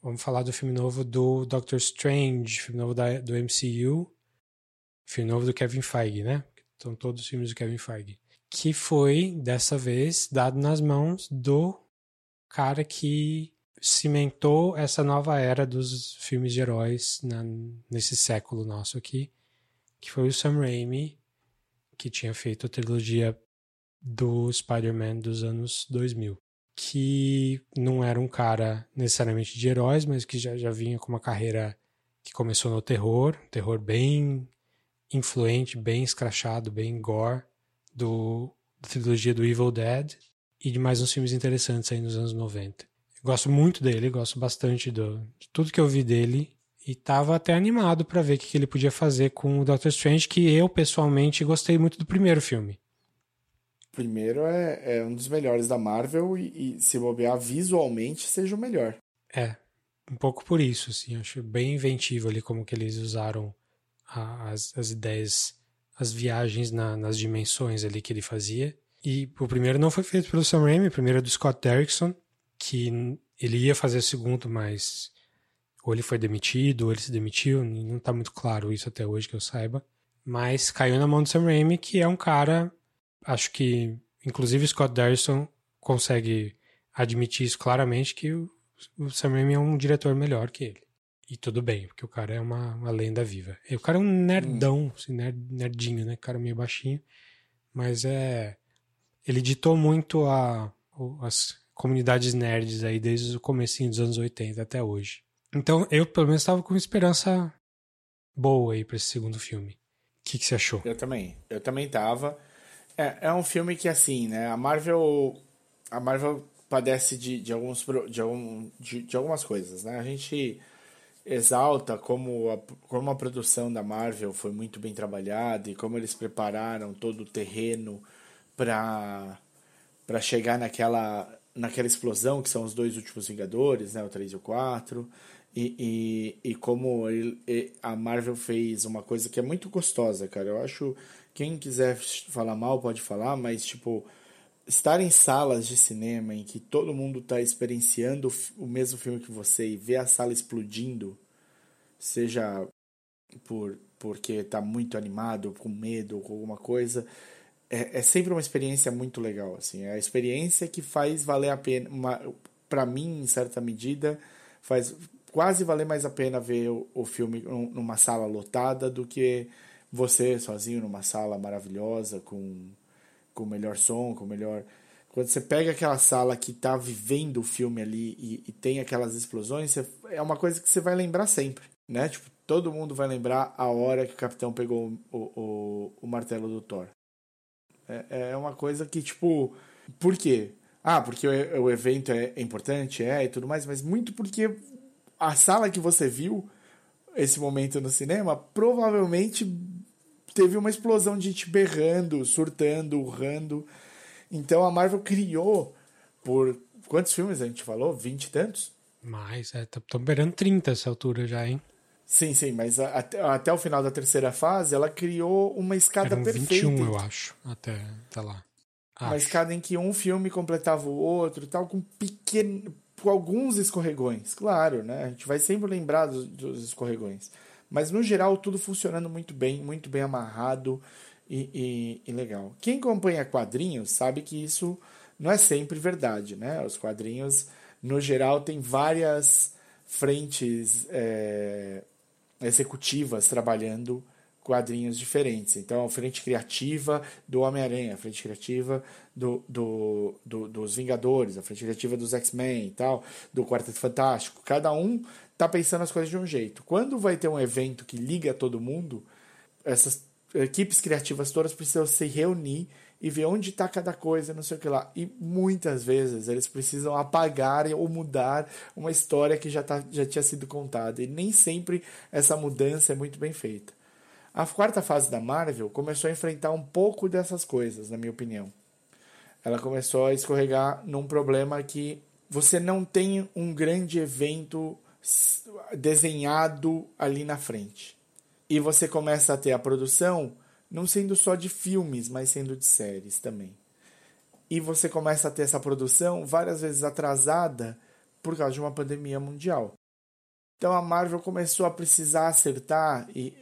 Speaker 2: Vamos falar do filme novo do Doctor Strange, filme novo da, do MCU, filme novo do Kevin Feige, né? São todos os filmes do Kevin Feige. Que foi, dessa vez, dado nas mãos do cara que cimentou essa nova era dos filmes de heróis na, nesse século nosso aqui, que foi o Sam Raimi, que tinha feito a trilogia do Spider-Man dos anos 2000, que não era um cara necessariamente de heróis, mas que já, já vinha com uma carreira que começou no terror, terror bem influente, bem escrachado, bem gore, do, da trilogia do Evil Dead e de mais uns filmes interessantes aí nos anos 90. Gosto muito dele, gosto bastante do, de tudo que eu vi dele e tava até animado para ver o que, que ele podia fazer com o Doctor Strange, que eu pessoalmente gostei muito do primeiro filme.
Speaker 1: Primeiro é, é um dos melhores da Marvel e, e, se bobear visualmente seja o melhor.
Speaker 2: É, um pouco por isso, assim, acho bem inventivo ali como que eles usaram a, as, as ideias, as viagens na, nas dimensões ali que ele fazia. E o primeiro não foi feito pelo Sam Raimi, o primeiro é do Scott Derrickson, que ele ia fazer o segundo, mas ou ele foi demitido, ou ele se demitiu, não está muito claro isso até hoje que eu saiba. Mas caiu na mão do Sam Raimi, que é um cara, acho que, inclusive Scott Derrickson consegue admitir isso claramente, que o, o Sam Raimi é um diretor melhor que ele. E tudo bem, porque o cara é uma, uma lenda viva. E o cara é um nerdão, assim, nerd, nerdinho, né? O cara meio baixinho. Mas é. Ele ditou muito a, as comunidades nerds aí desde o começo dos anos 80 até hoje. Então eu, pelo menos, estava com uma esperança boa aí para esse segundo filme. O que, que você achou?
Speaker 1: Eu também. Eu também tava. É, é um filme que, assim, né? A Marvel. A Marvel padece de, de, alguns, de, algum, de, de algumas coisas, né? A gente exalta como a, como a produção da Marvel foi muito bem trabalhada e como eles prepararam todo o terreno para para chegar naquela naquela explosão que são os dois últimos Vingadores, né, o 3 e o 4, e, e, e como ele, a Marvel fez uma coisa que é muito gostosa, cara. Eu acho, quem quiser falar mal pode falar, mas tipo, estar em salas de cinema em que todo mundo está experienciando o mesmo filme que você e ver a sala explodindo, seja por porque está muito animado, com medo, com alguma coisa, é, é sempre uma experiência muito legal, assim. É a experiência que faz valer a pena, para mim, em certa medida, faz quase valer mais a pena ver o, o filme numa sala lotada do que você sozinho numa sala maravilhosa com com melhor som, com melhor quando você pega aquela sala que está vivendo o filme ali e, e tem aquelas explosões, você, é uma coisa que você vai lembrar sempre, né? Tipo, todo mundo vai lembrar a hora que o capitão pegou o, o, o martelo do Thor. É, é uma coisa que, tipo, por quê? Ah, porque o, o evento é, é importante, é, e tudo mais, mas muito porque a sala que você viu esse momento no cinema provavelmente teve uma explosão de gente berrando, surtando, urrando. Então a Marvel criou por quantos filmes a gente falou? Vinte e tantos?
Speaker 2: Mais, é, estamos beirando 30 essa altura já, hein?
Speaker 1: Sim, sim, mas até, até o final da terceira fase, ela criou uma escada Eram perfeita. 21,
Speaker 2: eu acho, até, até lá.
Speaker 1: Acho. Uma escada em que um filme completava o outro, tal, com pequeno, com alguns escorregões, claro, né? A gente vai sempre lembrar dos, dos escorregões. Mas no geral, tudo funcionando muito bem, muito bem amarrado e, e, e legal. Quem acompanha quadrinhos sabe que isso não é sempre verdade, né? Os quadrinhos, no geral, tem várias frentes. É executivas trabalhando quadrinhos diferentes. Então, a frente criativa do Homem-Aranha, a frente criativa do, do, do, dos Vingadores, a frente criativa dos X-Men e tal, do Quarteto Fantástico. Cada um tá pensando as coisas de um jeito. Quando vai ter um evento que liga todo mundo, essas equipes criativas todas precisam se reunir e ver onde está cada coisa, não sei o que lá. E muitas vezes eles precisam apagar ou mudar uma história que já, tá, já tinha sido contada. E nem sempre essa mudança é muito bem feita. A quarta fase da Marvel começou a enfrentar um pouco dessas coisas, na minha opinião. Ela começou a escorregar num problema que você não tem um grande evento desenhado ali na frente. E você começa a ter a produção não sendo só de filmes, mas sendo de séries também. E você começa a ter essa produção várias vezes atrasada por causa de uma pandemia mundial. Então a Marvel começou a precisar acertar e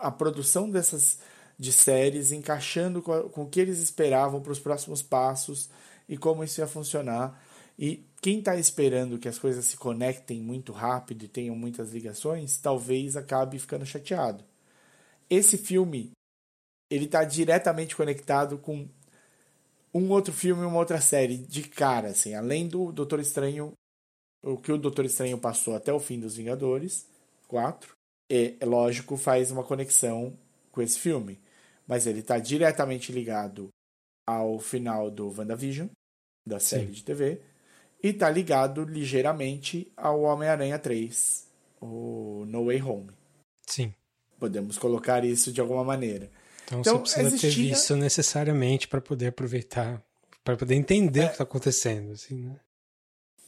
Speaker 1: a produção dessas de séries encaixando com, a, com o que eles esperavam para os próximos passos e como isso ia funcionar. E quem está esperando que as coisas se conectem muito rápido e tenham muitas ligações, talvez acabe ficando chateado. Esse filme ele está diretamente conectado com um outro filme e uma outra série de cara, assim, além do Doutor Estranho, o que o Doutor Estranho passou até o fim dos Vingadores 4, e, é lógico, faz uma conexão com esse filme, mas ele está diretamente ligado ao final do WandaVision, da série Sim. de TV, e está ligado ligeiramente ao Homem-Aranha 3, o No Way Home.
Speaker 2: Sim.
Speaker 1: Podemos colocar isso de alguma maneira.
Speaker 2: Então, então você precisa existia... ter visto necessariamente para poder aproveitar, para poder entender é. o que está acontecendo. Assim, né?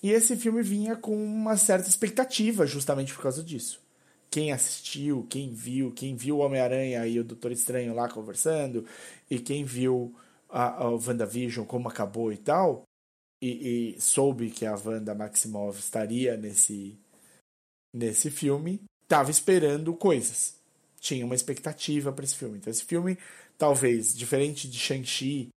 Speaker 1: E esse filme vinha com uma certa expectativa justamente por causa disso. Quem assistiu, quem viu, quem viu o Homem-Aranha e o Doutor Estranho lá conversando, e quem viu a, a WandaVision, como acabou e tal, e, e soube que a Wanda Maximov estaria nesse, nesse filme, estava esperando coisas. Tinha uma expectativa para esse filme. Então, esse filme, talvez, diferente de Shang-Chi,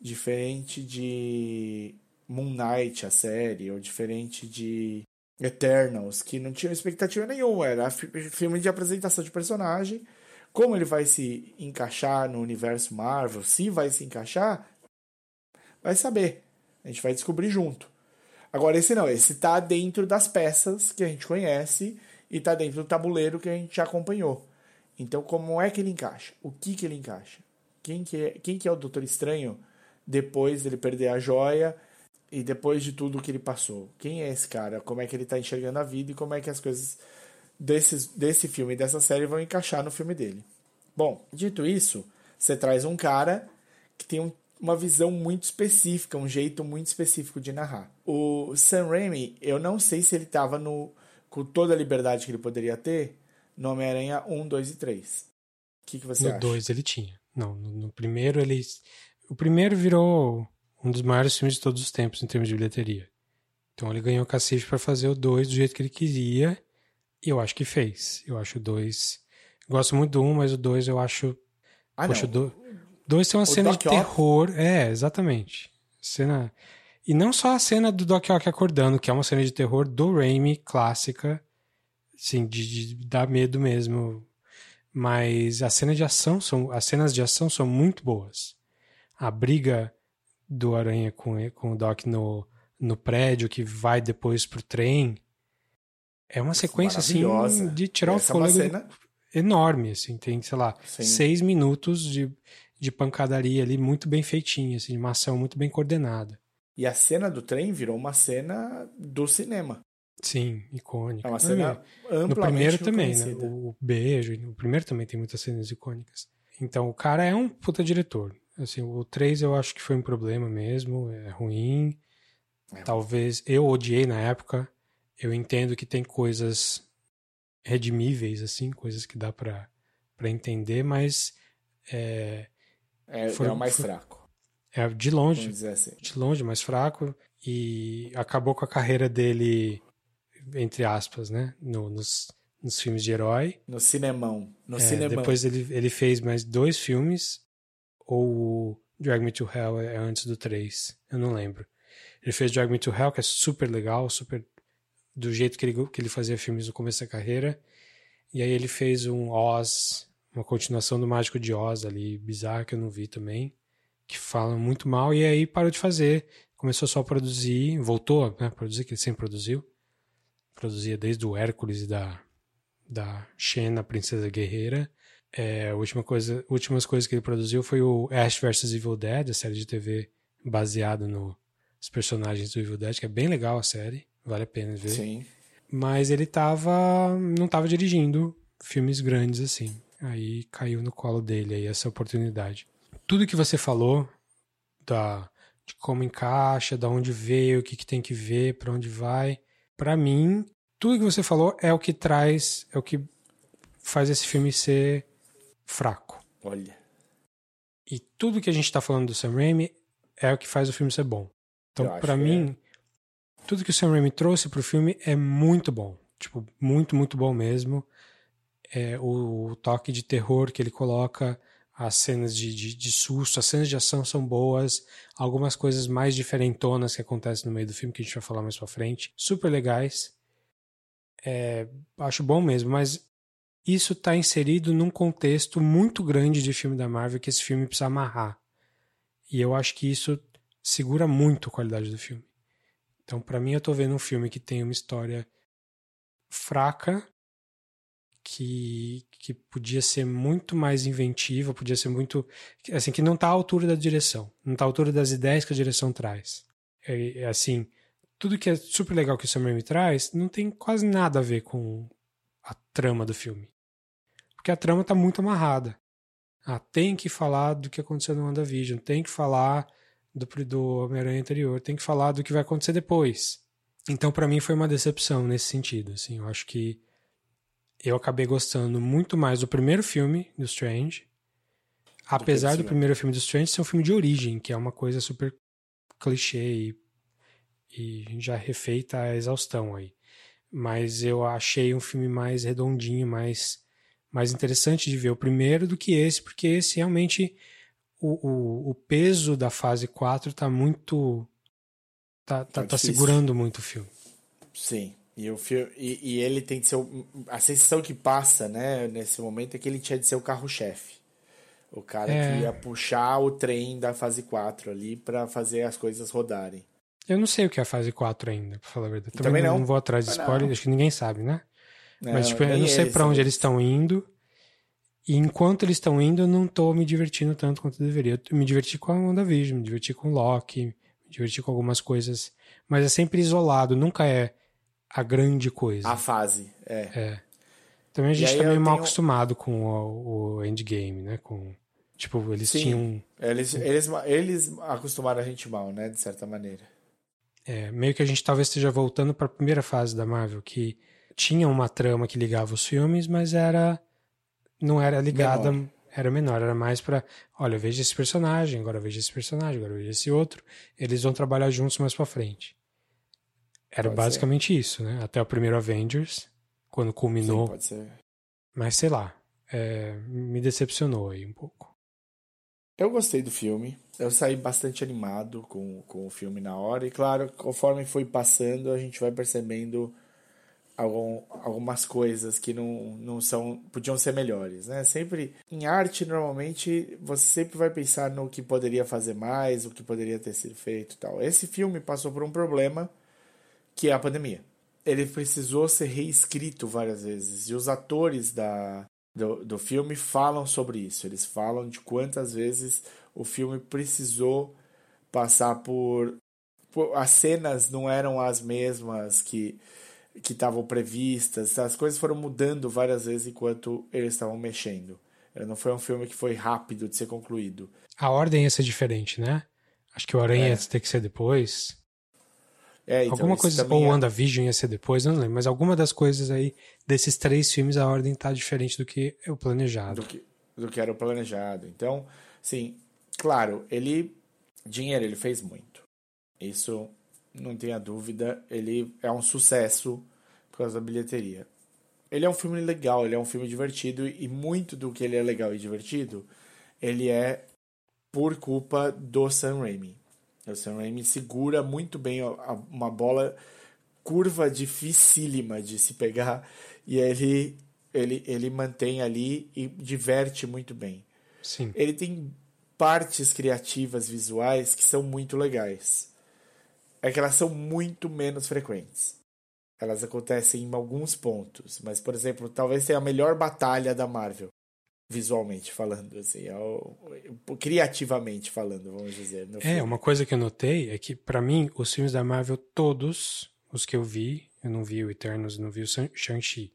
Speaker 1: diferente de Moon Knight, a série, ou diferente de Eternals, que não tinha expectativa nenhuma. Era filme de apresentação de personagem. Como ele vai se encaixar no universo Marvel, se vai se encaixar, vai saber. A gente vai descobrir junto. Agora, esse não, esse tá dentro das peças que a gente conhece e tá dentro do tabuleiro que a gente já acompanhou. Então, como é que ele encaixa? O que que ele encaixa? Quem que é, quem que é o Doutor Estranho depois dele perder a joia e depois de tudo que ele passou? Quem é esse cara? Como é que ele tá enxergando a vida e como é que as coisas desses, desse filme e dessa série vão encaixar no filme dele? Bom, dito isso, você traz um cara que tem um uma visão muito específica, um jeito muito específico de narrar. O Sam Raimi, eu não sei se ele estava no com toda a liberdade que ele poderia ter no Homem-Aranha 1, 2 e 3. O que, que você
Speaker 2: no
Speaker 1: acha?
Speaker 2: No 2 ele tinha. Não, no, no, primeiro ele. O primeiro virou um dos maiores filmes de todos os tempos em termos de bilheteria. Então ele ganhou o cacife para fazer o 2 do jeito que ele queria. E eu acho que fez. Eu acho o 2. Gosto muito do 1, um, mas o 2 eu acho. Ah, Poxa, não. Do... Dois tem uma o cena Doc de terror. É, exatamente. Cena. E não só a cena do Doc Ock acordando, que é uma cena de terror do Raimi clássica, assim, de, de dar medo mesmo. Mas a cena de ação são, as cenas de ação são muito boas. A briga do Aranha com, com o Doc no, no prédio que vai depois pro trem é uma sequência assim de tirar Essa o fôlego é cena... enorme, assim, tem, sei lá, Sim. seis minutos de de pancadaria ali muito bem feitinha, assim, uma ação muito bem coordenada.
Speaker 1: E a cena do trem virou uma cena do cinema.
Speaker 2: Sim, icônica.
Speaker 1: É uma cena amplamente
Speaker 2: No primeiro também, né? O beijo, o primeiro também tem muitas cenas icônicas. Então, o cara é um puta diretor. Assim, o 3 eu acho que foi um problema mesmo, é ruim. É. Talvez eu odiei na época. Eu entendo que tem coisas redimíveis, assim, coisas que dá para entender, mas é,
Speaker 1: é, foi, é o mais fraco.
Speaker 2: É de longe.
Speaker 1: Assim.
Speaker 2: De longe, mais fraco. E acabou com a carreira dele, entre aspas, né? No, nos, nos filmes de herói.
Speaker 1: No cinemão. No
Speaker 2: é,
Speaker 1: cinemão.
Speaker 2: Depois ele, ele fez mais dois filmes. Ou Drag Me to Hell é antes do 3. Eu não lembro. Ele fez Drag Me to Hell, que é super legal, super do jeito que ele, que ele fazia filmes no começo da carreira. E aí ele fez um Oz, uma continuação do Mágico de Oz ali, bizarra, que eu não vi também, que fala muito mal, e aí parou de fazer, começou só a produzir, voltou né, a produzir, que ele sempre produziu, produzia desde o Hércules e da, da Xena, Princesa Guerreira, é, a última coisa, últimas coisas que ele produziu foi o Ash vs Evil Dead, a série de TV baseada nos personagens do Evil Dead, que é bem legal a série, vale a pena ver.
Speaker 1: Sim.
Speaker 2: Mas ele tava, não estava dirigindo filmes grandes assim. Aí caiu no colo dele aí essa oportunidade. Tudo que você falou da de como encaixa, de onde veio, o que, que tem que ver, para onde vai. Para mim, tudo que você falou é o que traz, é o que faz esse filme ser fraco.
Speaker 1: Olha.
Speaker 2: E tudo que a gente está falando do Sam Raimi é o que faz o filme ser bom. Então, para mim, é. tudo que o Sam Raimi trouxe pro filme é muito bom. Tipo, muito, muito bom mesmo. É, o, toque de terror que ele coloca, as cenas de, de, de, susto, as cenas de ação são boas, algumas coisas mais diferentonas que acontecem no meio do filme que a gente vai falar mais pra frente, super legais. É, acho bom mesmo, mas isso está inserido num contexto muito grande de filme da Marvel que esse filme precisa amarrar. E eu acho que isso segura muito a qualidade do filme. Então, para mim, eu tô vendo um filme que tem uma história fraca, que, que podia ser muito mais inventiva, podia ser muito. Assim, que não tá à altura da direção, não tá à altura das ideias que a direção traz. É, é assim, tudo que é super legal que o Sam Raimi traz não tem quase nada a ver com a trama do filme. Porque a trama tá muito amarrada. Ah, tem que falar do que aconteceu no WandaVision, tem que falar do, do Homem-Aranha anterior, tem que falar do que vai acontecer depois. Então, para mim, foi uma decepção nesse sentido. Assim, eu acho que eu acabei gostando muito mais do primeiro filme do Strange, apesar do primeiro filme do Strange ser um filme de origem, que é uma coisa super clichê e, e já refeita a exaustão aí. Mas eu achei um filme mais redondinho, mais mais interessante de ver o primeiro do que esse, porque esse realmente o, o, o peso da fase 4 está muito. tá, tá, tá segurando muito o filme.
Speaker 1: Sim. E, o filme, e, e, ele tem de ser. A sensação que passa, né, nesse momento é que ele tinha de ser o carro-chefe. O cara é... que ia puxar o trem da fase 4 ali para fazer as coisas rodarem.
Speaker 2: Eu não sei o que é a fase 4 ainda, pra falar a verdade. Também, Também não. não vou atrás de spoiler, acho que ninguém sabe, né? Não, Mas, tipo, eu não sei para onde eles estão indo. E enquanto eles estão indo, eu não tô me divertindo tanto quanto eu deveria. Eu me diverti com a WandaVision, me diverti com o Loki, me diverti com algumas coisas. Mas é sempre isolado, nunca é a grande coisa.
Speaker 1: A fase, é.
Speaker 2: É. Também a gente tá meio mal tenho... acostumado com o, o, endgame, né? Com, tipo, eles Sim, tinham.
Speaker 1: Eles, eles, eles acostumaram a gente mal, né? De certa maneira.
Speaker 2: É, meio que a gente talvez esteja voltando para a primeira fase da Marvel, que tinha uma trama que ligava os filmes, mas era não era ligada, menor. era menor, era mais para, olha, veja esse personagem, agora veja esse personagem, agora veja esse outro, eles vão trabalhar juntos mais para frente. Era pode basicamente ser. isso, né? Até o primeiro Avengers, quando culminou. Sim,
Speaker 1: pode ser.
Speaker 2: Mas sei lá, é, me decepcionou aí um pouco.
Speaker 1: Eu gostei do filme. Eu saí bastante animado com, com o filme na hora. E claro, conforme foi passando, a gente vai percebendo algum, algumas coisas que não, não são podiam ser melhores, né? Sempre em arte normalmente você sempre vai pensar no que poderia fazer mais, o que poderia ter sido feito, tal. Esse filme passou por um problema que é a pandemia. Ele precisou ser reescrito várias vezes e os atores da do, do filme falam sobre isso. Eles falam de quantas vezes o filme precisou passar por, por as cenas não eram as mesmas que que estavam previstas. As coisas foram mudando várias vezes enquanto eles estavam mexendo. Não foi um filme que foi rápido de ser concluído.
Speaker 2: A ordem ia ser diferente, né? Acho que o Aranha é. ia ter que ser depois. É, então alguma coisa, ou o é... WandaVision ia ser depois, não lembro, mas alguma das coisas aí desses três filmes a ordem tá diferente do que é o planejado.
Speaker 1: Do que, do que era o planejado. Então, sim, claro, ele dinheiro ele fez muito. Isso não tenha dúvida, ele é um sucesso por causa da bilheteria. Ele é um filme legal, ele é um filme divertido e muito do que ele é legal e divertido, ele é por culpa do Sam Raimi. O Sam Raimi segura muito bem uma bola curva dificílima de se pegar e ele ele, ele mantém ali e diverte muito bem.
Speaker 2: Sim.
Speaker 1: Ele tem partes criativas visuais que são muito legais é que elas são muito menos frequentes. Elas acontecem em alguns pontos, mas, por exemplo, talvez seja a melhor batalha da Marvel, visualmente falando, assim, é criativamente falando, vamos dizer.
Speaker 2: é, filme. uma coisa que eu notei é que, para mim, os filmes da Marvel, todos os que eu vi, eu não vi o Eternos, não vi o Shang-Chi,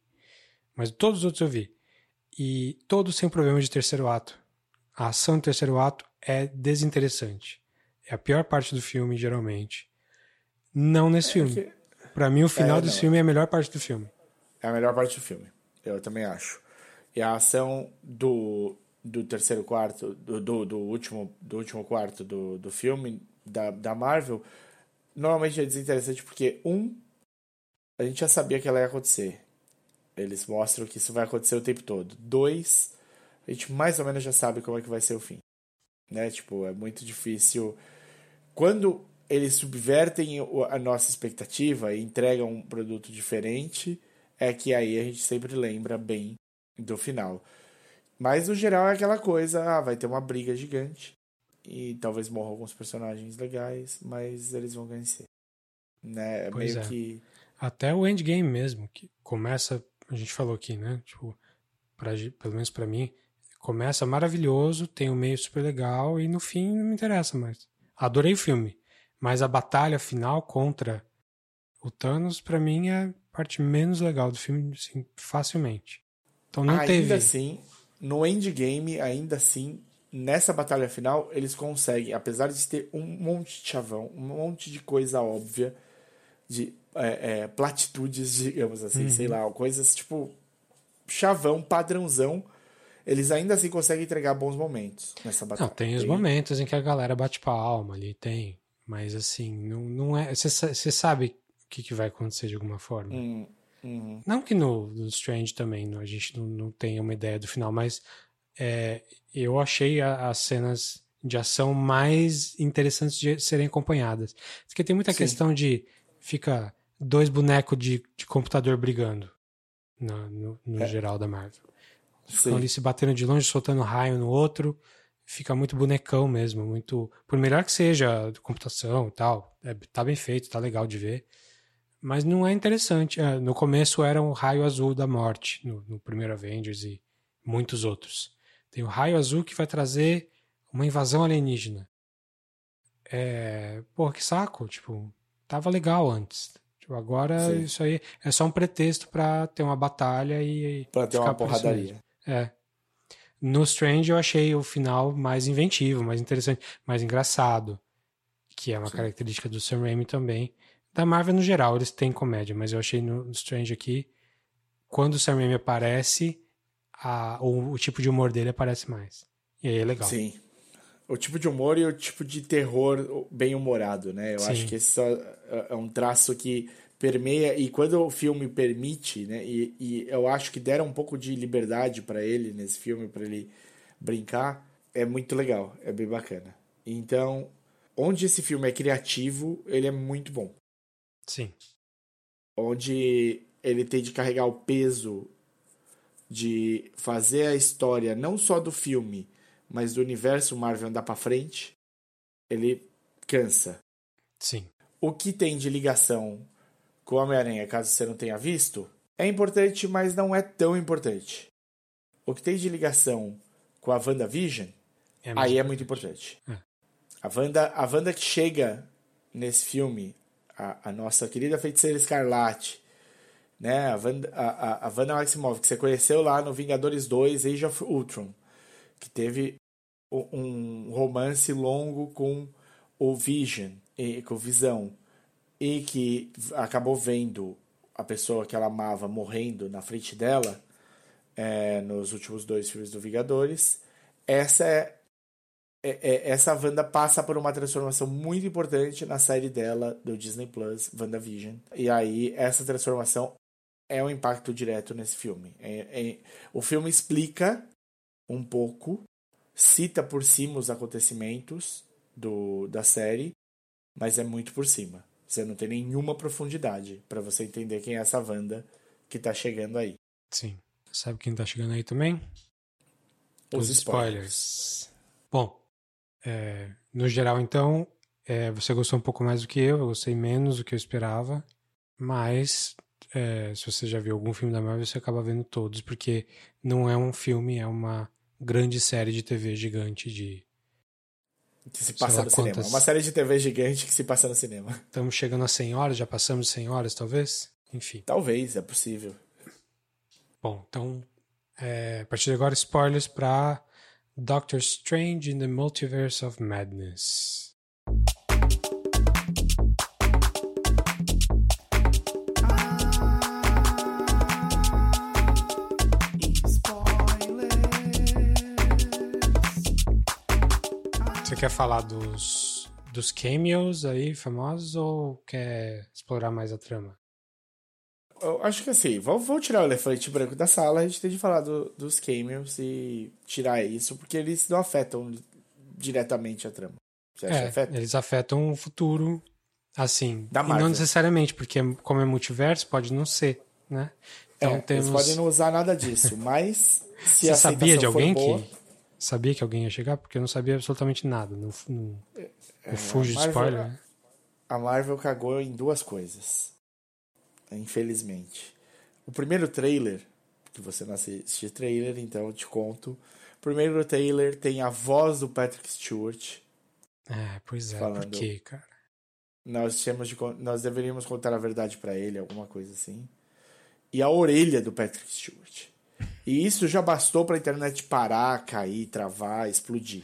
Speaker 2: mas todos os outros eu vi. E todos sem problema de terceiro ato. A ação do terceiro ato é desinteressante é a pior parte do filme, geralmente. Não nesse é filme. Que... Para mim, o final é, desse filme é a melhor parte do filme.
Speaker 1: É a melhor parte do filme. Eu também acho. E a ação do, do terceiro quarto, do, do, do último, do último quarto do, do filme, da, da Marvel, normalmente é desinteressante porque, um, a gente já sabia que ela ia acontecer. Eles mostram que isso vai acontecer o tempo todo. Dois, a gente mais ou menos já sabe como é que vai ser o fim. Né? Tipo, é muito difícil. Quando eles subvertem a nossa expectativa e entregam um produto diferente, é que aí a gente sempre lembra bem do final. Mas no geral é aquela coisa, ah, vai ter uma briga gigante e talvez morram alguns personagens legais, mas eles vão vencer. Né? É pois meio é. que
Speaker 2: até o endgame mesmo, que começa, a gente falou aqui, né? Tipo, pra, pelo menos para mim, começa maravilhoso, tem um meio super legal e no fim não me interessa mais. Adorei o filme, mas a batalha final contra o Thanos para mim é a parte menos legal do filme, assim, facilmente. Então não
Speaker 1: ainda
Speaker 2: teve.
Speaker 1: Ainda assim, no endgame, ainda assim, nessa batalha final, eles conseguem, apesar de ter um monte de chavão, um monte de coisa óbvia, de é, é, platitudes, digamos assim, uhum. sei lá, coisas tipo chavão, padrãozão. Eles ainda assim conseguem entregar bons momentos nessa batalha.
Speaker 2: Não, tem os momentos em que a galera bate palma ali, tem. Mas assim, não, não é. Você sabe o que, que vai acontecer de alguma forma.
Speaker 1: Hum, uhum.
Speaker 2: Não que no, no Strange também a gente não, não tenha uma ideia do final, mas é, eu achei a, as cenas de ação mais interessantes de serem acompanhadas. Porque tem muita Sim. questão de fica dois bonecos de, de computador brigando no, no, no é. geral da Marvel. Ficam ali se batendo de longe, soltando raio no outro. Fica muito bonecão mesmo, muito. Por melhor que seja computação e tal, é, tá bem feito, tá legal de ver. Mas não é interessante. É, no começo era um raio azul da morte, no, no primeiro Avengers e muitos outros. Tem o raio azul que vai trazer uma invasão alienígena. É. Porra, que saco. Tipo, tava legal antes. Tipo, agora Sim. isso aí é só um pretexto para ter uma batalha e.
Speaker 1: Pra ter uma porradaria.
Speaker 2: É. No Strange eu achei o final mais inventivo, mais interessante, mais engraçado. Que é uma Sim. característica do Sam Raimi também. Da Marvel no geral, eles têm comédia, mas eu achei no Strange aqui, quando o Sam Raimi aparece, a, o, o tipo de humor dele aparece mais. E aí é legal.
Speaker 1: Sim o tipo de humor e o tipo de terror bem humorado, né? Eu Sim. acho que esse é um traço que permeia e quando o filme permite, né? E, e eu acho que deram um pouco de liberdade para ele nesse filme para ele brincar, é muito legal, é bem bacana. Então, onde esse filme é criativo, ele é muito bom.
Speaker 2: Sim.
Speaker 1: Onde ele tem de carregar o peso de fazer a história não só do filme, mas do universo Marvel andar para frente, ele cansa.
Speaker 2: Sim.
Speaker 1: O que tem de ligação com Homem-Aranha, caso você não tenha visto, é importante, mas não é tão importante. O que tem de ligação com a WandaVision, é aí é muito importante. É. A, Wanda, a Wanda que chega nesse filme, a, a nossa querida feiticeira Escarlate, né? A Wanda, a, a, Maximoff, que você conheceu lá no Vingadores 2 Age of Ultron que teve um romance longo com o Vision, e, com o Visão, e que acabou vendo a pessoa que ela amava morrendo na frente dela é, nos últimos dois filmes do Vingadores. Essa é, é, é, essa Wanda passa por uma transformação muito importante na série dela do Disney Plus, WandaVision. E aí essa transformação é um impacto direto nesse filme. É, é, o filme explica um pouco, cita por cima os acontecimentos do, da série, mas é muito por cima. Você não tem nenhuma profundidade para você entender quem é essa Wanda que tá chegando aí.
Speaker 2: Sim. Sabe quem tá chegando aí também?
Speaker 1: Os, os spoilers. spoilers.
Speaker 2: Bom, é, no geral, então, é, você gostou um pouco mais do que eu, eu gostei menos do que eu esperava, mas é, se você já viu algum filme da Marvel, você acaba vendo todos, porque não é um filme, é uma grande série de TV gigante de.
Speaker 1: Que se passa no quantas... cinema. Uma série de TV gigante que se passa no cinema.
Speaker 2: Estamos chegando a 100 horas, já passamos de 100 horas, talvez? Enfim.
Speaker 1: Talvez, é possível.
Speaker 2: Bom, então, é, a partir de agora, spoilers para Doctor Strange in the Multiverse of Madness. Você quer falar dos, dos cameos aí famosos ou quer explorar mais a trama?
Speaker 1: Eu acho que assim, vamos, vamos tirar o elefante branco da sala, a gente tem de falar do, dos cameos e tirar isso, porque eles não afetam diretamente a trama.
Speaker 2: Você acha é, que afeta? Eles afetam o futuro, assim.
Speaker 1: Da Marvel.
Speaker 2: E não necessariamente, porque como é multiverso, pode não ser, né?
Speaker 1: Então é, temos... Eles podem não usar nada disso, mas se
Speaker 2: Você sabia de alguém boa... que sabia que alguém ia chegar? Porque eu não sabia absolutamente nada. Não, não, é, eu fujo de spoiler. Né?
Speaker 1: A Marvel cagou em duas coisas infelizmente. O primeiro trailer, que você não assiste trailer, então eu te conto. O primeiro trailer tem a voz do Patrick Stewart.
Speaker 2: É, pois é, falando, por quê, cara?
Speaker 1: Nós, temos de, nós deveríamos contar a verdade para ele, alguma coisa assim. E a orelha do Patrick Stewart. E isso já bastou pra internet parar, cair, travar, explodir.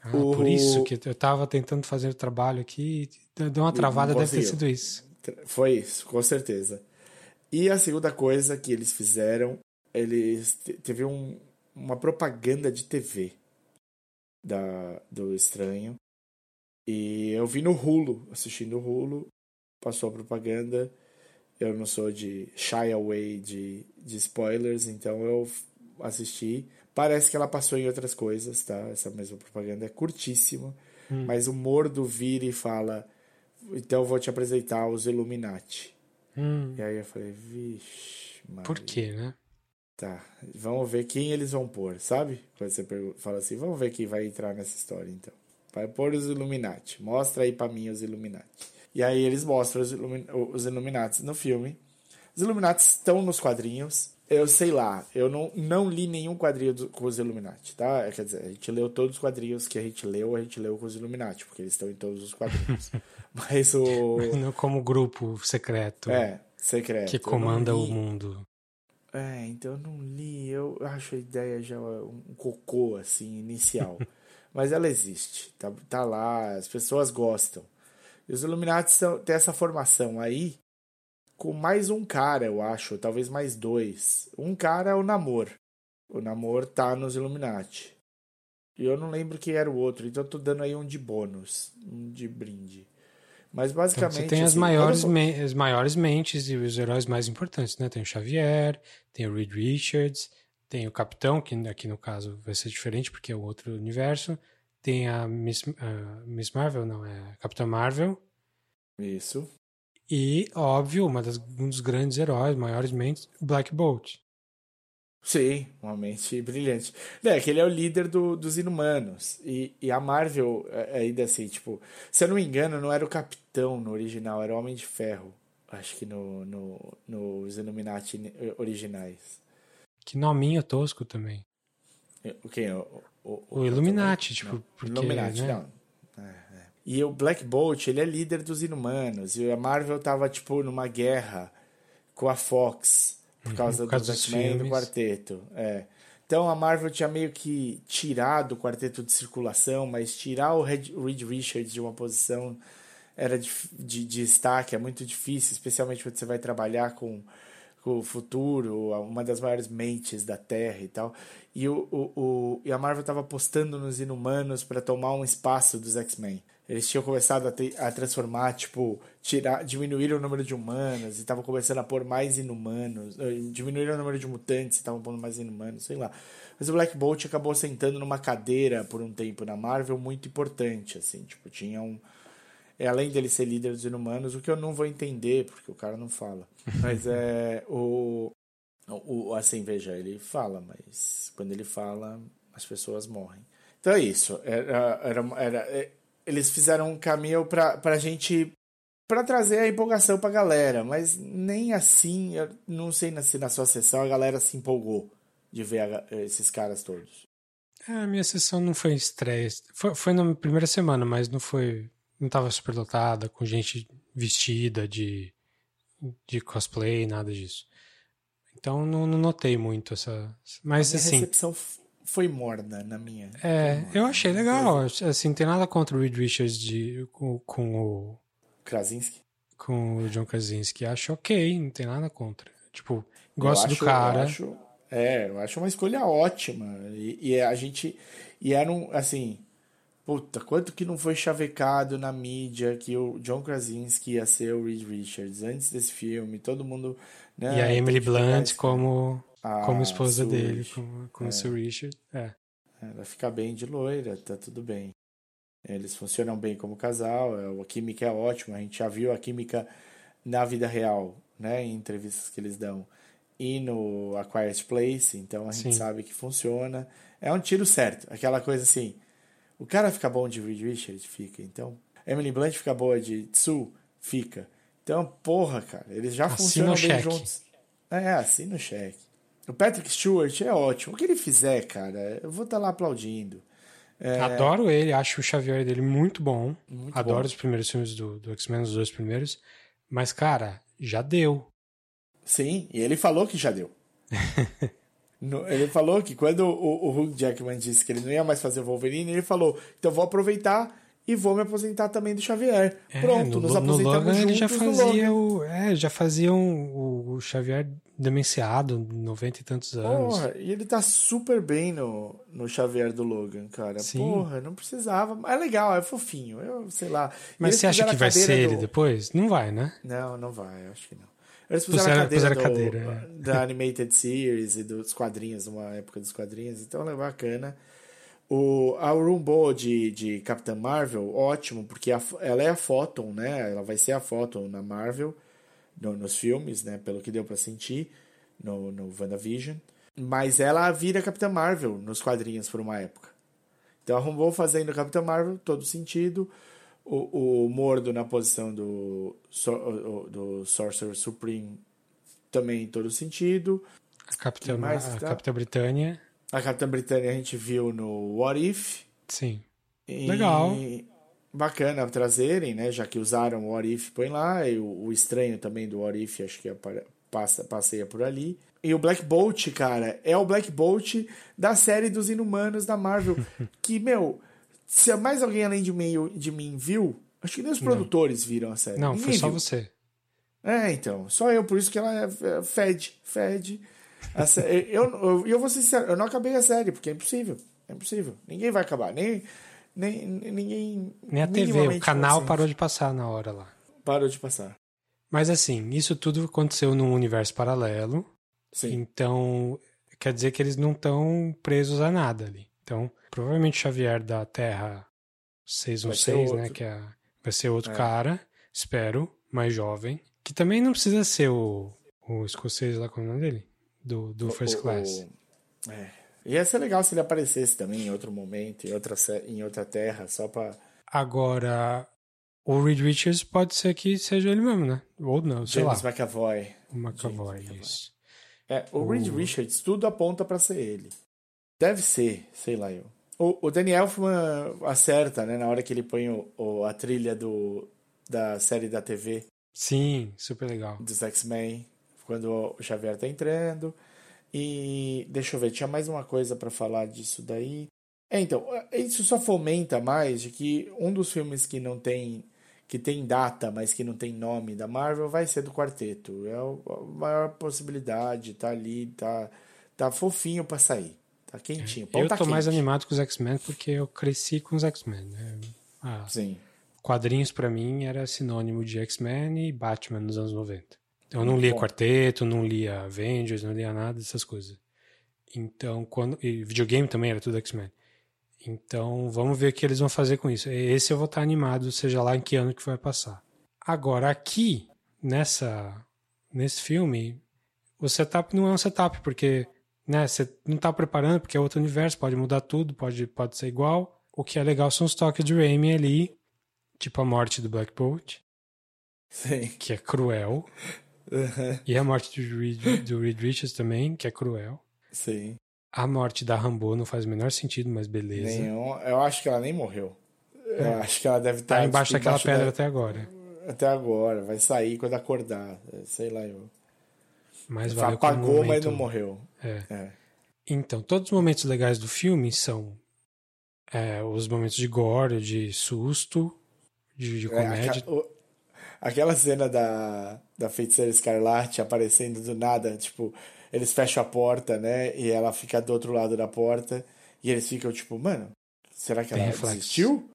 Speaker 2: Ah, o... Por isso que eu tava tentando fazer o trabalho aqui, deu uma travada, deve ter sido isso.
Speaker 1: Foi isso, com certeza. E a segunda coisa que eles fizeram, eles teve um, uma propaganda de TV da, do Estranho. E eu vi no Hulu, assistindo o Hulu, passou a propaganda. Eu não sou de shy away de, de spoilers, então eu assisti. Parece que ela passou em outras coisas, tá? Essa mesma propaganda é curtíssima, hum. mas o Mordo vira e fala então eu vou te apresentar os Illuminati.
Speaker 2: Hum.
Speaker 1: E aí eu falei, vixe.
Speaker 2: Maria. Por quê, né?
Speaker 1: Tá, vamos ver quem eles vão pôr, sabe? Quando você fala assim, vamos ver quem vai entrar nessa história então. Vai pôr os Illuminati. Mostra aí para mim os Illuminati. E aí eles mostram os, Illumin os Illuminati no filme. Os Illuminati estão nos quadrinhos eu sei lá, eu não, não li nenhum quadrinho do, com os Illuminati, tá? Quer dizer, a gente leu todos os quadrinhos que a gente leu, a gente leu com os Illuminati, porque eles estão em todos os quadrinhos. Mas o.
Speaker 2: Como grupo secreto.
Speaker 1: É, secreto.
Speaker 2: Que comanda o mundo.
Speaker 1: É, então eu não li, eu acho a ideia já um cocô, assim, inicial. Mas ela existe, tá, tá lá, as pessoas gostam. E os Illuminati são, têm essa formação aí com mais um cara, eu acho, talvez mais dois. Um cara é o Namor. O Namor tá nos Illuminati. E eu não lembro quem era o outro, então eu tô dando aí um de bônus, um de brinde. Mas basicamente. Então,
Speaker 2: você tem as, assim, maiores me as maiores mentes e os heróis mais importantes, né? Tem o Xavier, tem o Reed Richards, tem o Capitão, que aqui no caso vai ser diferente porque é o outro universo. Tem a Miss, uh, Miss Marvel, não, é a Capitã Marvel.
Speaker 1: Isso.
Speaker 2: E, óbvio, uma das, um dos grandes heróis, maiores mentes, Black Bolt.
Speaker 1: Sim, uma mente brilhante. É, que ele é o líder do, dos inumanos. E, e a Marvel, é, é ainda assim, tipo, se eu não me engano, não era o Capitão no original, era o Homem de Ferro. Acho que no, no, nos Illuminati originais.
Speaker 2: Que nominho tosco também.
Speaker 1: O quem? O,
Speaker 2: o, o, o Illuminati, tipo, não, porque,
Speaker 1: Illuminati, né? não. E o Black Bolt, ele é líder dos Inumanos. E a Marvel tava, tipo, numa guerra com a Fox. Por causa, uhum, por causa dos X-Men do quarteto. É. Então a Marvel tinha meio que tirado o quarteto de circulação, mas tirar o Reed Richards de uma posição era de, de, de destaque, é muito difícil, especialmente quando você vai trabalhar com, com o futuro, uma das maiores mentes da Terra e tal. E, o, o, o e a Marvel estava apostando nos Inumanos para tomar um espaço dos X-Men. Eles tinham começado a, ter, a transformar, tipo, tirar, diminuir o número de humanos e estavam começando a pôr mais inumanos, eh, diminuir o número de mutantes e estavam pondo mais inumanos, sei lá. Mas o Black Bolt acabou sentando numa cadeira por um tempo na Marvel muito importante, assim, tipo, tinha um é, além dele ser líder dos inumanos, o que eu não vou entender, porque o cara não fala. Mas é o, o assim, veja, ele fala, mas quando ele fala, as pessoas morrem. Então é isso. Era, era, era, é, eles fizeram um caminho pra, pra gente para trazer a empolgação pra galera, mas nem assim, eu não sei se na sua sessão a galera se empolgou de ver a, esses caras todos.
Speaker 2: É, a minha sessão não foi estreia. Foi, foi na primeira semana, mas não foi. Não tava super lotada, com gente vestida de, de cosplay, nada disso. Então não, não notei muito essa. Mas
Speaker 1: a
Speaker 2: assim.
Speaker 1: A recepção foi morna na minha.
Speaker 2: É, eu achei legal. Assim, tem nada contra o Reed Richards de, com, com o.
Speaker 1: Krasinski?
Speaker 2: Com o John Krasinski. Acho ok, não tem nada contra. Tipo, gosto acho, do cara.
Speaker 1: Eu acho, é, eu acho uma escolha ótima. E, e a gente. E era um. Assim. Puta, quanto que não foi chavecado na mídia que o John Krasinski ia ser o Reed Richards antes desse filme, todo mundo. Né,
Speaker 2: e a Emily Blunt como, ah, como esposa Sue dele, como, como é. Sue Richard. É.
Speaker 1: Ela fica bem de loira, tá tudo bem. Eles funcionam bem como casal, é, a química é ótima, a gente já viu a química na vida real, né, em entrevistas que eles dão e no A Quiet Place, então a gente Sim. sabe que funciona. É um tiro certo, aquela coisa assim, o cara fica bom de Reed Richards, fica. Então, Emily Blunt fica boa de Tsu, fica. Então, porra, cara, eles já funcionam bem cheque. juntos. É, assim no cheque. O Patrick Stewart é ótimo. O que ele fizer, cara, eu vou estar tá lá aplaudindo.
Speaker 2: É... Adoro ele, acho o Xavier dele muito bom. Muito Adoro bom. os primeiros filmes do, do X-Men, os dois primeiros. Mas, cara, já deu.
Speaker 1: Sim, e ele falou que já deu. No, ele falou que quando o, o Hugh Jackman disse que ele não ia mais fazer o Wolverine, ele falou: então vou aproveitar e vou me aposentar também do Xavier. É, Pronto, no, nos aposentamos no Logan,
Speaker 2: ele já fazia o, é, já fazia um, o, Xavier demenciado, 90 e tantos anos.
Speaker 1: Porra, e ele tá super bem no, no Xavier do Logan, cara. Sim. Porra, não precisava. É legal, é fofinho, eu sei lá.
Speaker 2: Mas você acha que vai ser do... ele depois? Não vai, né?
Speaker 1: Não, não vai, acho que não. Eles puseram, puseram a cadeira, do, a cadeira é. da Animated Series e dos quadrinhos, uma época dos quadrinhos, então é bacana. O, a Rumbo de, de Capitã Marvel, ótimo, porque a, ela é a Photon, né? Ela vai ser a Photon na Marvel, no, nos filmes, né? Pelo que deu para sentir no, no WandaVision. Mas ela vira Capitã Marvel nos quadrinhos por uma época. Então a Rumbo fazendo Capitã Marvel, todo sentido o, o Mordo na posição do, do Sorcerer Supreme também em todo sentido.
Speaker 2: A Capitã, mais, a tá? Capitã Britânia.
Speaker 1: A Capitã Britânia a gente viu no What If.
Speaker 2: Sim. E Legal.
Speaker 1: Bacana trazerem, né? Já que usaram o What If, põe lá. E o, o estranho também do What If, acho que passa, passeia por ali. E o Black Bolt, cara, é o Black Bolt da série dos Inumanos da Marvel. que, meu, se mais alguém além de mim, de mim viu, acho que nem os produtores viram a série.
Speaker 2: Não, Ninguém foi só viu. você.
Speaker 1: É, então. Só eu, por isso que ela é, é fede, fede. eu, eu, eu vou ser sincero, eu não acabei a série, porque é impossível. É impossível. Ninguém vai acabar. Nem, nem, ninguém.
Speaker 2: Nem a TV, o canal parou de passar na hora lá.
Speaker 1: Parou de passar.
Speaker 2: Mas assim, isso tudo aconteceu num universo paralelo. Sim. Então, quer dizer que eles não estão presos a nada ali. Então, provavelmente Xavier da Terra 616, né? Que é, vai ser outro é. cara, espero, mais jovem. Que também não precisa ser o, o escocês lá, como é o nome dele? Do, do o, First o, Class.
Speaker 1: O, é. Ia ser legal se ele aparecesse também em outro momento, em outra, em outra terra, só pra.
Speaker 2: Agora, o Reed Richards pode ser que seja ele mesmo, né? Ou não, sei
Speaker 1: James
Speaker 2: lá.
Speaker 1: McAvoy.
Speaker 2: O McAvoy, James isso.
Speaker 1: É, o, o Reed Richards, tudo aponta para ser ele. Deve ser, sei lá eu. O, o Elfman acerta, né? Na hora que ele põe o, o, a trilha do, da série da TV.
Speaker 2: Sim, super legal.
Speaker 1: Dos X-Men, quando o Xavier tá entrando. E deixa eu ver, tinha mais uma coisa para falar disso daí. É, então, isso só fomenta mais de que um dos filmes que não tem que tem data, mas que não tem nome da Marvel, vai ser do quarteto. É a maior possibilidade, tá ali, tá, tá fofinho para sair. Tá quentinho.
Speaker 2: eu
Speaker 1: tá
Speaker 2: tô
Speaker 1: quente.
Speaker 2: mais animado com os X-Men porque eu cresci com os X-Men. Né? Ah,
Speaker 1: Sim.
Speaker 2: Quadrinhos para mim era sinônimo de X-Men e Batman nos anos 90. Eu não lia. Quarteto, não lia Avengers, não lia nada dessas coisas. Então, quando. E videogame também era tudo X-Men. Então, vamos ver o que eles vão fazer com isso. Esse eu vou estar animado, seja lá em que ano que vai passar. Agora, aqui, nessa, nesse filme, o setup não é um setup, porque né? Você não está preparando porque é outro universo, pode mudar tudo, pode, pode ser igual. O que é legal são os toques de Raimi ali, tipo a morte do Black Bolt,
Speaker 1: Sim.
Speaker 2: que é cruel. Uhum. E a morte do Reed, do Reed Richards também, que é cruel.
Speaker 1: Sim.
Speaker 2: A morte da Rambo não faz o menor sentido, mas beleza.
Speaker 1: Nenhum. Eu acho que ela nem morreu. Eu é. acho que ela deve estar
Speaker 2: tá embaixo tipo, daquela embaixo pedra da... até agora.
Speaker 1: Até agora, vai sair quando acordar. Sei lá eu.
Speaker 2: Mas valeu
Speaker 1: Apagou, momento... mas não morreu.
Speaker 2: É. é. Então, todos os momentos legais do filme são é, os momentos de gore, de susto, de, de é, comédia.
Speaker 1: É, aquela cena da, da feiticeira escarlate aparecendo do nada, tipo, eles fecham a porta, né? E ela fica do outro lado da porta. E eles ficam tipo, mano, Será que ela
Speaker 2: reflexos.
Speaker 1: desistiu?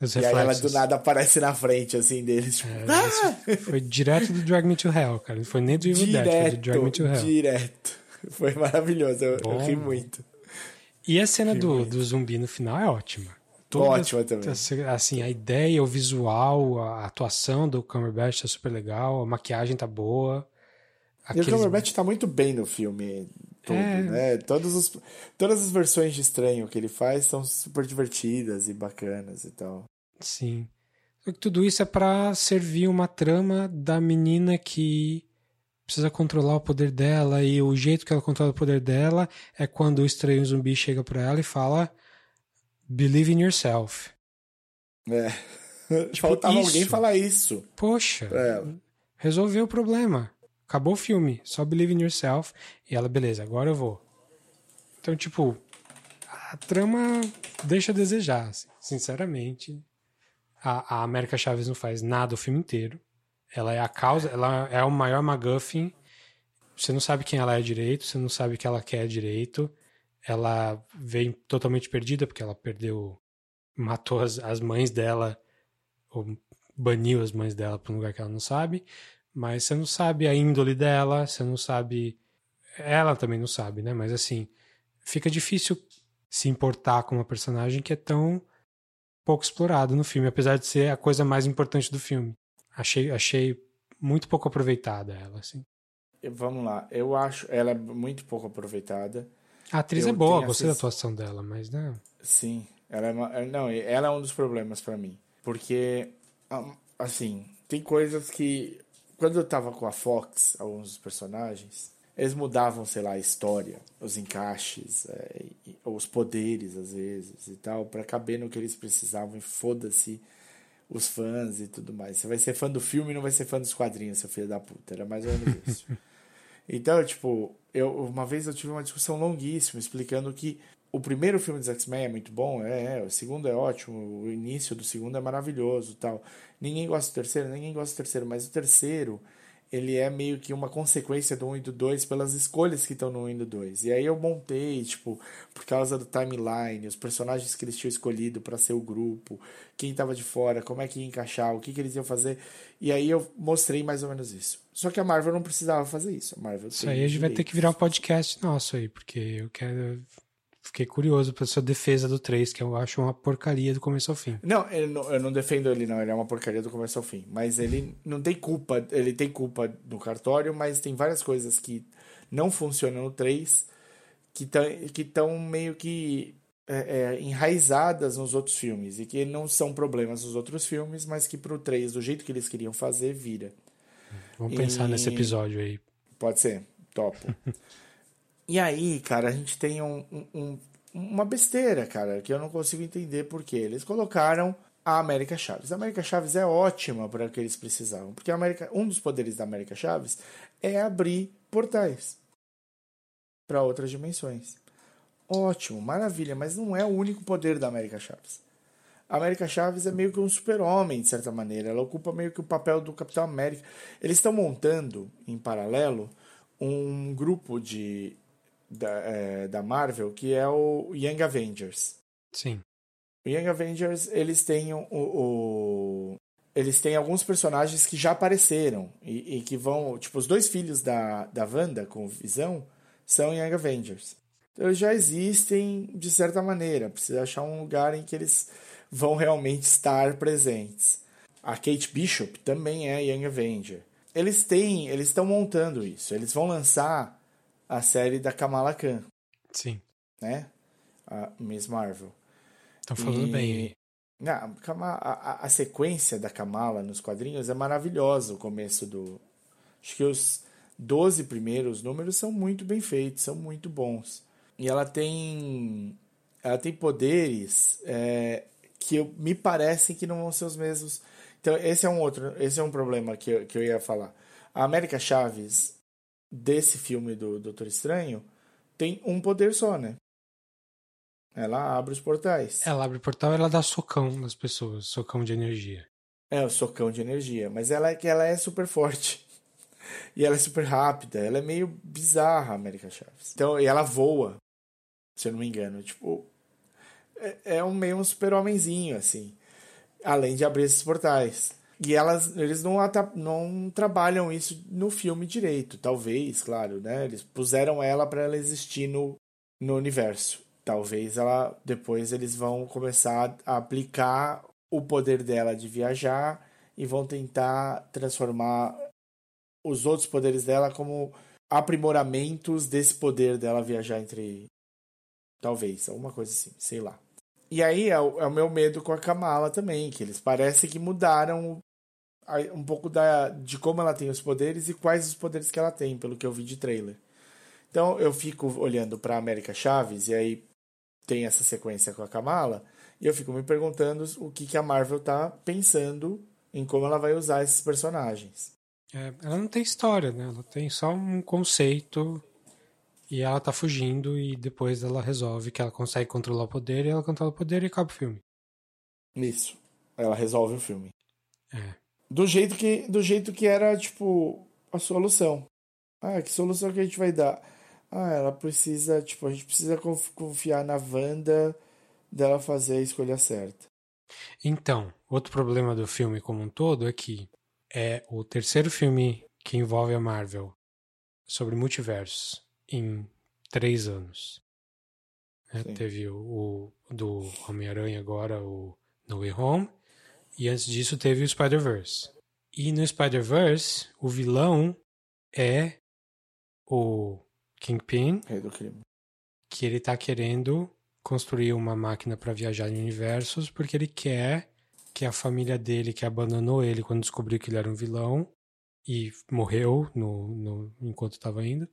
Speaker 2: Os
Speaker 1: E aí ela do
Speaker 2: reflexos.
Speaker 1: nada aparece na frente, assim, deles. Tipo,
Speaker 2: É,
Speaker 1: ah!
Speaker 2: foi direto do Drag Me to Hell, cara. Não foi nem do Evil Dead, foi do Drag Me to
Speaker 1: direto,
Speaker 2: Hell.
Speaker 1: direto. Foi maravilhoso, eu, eu ri muito.
Speaker 2: E a cena do,
Speaker 1: bonito.
Speaker 2: do zumbi no final é ótima.
Speaker 1: Ótima também.
Speaker 2: Assim, a ideia, o visual, a atuação do Cumberbatch tá super legal, a maquiagem tá boa.
Speaker 1: E o
Speaker 2: Aqueles-
Speaker 1: Cumberbatch tá muito bem no filme todo,
Speaker 2: É.
Speaker 1: né? Todos os, todas as versões de estranho que ele faz são super divertidas e bacanas e tal.
Speaker 2: Sim. Só que tudo isso é pra servir uma trama da menina que precisa controlar o poder dela e o jeito que ela controla o poder dela é quando o estranho zumbi chega pra ela e fala Believe in yourself.
Speaker 1: É. Faltava
Speaker 2: isso.
Speaker 1: alguém falar isso
Speaker 2: Poxa,
Speaker 1: ela.
Speaker 2: resolveu o problema. Acabou o filme. Só believe in yourself. E ela, beleza, agora eu vou. Então, tipo, a trama deixa a desejar, assim, sinceramente. A, a América Chaves não faz nada o filme inteiro. Ela é a causa, ela é o maior MacGuffin. Você não sabe quem ela é direito, você não sabe o que ela quer direito. Ela vem totalmente perdida porque ela perdeu, matou as, as mães dela, ou baniu as mães dela para um lugar que ela não sabe. Mas você não sabe a índole dela, você não sabe. Ela também não sabe, né? Mas assim, fica difícil se importar com uma personagem que é tão pouco explorada no filme, apesar de ser a coisa mais importante do filme. Achei, achei muito pouco aproveitada ela, assim.
Speaker 1: Vamos lá, eu acho ela muito pouco aproveitada.
Speaker 2: A atriz
Speaker 1: Eu
Speaker 2: é boa, gostei da atuação dela, mas né?
Speaker 1: Sim, ela é, uma- não, ela é um dos problemas pra mim, porque assim, tem coisas que quando eu tava com a Fox, alguns dos personagens, eles mudavam, sei lá, a história, os encaixes, é, os poderes às vezes e tal, pra caber no que eles precisavam e foda-se os fãs e tudo mais. Você vai ser fã do filme e não vai ser fã dos quadrinhos, seu filho da puta. Era mais ou menos isso. Então, tipo, eu, uma vez eu tive uma discussão longuíssima explicando que o primeiro filme dos X-Men é muito bom, é, é, o segundo é ótimo, o início do segundo é maravilhoso tal. Ninguém gosta do terceiro, ninguém gosta do terceiro, mas o terceiro, ele é meio que uma consequência do 1 e do 2 pelas escolhas que estão no 1 e do 2. E aí eu montei, tipo, por causa do timeline, os personagens que eles tinham escolhido para ser o grupo, quem tava de fora, como é que ia encaixar, o que, que eles iam fazer. E aí eu mostrei mais ou menos isso. Só que a Marvel não precisava fazer isso. A Marvel
Speaker 2: Isso aí a gente vai ter que virar um podcast nosso aí, porque eu quero. Fiquei curioso pra sua defesa do 3, que eu acho uma porcaria do começo ao fim.
Speaker 1: Não, eu não, eu não defendo ele, não. Ele é uma porcaria do começo ao fim. Mas ele não tem culpa. Ele tem culpa no cartório, mas tem várias coisas que não funcionam no 3 que estão que tão meio que é, é, enraizadas nos outros filmes. E que não são problemas nos outros filmes, mas que pro 3, do jeito que eles queriam fazer, vira.
Speaker 2: Vamos pensar
Speaker 1: E-
Speaker 2: nesse episódio aí.
Speaker 1: Pode ser, topo. e aí, cara, a gente tem um, um- um- uma besteira, cara, que eu não consigo entender por quê. Eles colocaram a América Chaves. A América Chaves é ótima para o que eles precisavam, porque a América, um dos poderes da América Chaves é abrir portais para outras dimensões. Ótimo, maravilha, mas não é o único poder da América Chaves. A América Chaves é meio que um super-homem, de certa maneira. Ela ocupa meio que o papel do Capitão América. Eles estão montando, em paralelo, um grupo de, da, é, da Marvel que é o Young Avengers.
Speaker 2: Sim.
Speaker 1: O Young Avengers, eles têm o, o- eles têm alguns personagens que já apareceram e, e que vão, tipo, os dois filhos da, da Wanda com Visão são Young Avengers. Então, eles já existem de certa maneira, precisa achar um lugar em que eles vão realmente estar presentes. A Kate Bishop também é Young Avenger. Eles têm, eles estão montando isso. Eles vão lançar a série da Kamala Khan,
Speaker 2: Sim.
Speaker 1: né? A Miss Marvel.
Speaker 2: Estão falando
Speaker 1: E-
Speaker 2: bem aí.
Speaker 1: Não, a, a- a sequência da Kamala nos quadrinhos é maravilhosa. O começo do. Acho que os 12 primeiros números são muito bem feitos, são muito bons. E ela tem. Ela tem poderes é, que eu- me parecem que não vão ser os mesmos. Então, esse é um outro. Esse é um problema que eu, que eu ia falar. A América Chaves, desse filme do Doutor Estranho, tem um poder só, né? Ela abre os portais.
Speaker 2: Ela abre o portal e ela dá socão nas pessoas, socão de energia.
Speaker 1: É, o socão de energia. Mas ela é que ela é super forte. E ela é super rápida. Ela é meio bizarra, a América Chaves. Então, e ela voa, se eu não me engano. Tipo, é, é um meio um super-homenzinho, assim. Além de abrir esses portais. E elas, eles não, não trabalham isso no filme direito, talvez, claro, né? Eles puseram ela para ela existir no, no universo. Talvez ela depois eles vão começar a aplicar o poder dela de viajar e vão tentar transformar os outros poderes dela como aprimoramentos desse poder dela viajar entre. Talvez, alguma coisa assim, sei lá. E aí é o, é o meu medo com a Kamala também, que eles parecem que mudaram um pouco da, de como ela tem os poderes e quais os poderes que ela tem, pelo que eu vi de trailer. Então eu fico olhando para América Chaves e aí tem essa sequência com a Kamala e eu fico me perguntando o que, que a Marvel tá pensando em como ela vai usar esses personagens.
Speaker 2: É, ela não tem história, né? Ela tem só um conceito e ela tá fugindo e depois ela resolve que ela consegue controlar o poder e ela controla o poder e acaba o filme.
Speaker 1: Isso. Ela resolve o filme.
Speaker 2: É.
Speaker 1: Do jeito que, do jeito que era, tipo, a solução. Ah, que solução que a gente vai dar? Ah, ela precisa, tipo, a gente precisa confiar na Wanda dela fazer a escolha certa.
Speaker 2: Então, outro problema do filme como um todo é que é o terceiro filme que envolve a Marvel sobre multiversos em três anos. É, teve o, o do Homem-Aranha agora, o No Way Home, e antes disso teve o Spider-Verse. E no Spider-Verse, o vilão é o Kingpin, que ele tá querendo construir uma máquina para viajar em universos porque ele quer que a família dele, que abandonou ele quando descobriu que ele era um vilão e morreu no, no enquanto estava indo,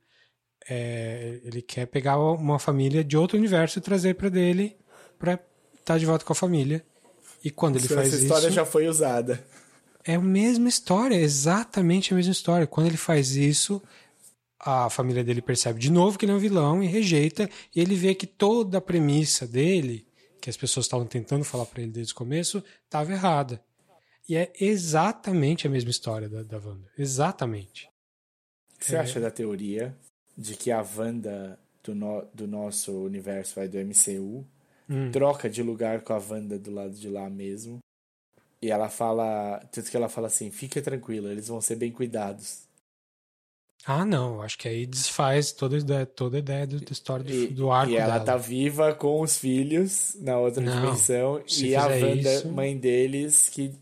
Speaker 2: é, ele quer pegar uma família de outro universo e trazer para dele para estar tá de volta com a família. E quando ele faz isso. Essa
Speaker 1: história já foi usada.
Speaker 2: É a mesma história, exatamente a mesma história. Quando ele faz isso, a família dele percebe de novo que ele é um vilão e rejeita, e ele vê que toda a premissa dele, que as pessoas estavam tentando falar para ele desde o começo, estava errada. E é exatamente a mesma história da, da Wanda. Exatamente.
Speaker 1: O que você é... acha da teoria de que a Wanda do, no, do nosso universo, vai do MCU, hum. troca de lugar com a Wanda do lado de lá mesmo? E ela fala. Tanto que ela fala assim: fique tranquila, eles vão ser bem cuidados.
Speaker 2: Ah, não. Acho que aí desfaz toda a ideia, toda a ideia do, da história do, e, do arco
Speaker 1: E ela
Speaker 2: dela.
Speaker 1: tá viva com os filhos na outra não, dimensão. E a Wanda, isso... mãe deles, que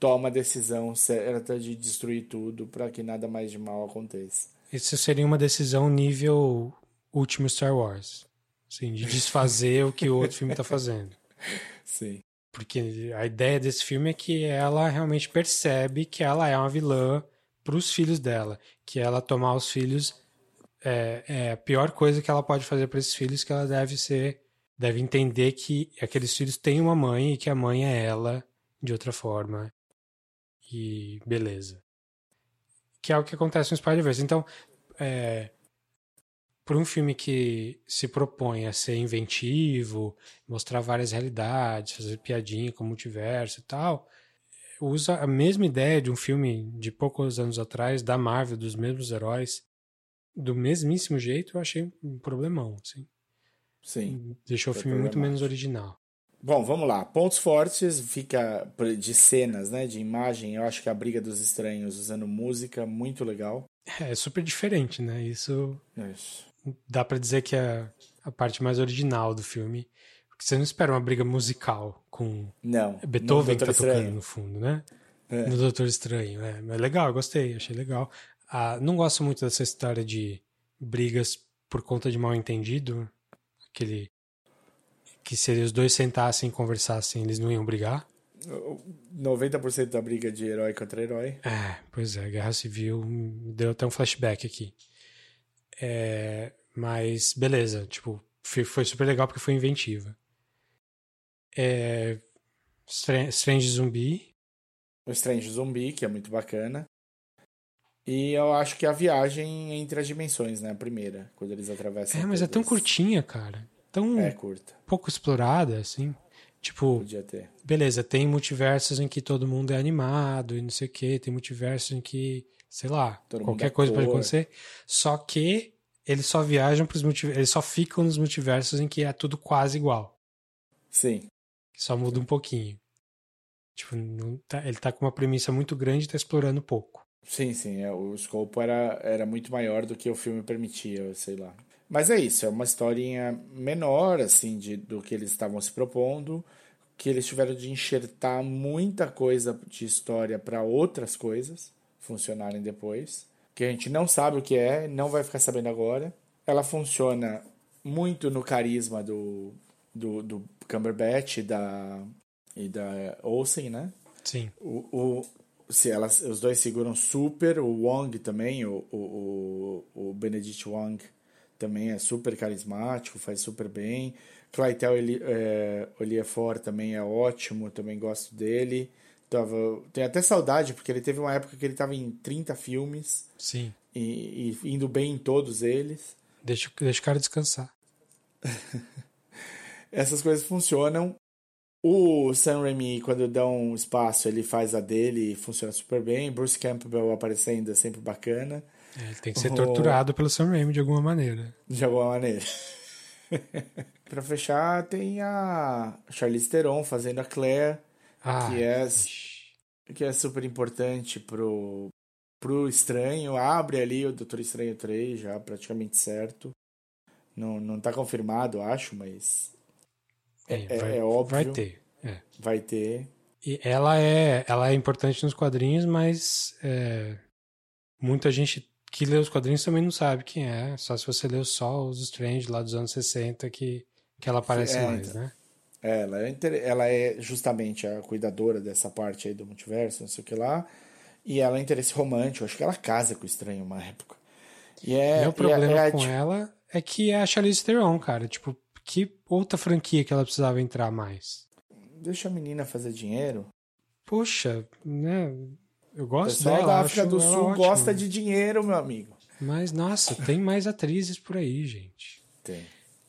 Speaker 1: toma a decisão certa de destruir tudo para que nada mais de mal aconteça.
Speaker 2: Isso seria uma decisão nível último Star Wars. Sim, de desfazer o que o outro filme tá fazendo.
Speaker 1: Sim.
Speaker 2: Porque a ideia desse filme é que ela realmente percebe que ela é uma vilã para os filhos dela, que ela tomar os filhos é, é a pior coisa que ela pode fazer para esses filhos, que ela deve ser, deve entender que aqueles filhos têm uma mãe e que a mãe é ela de outra forma. E beleza. Que é o que acontece no Spider-Verse. Então, é, por um filme que se propõe a ser inventivo, mostrar várias realidades, fazer piadinha com o multiverso e tal, usa a mesma ideia de um filme de poucos anos atrás, da Marvel, dos mesmos heróis, do mesmíssimo jeito, eu achei um problemão, assim.
Speaker 1: Sim.
Speaker 2: Deixou o filme muito menos original.
Speaker 1: Bom, vamos lá. Pontos fortes fica de cenas, né? De imagem. Eu acho que a Briga dos Estranhos usando música, muito legal.
Speaker 2: É super diferente, né? Isso.
Speaker 1: Isso.
Speaker 2: Dá para dizer que é a parte mais original do filme. Porque você não espera uma briga musical com
Speaker 1: não,
Speaker 2: Beethoven que tá Estranho. tocando no fundo, né? É. No Doutor Estranho. É, mas legal, gostei, achei legal. Ah, não gosto muito dessa história de brigas por conta de mal entendido. Aquele. Que se os dois sentassem e conversassem, eles não iam brigar.
Speaker 1: 90% da briga de herói contra herói.
Speaker 2: É, pois é, Guerra Civil me deu até um flashback aqui. É, mas beleza, tipo, foi super legal porque foi inventiva é Strange Zumbi.
Speaker 1: O Strange Zumbi, que é muito bacana. E eu acho que a viagem entre as dimensões, né? A primeira, quando eles atravessam.
Speaker 2: É, mas é tão curtinha, cara. Tão
Speaker 1: é curta.
Speaker 2: pouco explorada, assim. Tipo,
Speaker 1: Podia ter.
Speaker 2: beleza, tem multiversos em que todo mundo é animado e não sei o que, tem multiversos em que, sei lá, todo qualquer coisa pode acontecer. Só que eles só viajam para os multiversos, eles só ficam nos multiversos em que é tudo quase igual.
Speaker 1: Sim.
Speaker 2: Só muda um pouquinho. Tipo, tá, ele tá com uma premissa muito grande e tá explorando pouco.
Speaker 1: Sim, sim. É, o escopo era, era muito maior do que o filme permitia, sei lá. Mas é isso, é uma historinha menor, assim, de, do que eles estavam se propondo, que eles tiveram de enxertar muita coisa de história para outras coisas funcionarem depois, que a gente não sabe o que é, não vai ficar sabendo agora. Ela funciona muito no carisma do, do, do Cumberbatch e da, e da Olsen, né?
Speaker 2: Sim.
Speaker 1: O, o, se elas, os dois seguram super, o Wong também, o, o, o Benedict Wong também é super carismático, faz super bem. Clytel é, Oliefor também é ótimo, também gosto dele. Tava, tenho até saudade, porque ele teve uma época que ele estava em 30 filmes.
Speaker 2: Sim.
Speaker 1: E, e, indo bem em todos eles.
Speaker 2: Deixa, deixa o cara descansar.
Speaker 1: Essas coisas funcionam. O Sam Raimi, quando dá um espaço, ele faz a dele e funciona super bem. Bruce Campbell aparecendo é sempre bacana.
Speaker 2: É, ele tem que ser o... torturado pelo Sam Raimi de alguma maneira.
Speaker 1: De alguma maneira. pra fechar, tem a Charlize Theron fazendo a Claire, ah, que, é, que é super importante pro, pro Estranho. Abre ali o Doutor Estranho 3, já praticamente certo. Não, não tá confirmado, acho, mas. É, é, vai, é óbvio.
Speaker 2: Vai ter. É.
Speaker 1: Vai ter.
Speaker 2: E ela é, ela é importante nos quadrinhos, mas é, muita gente que lê os quadrinhos também não sabe quem é. Só se você leu só os Strange lá dos anos 60 que, que ela aparece é, mais, então, né?
Speaker 1: É, ela é, ela é justamente a cuidadora dessa parte aí do multiverso, não sei o que lá. E ela é interesse romântico. Acho que ela casa com o estranho uma época. E é,
Speaker 2: Meu problema é, é, com tipo... ela é que é a Charlize Theron, cara. Tipo, que outra franquia que ela precisava entrar mais?
Speaker 1: Deixa a menina fazer dinheiro.
Speaker 2: Poxa, né? Eu gosto
Speaker 1: o pessoal
Speaker 2: dela.
Speaker 1: da África do Sul gosta de dinheiro, meu amigo.
Speaker 2: Mas, nossa, tem mais atrizes por aí, gente.
Speaker 1: Tem.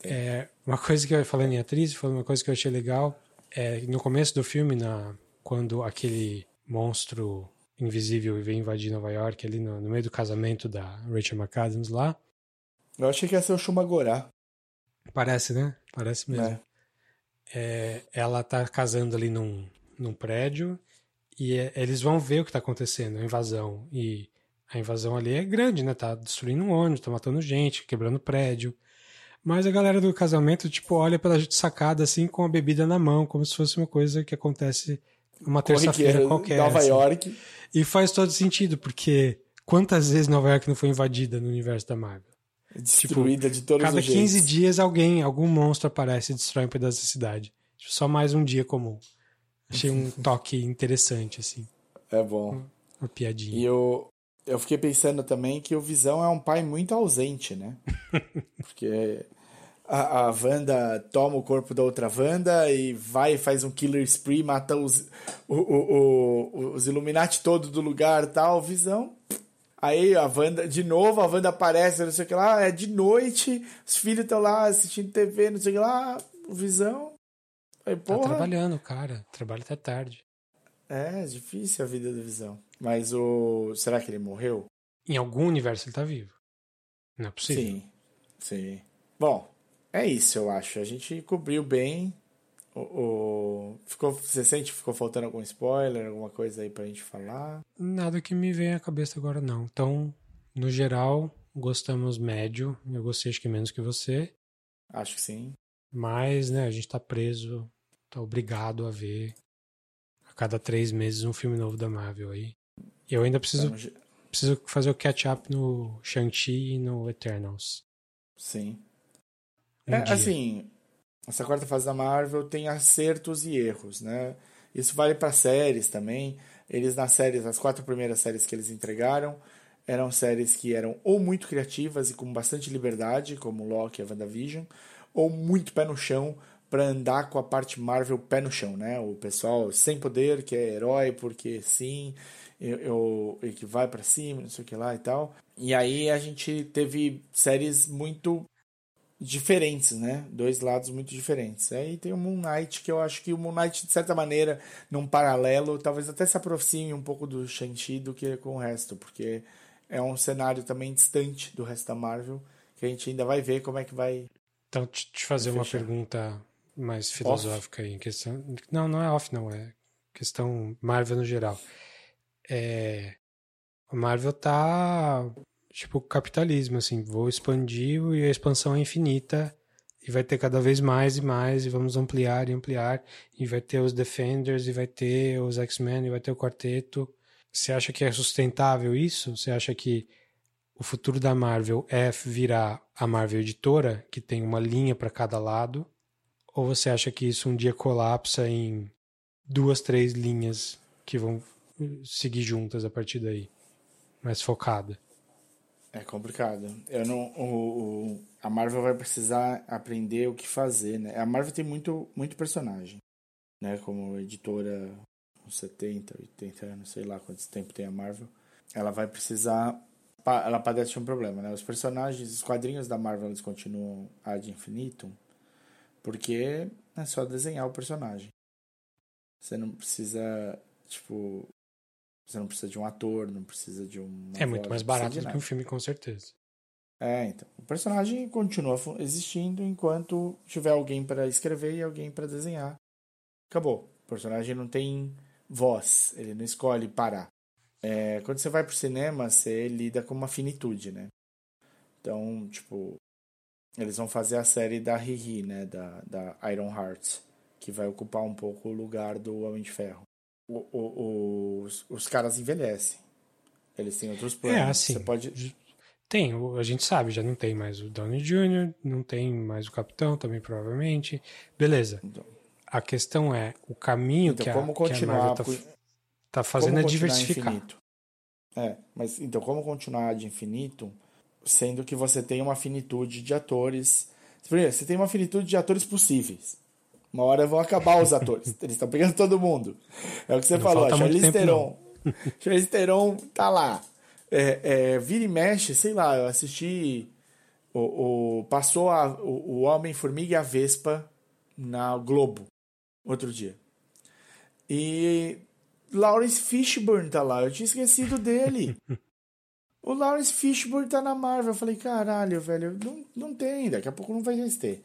Speaker 2: É, uma coisa que eu falando em atriz, foi uma coisa que eu achei legal. É, no começo do filme, na, quando aquele monstro invisível vem invadir Nova York, ali no, no meio do casamento da Rachel McAdams lá.
Speaker 1: Eu achei que ia ser o Shumagorá.
Speaker 2: Parece, né? Parece mesmo. É. É, ela tá casando ali num, num prédio e é, eles vão ver o que está acontecendo, a invasão. E a invasão ali é grande, né? Tá destruindo um ônibus, tá matando gente, quebrando prédio. Mas a galera do casamento, tipo, olha pela sacada assim com a bebida na mão, como se fosse uma coisa que acontece uma terça-feira qualquer.
Speaker 1: Nova
Speaker 2: assim.
Speaker 1: York.
Speaker 2: E faz todo sentido, porque quantas vezes Nova York não foi invadida no universo da Marvel?
Speaker 1: Destruída tipo, de todos
Speaker 2: cada
Speaker 1: os
Speaker 2: Cada 15
Speaker 1: jeitos.
Speaker 2: dias alguém, algum monstro aparece e destrói um pedaço da cidade. Tipo, só mais um dia comum. Achei um toque interessante, assim.
Speaker 1: É bom.
Speaker 2: Uma, uma piadinha.
Speaker 1: E eu, eu fiquei pensando também que o Visão é um pai muito ausente, né? Porque a, a Wanda toma o corpo da outra Wanda e vai e faz um killer spree, mata os, o, o, o, os Illuminati todos do lugar tal. Visão. Aí a Wanda, de novo, a Wanda aparece, não sei o que lá, é de noite, os filhos estão lá assistindo TV, não sei o que lá, o Visão Aí,
Speaker 2: tá trabalhando, cara. Trabalha até tarde.
Speaker 1: É, é difícil a vida do Visão. Mas o. Será que ele morreu?
Speaker 2: Em algum universo ele tá vivo. Não é possível.
Speaker 1: Sim, sim. Bom, é isso, eu acho. A gente cobriu bem. O, o... Ficou, você sente que ficou faltando algum spoiler, alguma coisa aí pra gente falar?
Speaker 2: Nada que me venha à cabeça agora, não. Então, no geral, gostamos médio. Eu gostei, acho que menos que você.
Speaker 1: Acho que sim.
Speaker 2: Mas, né, a gente tá preso tá obrigado a ver a cada três meses um filme novo da Marvel aí. E eu ainda preciso, preciso fazer o catch-up no Shang-Chi e no Eternals.
Speaker 1: Sim. É, assim, essa quarta fase da Marvel tem acertos e erros, né? Isso vale para séries também. Eles nas séries, as quatro primeiras séries que eles entregaram, eram séries que eram ou muito criativas e com bastante liberdade, como Loki e a WandaVision, ou muito pé no chão, para andar com a parte Marvel pé no chão, né? O pessoal sem poder, que é herói porque sim, eu, eu que vai para cima, não sei o que lá e tal. E aí a gente teve séries muito diferentes, né? Dois lados muito diferentes. Aí tem o Moon Knight, que eu acho que o Moon Knight, de certa maneira, num paralelo, talvez até se aproxime um pouco do Shang-Chi do que com o resto, porque é um cenário também distante do resto da Marvel, que a gente ainda vai ver como é que vai.
Speaker 2: Então, te fazer uma pergunta mais filosófica off. aí em questão. Não, não é off, não, é questão Marvel no geral. É, a Marvel tá tipo capitalismo, assim, vou expandir e a expansão é infinita e vai ter cada vez mais e mais e vamos ampliar e ampliar e vai ter os Defenders e vai ter os X-Men e vai ter o quarteto. Você acha que é sustentável isso? Você acha que o futuro da Marvel é virar a Marvel editora, que tem uma linha para cada lado? Ou você acha que isso um dia colapsa em duas, três linhas que vão seguir juntas a partir daí? Mais focada?
Speaker 1: É complicado. Eu não, o, o, a Marvel vai precisar aprender o que fazer, né? A Marvel tem muito, muito personagem, né? Como editora, uns 70, 80 anos, sei lá quanto tempo tem a Marvel. Ela vai precisar ela padece um problema, né? Os personagens, os quadrinhos da Marvel, eles continuam ad infinitum, porque é só desenhar o personagem. Você não precisa, tipo, você não precisa de um ator, não precisa de um.
Speaker 2: É muito mais barato do que um filme, com certeza.
Speaker 1: É, então. O personagem continua existindo enquanto tiver alguém para escrever e alguém para desenhar. Acabou. O personagem não tem voz, ele não escolhe parar. É, quando você vai pro cinema, você lida com uma finitude, né? Então, tipo, eles vão fazer a série da Riri, né? Da, da Iron Heart, que vai ocupar um pouco o lugar do Homem de Ferro. O, o, os, os caras envelhecem. Eles têm outros planos.
Speaker 2: É, assim. Você pode. Tem, a gente sabe, já não tem mais o Downey Jr., não tem mais o Capitão também, provavelmente. Beleza. Então, a questão é, o caminho então, que, a, como continuar que a Marvel tá... Tá fazendo é diversificar. Infinito?
Speaker 1: É, mas então como continuar de infinito, sendo que você tem uma finitude de atores. Você tem uma finitude de atores possíveis. Uma hora vão acabar os atores. Eles estão pegando todo mundo. É o que você Não falou. A Charlize Theron. Charlize Theron tá lá. É, é, vira e mexe, sei lá, eu assisti. O, o passou a, o, o Homem-Formiga e a Vespa na Globo outro dia. E Lawrence Fishburne tá lá. Eu tinha esquecido dele. o Lawrence Fishburne tá na Marvel. Eu falei, caralho, velho, não, não tem. Daqui a pouco não vai mais ter.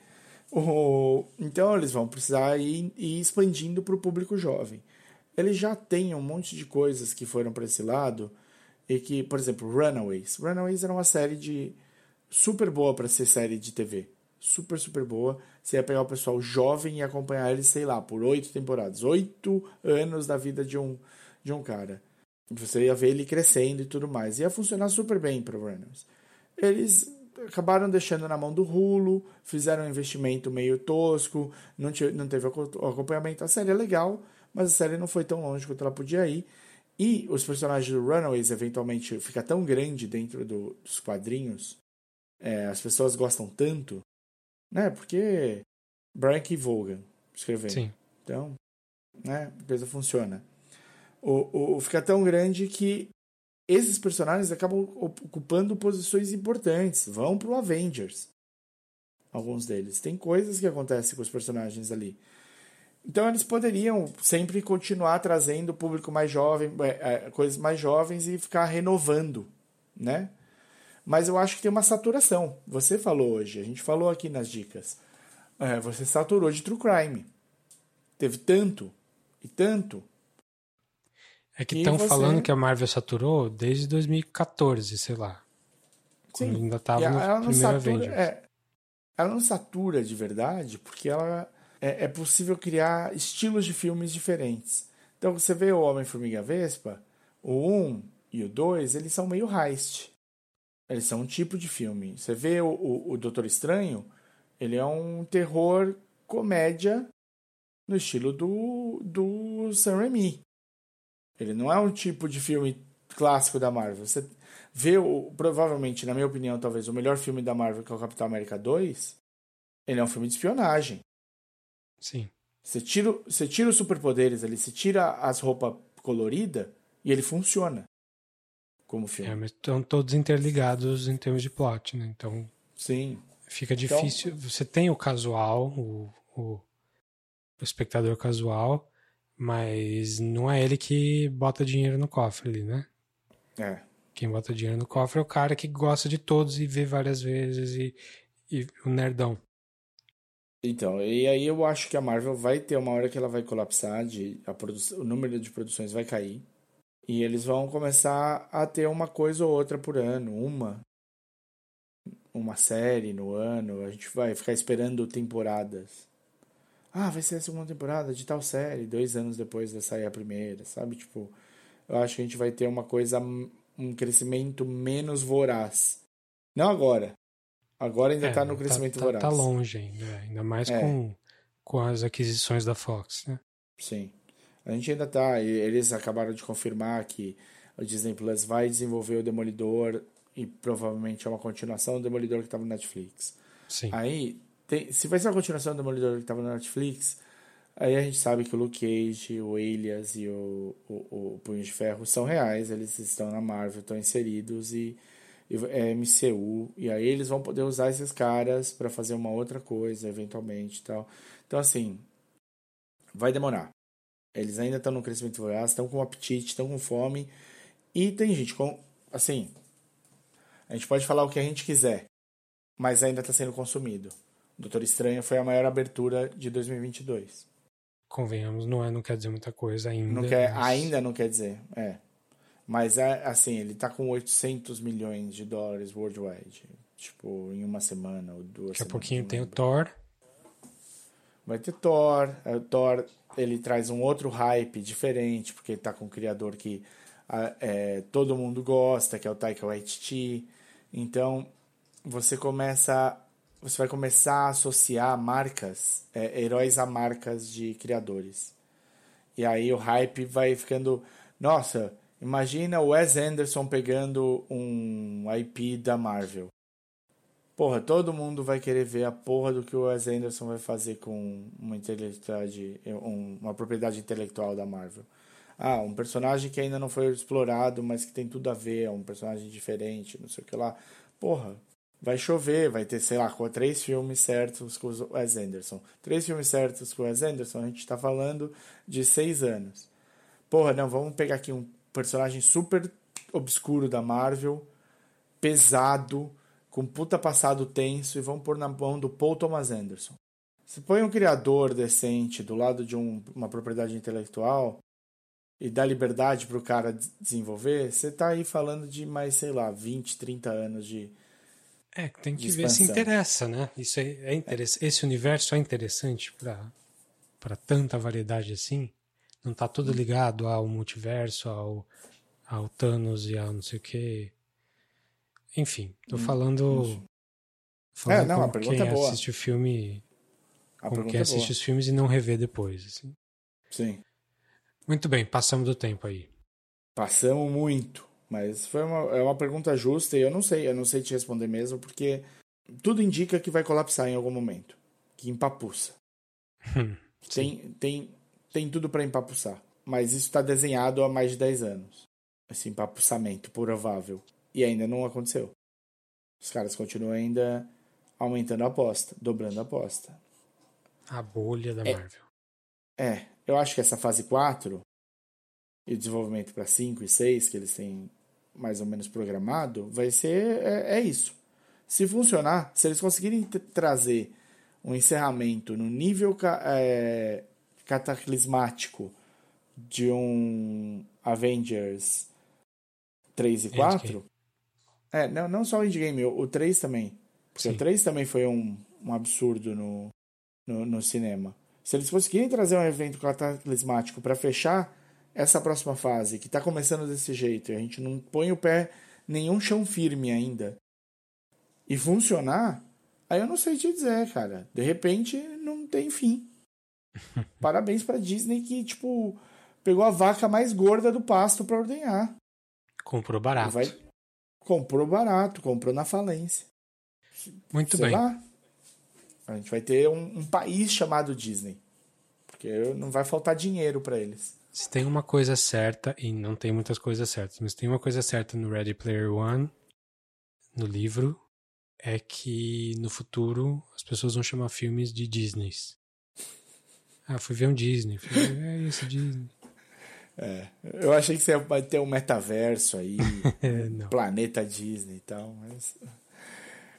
Speaker 1: Então eles vão precisar ir, ir expandindo para o público jovem. Eles já têm um monte de coisas que foram para esse lado e que, por exemplo, Runaways. Runaways era uma série de super boa para ser série de TV super, super boa. Você ia pegar o pessoal jovem e acompanhar eles, sei lá, por oito temporadas. Oito anos da vida de um, de um cara. Você ia ver ele crescendo e tudo mais. Ia funcionar super bem para Reynolds. Eles acabaram deixando na mão do Hulu, fizeram um investimento meio tosco, não, não teve acompanhamento. A série é legal, mas a série não foi tão longe quanto ela podia ir. E os personagens do Runaways eventualmente fica tão grande dentro do, dos quadrinhos, é, as pessoas gostam tanto né? Porque Brian K. Vaughan escrevendo. Sim. Então, né? A coisa funciona. O, o, fica tão grande que esses personagens acabam ocupando posições importantes. Vão pro Avengers. Alguns deles. Tem coisas que acontecem com os personagens ali. Então eles poderiam sempre continuar trazendo público mais jovem, é, é, coisas mais jovens e ficar renovando, né? Mas eu acho que tem uma saturação. Você falou hoje, a gente falou aqui nas dicas. É, você saturou de true crime. Teve tanto e tanto.
Speaker 2: É que estão você... falando que a Marvel saturou desde 2014, sei lá. Sim. ainda estava no ela primeiro satura, Avengers.
Speaker 1: É, ela não satura de verdade porque ela é, é possível criar estilos de filmes diferentes. Então você vê o Homem-Formiga Vespa, o 1 e o 2, eles são meio heist. Eles são um tipo de filme. Você vê o, o, o Doutor Estranho, ele é um terror comédia no estilo do, do Sam Raimi. Ele não é um tipo de filme clássico da Marvel. Você vê, o, provavelmente, na minha opinião, talvez o melhor filme da Marvel, que é o Capitão América 2, ele é um filme de espionagem.
Speaker 2: Sim.
Speaker 1: Você tira, você tira os superpoderes ali, você tira as roupas coloridas e ele funciona como filme.
Speaker 2: É, mas estão todos interligados em termos de plot, né? Então.
Speaker 1: Sim.
Speaker 2: Fica então difícil. Então, você tem o casual, o, o, o, espectador casual, mas não é ele que bota dinheiro no cofre ali, né?
Speaker 1: É.
Speaker 2: Quem bota dinheiro no cofre é o cara que gosta de todos e vê várias vezes e, e o nerdão.
Speaker 1: Então, e aí eu acho que a Marvel vai ter uma hora que ela vai colapsar, de, a o número de produções vai cair. E eles vão começar a ter uma coisa ou outra por ano, uma. Uma série no ano, a gente vai ficar esperando temporadas. Ah, vai ser a segunda temporada de tal série, dois anos depois de sair a primeira, sabe? Tipo, eu acho que a gente vai ter uma coisa, um crescimento menos voraz. Não agora. Agora ainda é, no tá, crescimento
Speaker 2: tá,
Speaker 1: voraz.
Speaker 2: Tá longe ainda, ainda mais é. com, com as aquisições da Fox, né?
Speaker 1: Sim. A gente ainda tá. Eles acabaram de confirmar que o Disney Plus vai desenvolver o Demolidor e provavelmente é uma continuação do Demolidor que estava no Netflix.
Speaker 2: Sim.
Speaker 1: Aí, tem, se vai ser uma continuação do Demolidor que estava no Netflix, aí a gente sabe que o Luke Cage, o Alias e o, o, o Punho de Ferro são reais, eles estão na Marvel, estão inseridos e, e é MCU, e aí eles vão poder usar esses caras para fazer uma outra coisa, eventualmente tal. Então, assim, vai demorar. Eles ainda estão no crescimento voraz, estão com apetite, estão com fome. E tem gente com. Assim. A gente pode falar o que a gente quiser, mas ainda está sendo consumido. Doutor Estranho foi a maior abertura de 2022.
Speaker 2: Convenhamos, não, é, não quer dizer muita coisa ainda.
Speaker 1: Não quer, mas... Ainda não quer dizer, é. Mas, é, assim, ele está com 800 milhões de dólares worldwide. Tipo, em uma semana ou duas
Speaker 2: Daqui a pouquinho tem o Thor.
Speaker 1: Vai ter Thor. É, o Thor ele traz um outro hype diferente, porque ele tá com um criador que é, todo mundo gosta, que é o Taika Waititi. Então, você começa você vai começar a associar marcas, é, heróis a marcas de criadores. E aí o hype vai ficando, nossa, imagina o Wes Anderson pegando um IP da Marvel. Porra, todo mundo vai querer ver a porra do que o Wes Anderson vai fazer com uma intelectualidade, uma propriedade intelectual da Marvel. Ah, um personagem que ainda não foi explorado, mas que tem tudo a ver, é um personagem diferente, não sei o que lá. Porra, vai chover, vai ter, sei lá, três filmes certos com o Wes Anderson. Três filmes certos com o Wes Anderson, a gente tá falando de seis anos. Porra, não, vamos pegar aqui um personagem super obscuro da Marvel, pesado, com puta passado tenso e vão pôr na mão do Paul Thomas Anderson. Se põe um criador decente do lado de um, uma propriedade intelectual e dá liberdade para o cara desenvolver, você está aí falando de mais, sei lá, 20, 30 anos de.
Speaker 2: É, tem que ver se interessa, né? Isso é, é interessante. Esse universo é interessante para tanta variedade assim. Não está tudo ligado ao multiverso, ao, ao Thanos e ao não sei o que. Enfim, tô hum, falando. falando é, não, a pergunta quem é boa. assiste o filme. A com quem é assiste os filmes e não revê depois. Assim.
Speaker 1: Sim.
Speaker 2: Muito bem, passamos do tempo aí.
Speaker 1: Passamos muito. Mas foi uma, é uma pergunta justa e eu não sei, eu não sei te responder mesmo, porque tudo indica que vai colapsar em algum momento. Que empapuça. tem, tem, tem tudo para empapuçar. Mas isso está desenhado há mais de 10 anos. Esse empapuçamento provável. E ainda não aconteceu. Os caras continuam ainda aumentando a aposta, dobrando a aposta.
Speaker 2: A bolha da é, Marvel.
Speaker 1: É, eu acho que essa fase 4 e o desenvolvimento para 5 e 6, que eles têm mais ou menos programado, vai ser é, é isso. Se funcionar, se eles conseguirem trazer um encerramento no nível é, cataclismático de um Avengers 3 e 4, é, não, não só o Endgame, o, o 3 também. Porque Sim. o 3 também foi um, um absurdo no, no, no, cinema. Se eles conseguirem trazer um evento cataclismático para fechar essa próxima fase, que está começando desse jeito, e a gente não põe o pé nenhum chão firme ainda, e funcionar, aí eu não sei te dizer, cara. De repente, não tem fim. Parabéns pra Disney que, tipo, pegou a vaca mais gorda do pasto para ordenhar.
Speaker 2: Comprou barato. Vai,
Speaker 1: comprou barato, comprou na falência.
Speaker 2: Muito Sei bem. Lá,
Speaker 1: a gente vai ter um, um, país chamado Disney. Porque não vai faltar dinheiro para eles.
Speaker 2: Se tem uma coisa certa, e não tem muitas coisas certas, mas tem uma coisa certa no Ready Player One, no livro, é que no futuro as pessoas vão chamar filmes de Disneys. Ah, fui ver um Disney. Fui ver, é isso, Disney.
Speaker 1: É, eu achei que você ia ter um metaverso aí, um planeta Disney e tal, mas.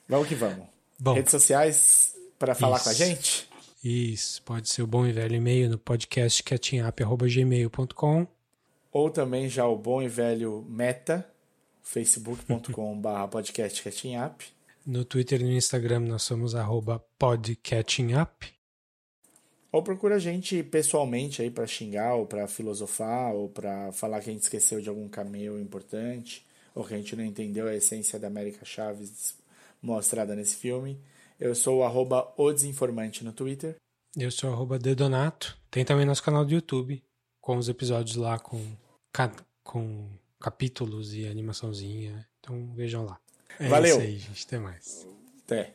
Speaker 1: Vamos que vamos. Bom, Redes sociais para falar com a gente?
Speaker 2: Isso, pode ser o bom e velho e-mail no podcast catchingup.gmail.com
Speaker 1: Ou também já o bom e velho meta, facebook.com.br podcastcatchingup.
Speaker 2: No Twitter e no Instagram nós somos arroba podcatchingup.
Speaker 1: Ou procura a gente pessoalmente aí para xingar, ou para filosofar, ou para falar que a gente esqueceu de algum cameo importante, ou que a gente não entendeu a essência da América Chaves mostrada nesse filme. Eu sou o arroba o desinformante no Twitter.
Speaker 2: Eu sou o arroba dedonato. Tem também nosso canal do YouTube, com os episódios lá com, com capítulos e animaçãozinha. Então vejam lá.
Speaker 1: É Valeu.
Speaker 2: isso aí, gente. Até mais.
Speaker 1: Até.